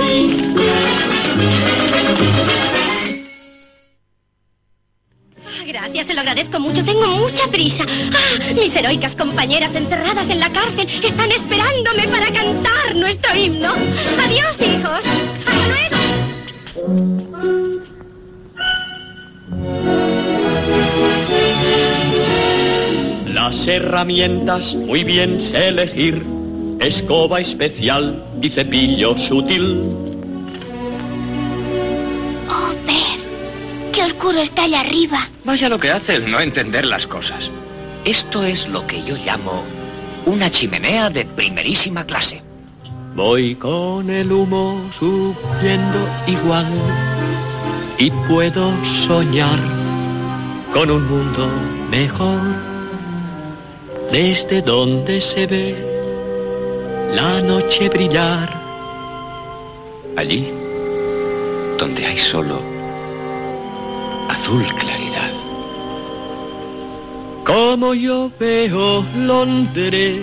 Gracias, se lo agradezco mucho. Tengo mucha prisa. Ah, mis heroicas compañeras encerradas en la cárcel están esperándome para cantar nuestro himno. Adiós, hijos. Hasta. Las herramientas muy bien sé elegir, escoba especial y cepillo sutil. Qué oscuro está allá arriba. Vaya lo que hace el no entender las cosas. Esto es lo que yo llamo una chimenea de primerísima clase. Voy con el humo subiendo igual y puedo soñar con un mundo mejor desde donde se ve la noche brillar. Allí, donde hay solo azul claridad. Como yo veo Londres,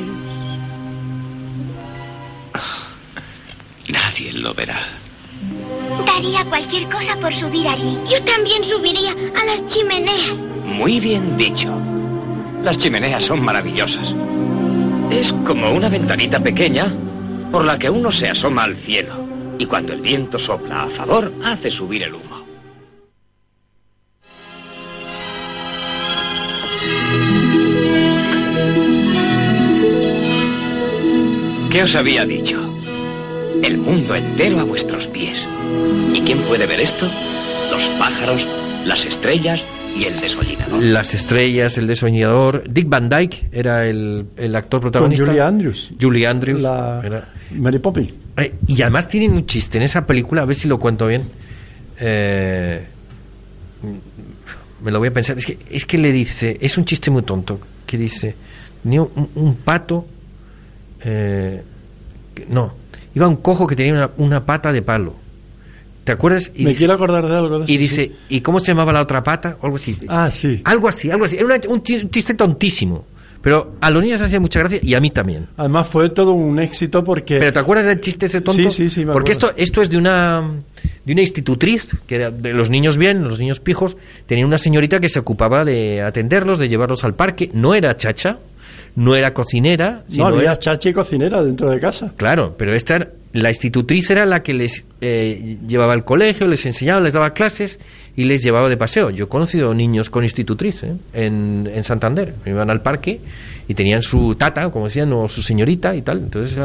Nadie lo verá. Daría cualquier cosa por subir allí. Yo también subiría a las chimeneas. Muy bien dicho. Las chimeneas son maravillosas. Es como una ventanita pequeña por la que uno se asoma al cielo. Y cuando el viento sopla a favor, hace subir el humo. ¿Qué os había dicho? El mundo entero a vuestros pies. ¿Y quién puede ver esto? Los pájaros, las estrellas y el desollinador. Las estrellas, el desoñador. Dick Van Dyke era el, el actor Con protagonista. Julie Andrews. Julie Andrews. La era- Mary Poppins. Eh, y además tienen un chiste en esa película, a ver si lo cuento bien. Eh, me lo voy a pensar. Es que, es que le dice, es un chiste muy tonto, que dice, tenía un, un pato, eh, no, iba un cojo que tenía una, una pata de palo. ¿Te acuerdas? Y Me dice- quiero acordar de algo de eso. y dice, ¿y cómo se llamaba la otra pata? O algo así. Ah, sí. Algo así, algo así. Era una- un chi- un chiste tontísimo. Pero a los niños hacía mucha gracia y a mí también. Además fue todo un éxito porque... ¿Pero te acuerdas del chiste ese tonto? Sí, sí, sí, me Porque esto, esto es de una, de una institutriz, que era de los niños bien, los niños pijos, tenía una señorita que se ocupaba de atenderlos, de llevarlos al parque. No era chacha, no era cocinera, No, sino había era- chacha y cocinera dentro de casa. Claro, pero esta la institutriz era la que les eh, llevaba al colegio, les enseñaba, les daba clases y les llevaba de paseo. Yo he conocido niños con institutriz ¿eh? en, en Santander. Iban al parque y tenían su tata, como decían, o su señorita y tal. Entonces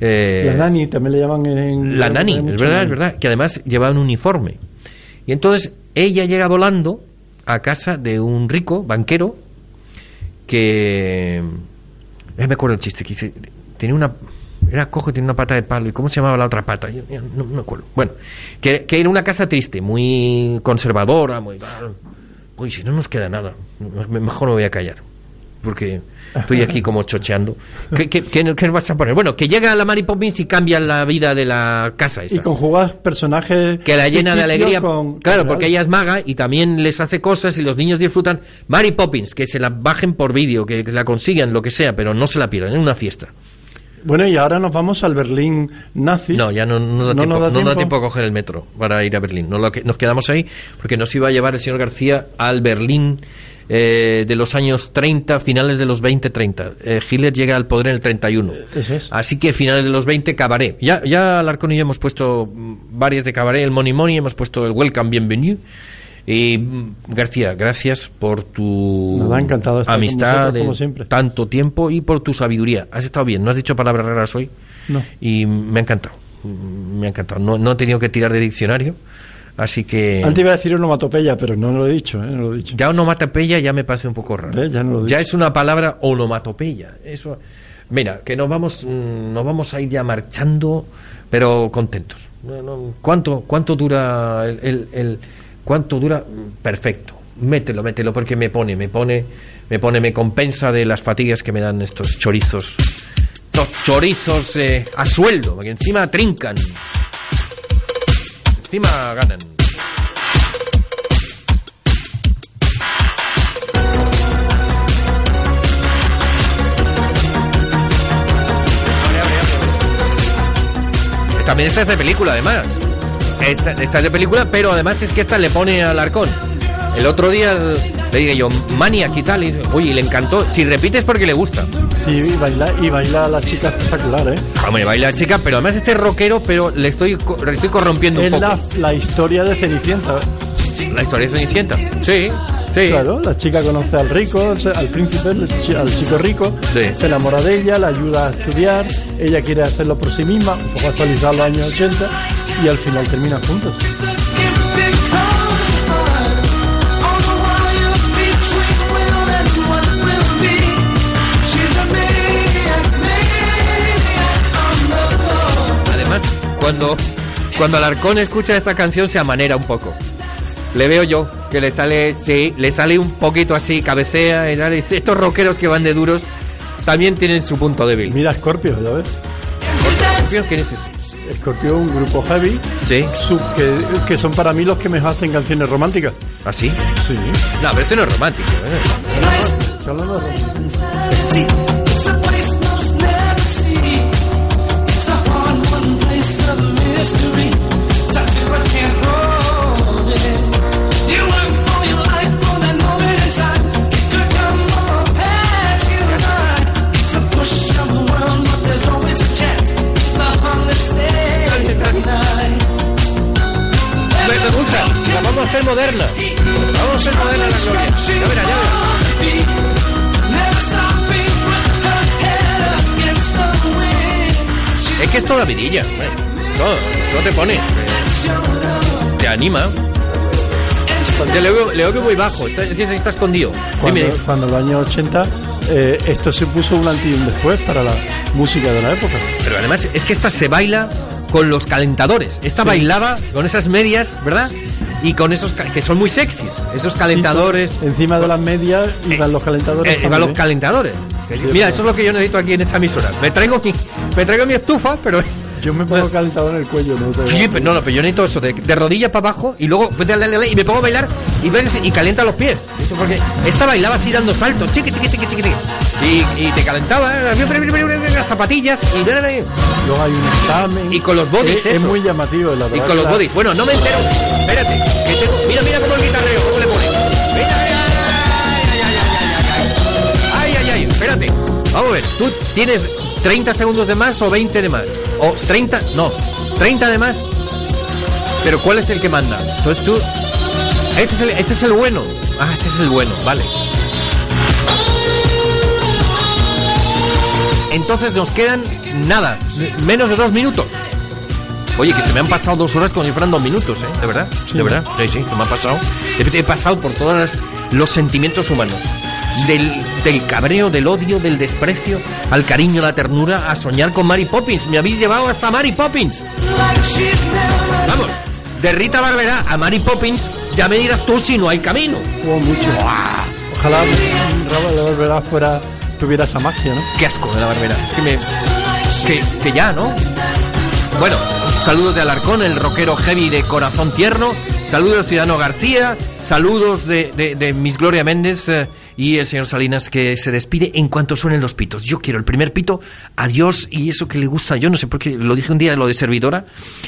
eh, la nani también le llaman en... la nani, es verdad, es verdad, que además llevaba un uniforme. Y entonces ella llega volando a casa de un rico banquero que... me acuerdo el chiste, que dice, tenía una... Era cojo tenía una pata de palo. ¿Y cómo se llamaba la otra pata? No, me acuerdo. Bueno, que, que era una casa triste, muy conservadora, muy... Uy, si no nos queda nada, me- mejor me voy a callar. Porque estoy aquí como chocheando. ¿Qué, qué, qué- qué nos vas a poner? Bueno, que llega la Mary Poppins y cambia la vida de la casa esa Y conjugas personajes... que la llena de alegría. con- claro, con porque ella es maga y también les hace cosas y los niños disfrutan. Mary Poppins, que se la bajen por vídeo, que, que la consigan, lo que sea, pero no se la pierdan, en una fiesta. Bueno, y ahora nos vamos al Berlín nazi. No, ya no, no da, No tiempo, nos da no da tiempo. tiempo a coger el metro para ir a Berlín. No lo que- nos quedamos ahí porque nos iba a llevar el señor García al Berlín eh, de los años 30, finales de los 20-30. Eh, Hitler llega al poder en el 31. Eso es. Así que finales de los 20, Cabaret. Ya, ya Alarcón y yo hemos puesto varias de Cabaret, el Money Money, hemos puesto el Welcome, Bienvenue. Y mm, García, gracias por tu Nada, encantado de amistad vosotros, de como siempre. tanto tiempo y por tu sabiduría. Has estado bien, no has dicho palabras raras hoy No. y me ha encantado. Mm, Me ha encantado. No, no he tenido que tirar de diccionario, así que... Antes iba a decir onomatopeya, pero no lo he dicho, ¿eh? No lo he dicho. Ya onomatopeya ya me parece un poco raro. Ya no lo he Ya dicho. es una palabra onomatopeya. Eso. Mira, que nos vamos, mm, nos vamos a ir ya marchando, pero contentos. ¿Cuánto, cuánto dura el, el- el- cuánto dura? Perfecto. Mételo, mételo, porque me pone, me pone, me pone, me compensa de las fatigas que me dan estos chorizos. Estos chorizos eh, a sueldo, porque encima trincan. Ganan. También esta es de película, además. Esta, esta es de película, pero además es que esta le pone al arcón. El otro día le dije yo, Maniac y tal, y dice, oye, y le encantó. Si repites porque le gusta. Sí, y baila, y baila la chica espectacular, ¿eh? Hombre, baila la chica, pero además este es rockero, pero le estoy, le estoy corrompiendo un Es poco. la, la historia de Cenicienta. La historia de Cenicienta. Sí, sí. Claro, la chica conoce al rico, al príncipe, al chi- al chico rico, Sí. se enamora de ella, la ayuda a estudiar, ella quiere hacerlo por sí misma, un poco actualizar los años 80 y al final terminan juntos. Cuando, cuando Alarcón escucha esta canción se amanera un poco. Le veo yo que le sale, sí, le sale un poquito así, cabecea Estos rockeros que van de duros también tienen su punto débil. Mira Scorpio, ¿ya ves? Scorpio, ¿quién es ese? Scorpio, un grupo heavy, Sí. que, que son para mí los que mejor hacen canciones románticas. ¿Ah, sí? Sí. No, pero este no es romántico. ¿eh? Me, me moderna. Vamos a hacer moderna la gloria. Ya verá, ya verá. Es que es toda vidilla. hombre. No, no te pone. eh, Te anima. Te le veo, le veo que muy bajo, está, escondido. Cuando, cuando en los años 80 eh, esto se puso un antes y un después para la música de la época. Pero además es que esta se baila con los calentadores. Esta bailaba con esas medias, ¿verdad? Y con esos que son muy sexys. Esos calentadores. Sí, encima de las medias iban los calentadores. Eh, iban los ¿eh? calentadores. Mira, es eso es lo que yo necesito aquí en esta emisora. Me traigo mi, me traigo mi estufa, pero. Yo me pongo calentador en el cuello, ¿no? Sí, pero no, no, pero yo necesito eso, de, de rodillas para abajo y luego pues, dale, dale, dale, y me pongo a bailar y, y calienta los pies. Porque esta bailaba así dando saltos, chiqui, chiqui, chiqui. Y, y te calentaba, eh, las zapatillas y, Luego hay un examen. y con los bodies. Es, es muy llamativo, la Y verdad. con los bodies. Bueno, no me entero. Espérate. que tengo- Mira, mira Vamos a ver, tú tienes 30 segundos de más o 20 de más. O 30, no, 30 de más. Pero ¿cuál es el que manda? Entonces tú. Este es el, este es el bueno. Ah, este es el bueno, vale. Entonces nos quedan nada, menos de dos minutos. Oye, que se me han pasado dos horas como si fueran dos minutos, ¿eh? ¿De verdad? ¿De verdad? Sí, sí, se me ha pasado. He, he pasado por todos los sentimientos humanos. Del, del cabreo, del odio, del desprecio, al cariño, la ternura, a soñar con Mary Poppins. Me habéis llevado hasta Mary Poppins. Vamos, de Rita Barberá a Mary Poppins, ya me dirás tú si no hay camino. Hubo mucho. Ojalá de Barberá fuera, tuviera esa magia, ¿no? Qué asco de la Barbera. Que, me, que, que ya, ¿no? Bueno, saludos de Alarcón, el rockero heavy de corazón tierno. Saludos Ciudadano García. Saludos de, de, Miss Gloria Méndez eh, y el señor Salinas que se despide en cuanto suenen los pitos. Yo quiero el primer pito, adiós y eso que le gusta. Yo no sé por qué, lo dije un día lo de servidora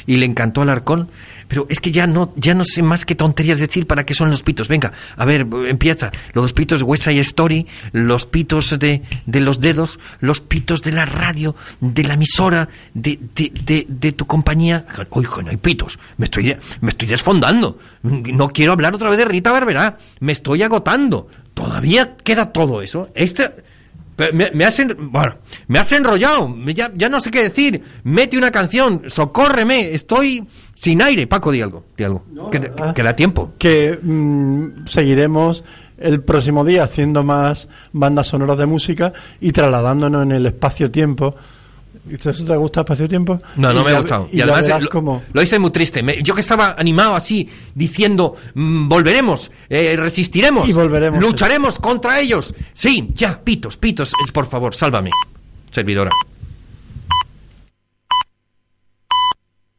y le encantó a Alarcón. Pero es que ya no, ya no sé más qué tonterías decir para qué son los pitos. Venga, a ver, empieza. Los pitos de West Side Story, los pitos de, de los dedos, los pitos de la radio, de la emisora, de, de, de, de tu compañía. Oye, no hay pitos. Me estoy, me estoy desfondando. No quiero hablar otra vez de Rita Barberá. Me estoy agotando. Todavía queda todo eso. Este. Me, me has, en- bueno, me has enrollado, me- ya, ya no sé qué decir. Mete una canción, socórreme, estoy sin aire. Paco, di algo, di algo. que da tiempo. Que mm, seguiremos el próximo día haciendo más bandas sonoras de música y trasladándonos en el espacio-tiempo. ¿Eso te gusta espacio-tiempo? No, no Y me ha gustado. Y, Y, además lo, cómo- lo hice muy triste. Me- yo que estaba animado así, diciendo, mm, volveremos, eh, resistiremos, Y volveremos. lucharemos contra ellos. Sí, ya, pitos, pitos, eh, por favor, sálvame. Servidora.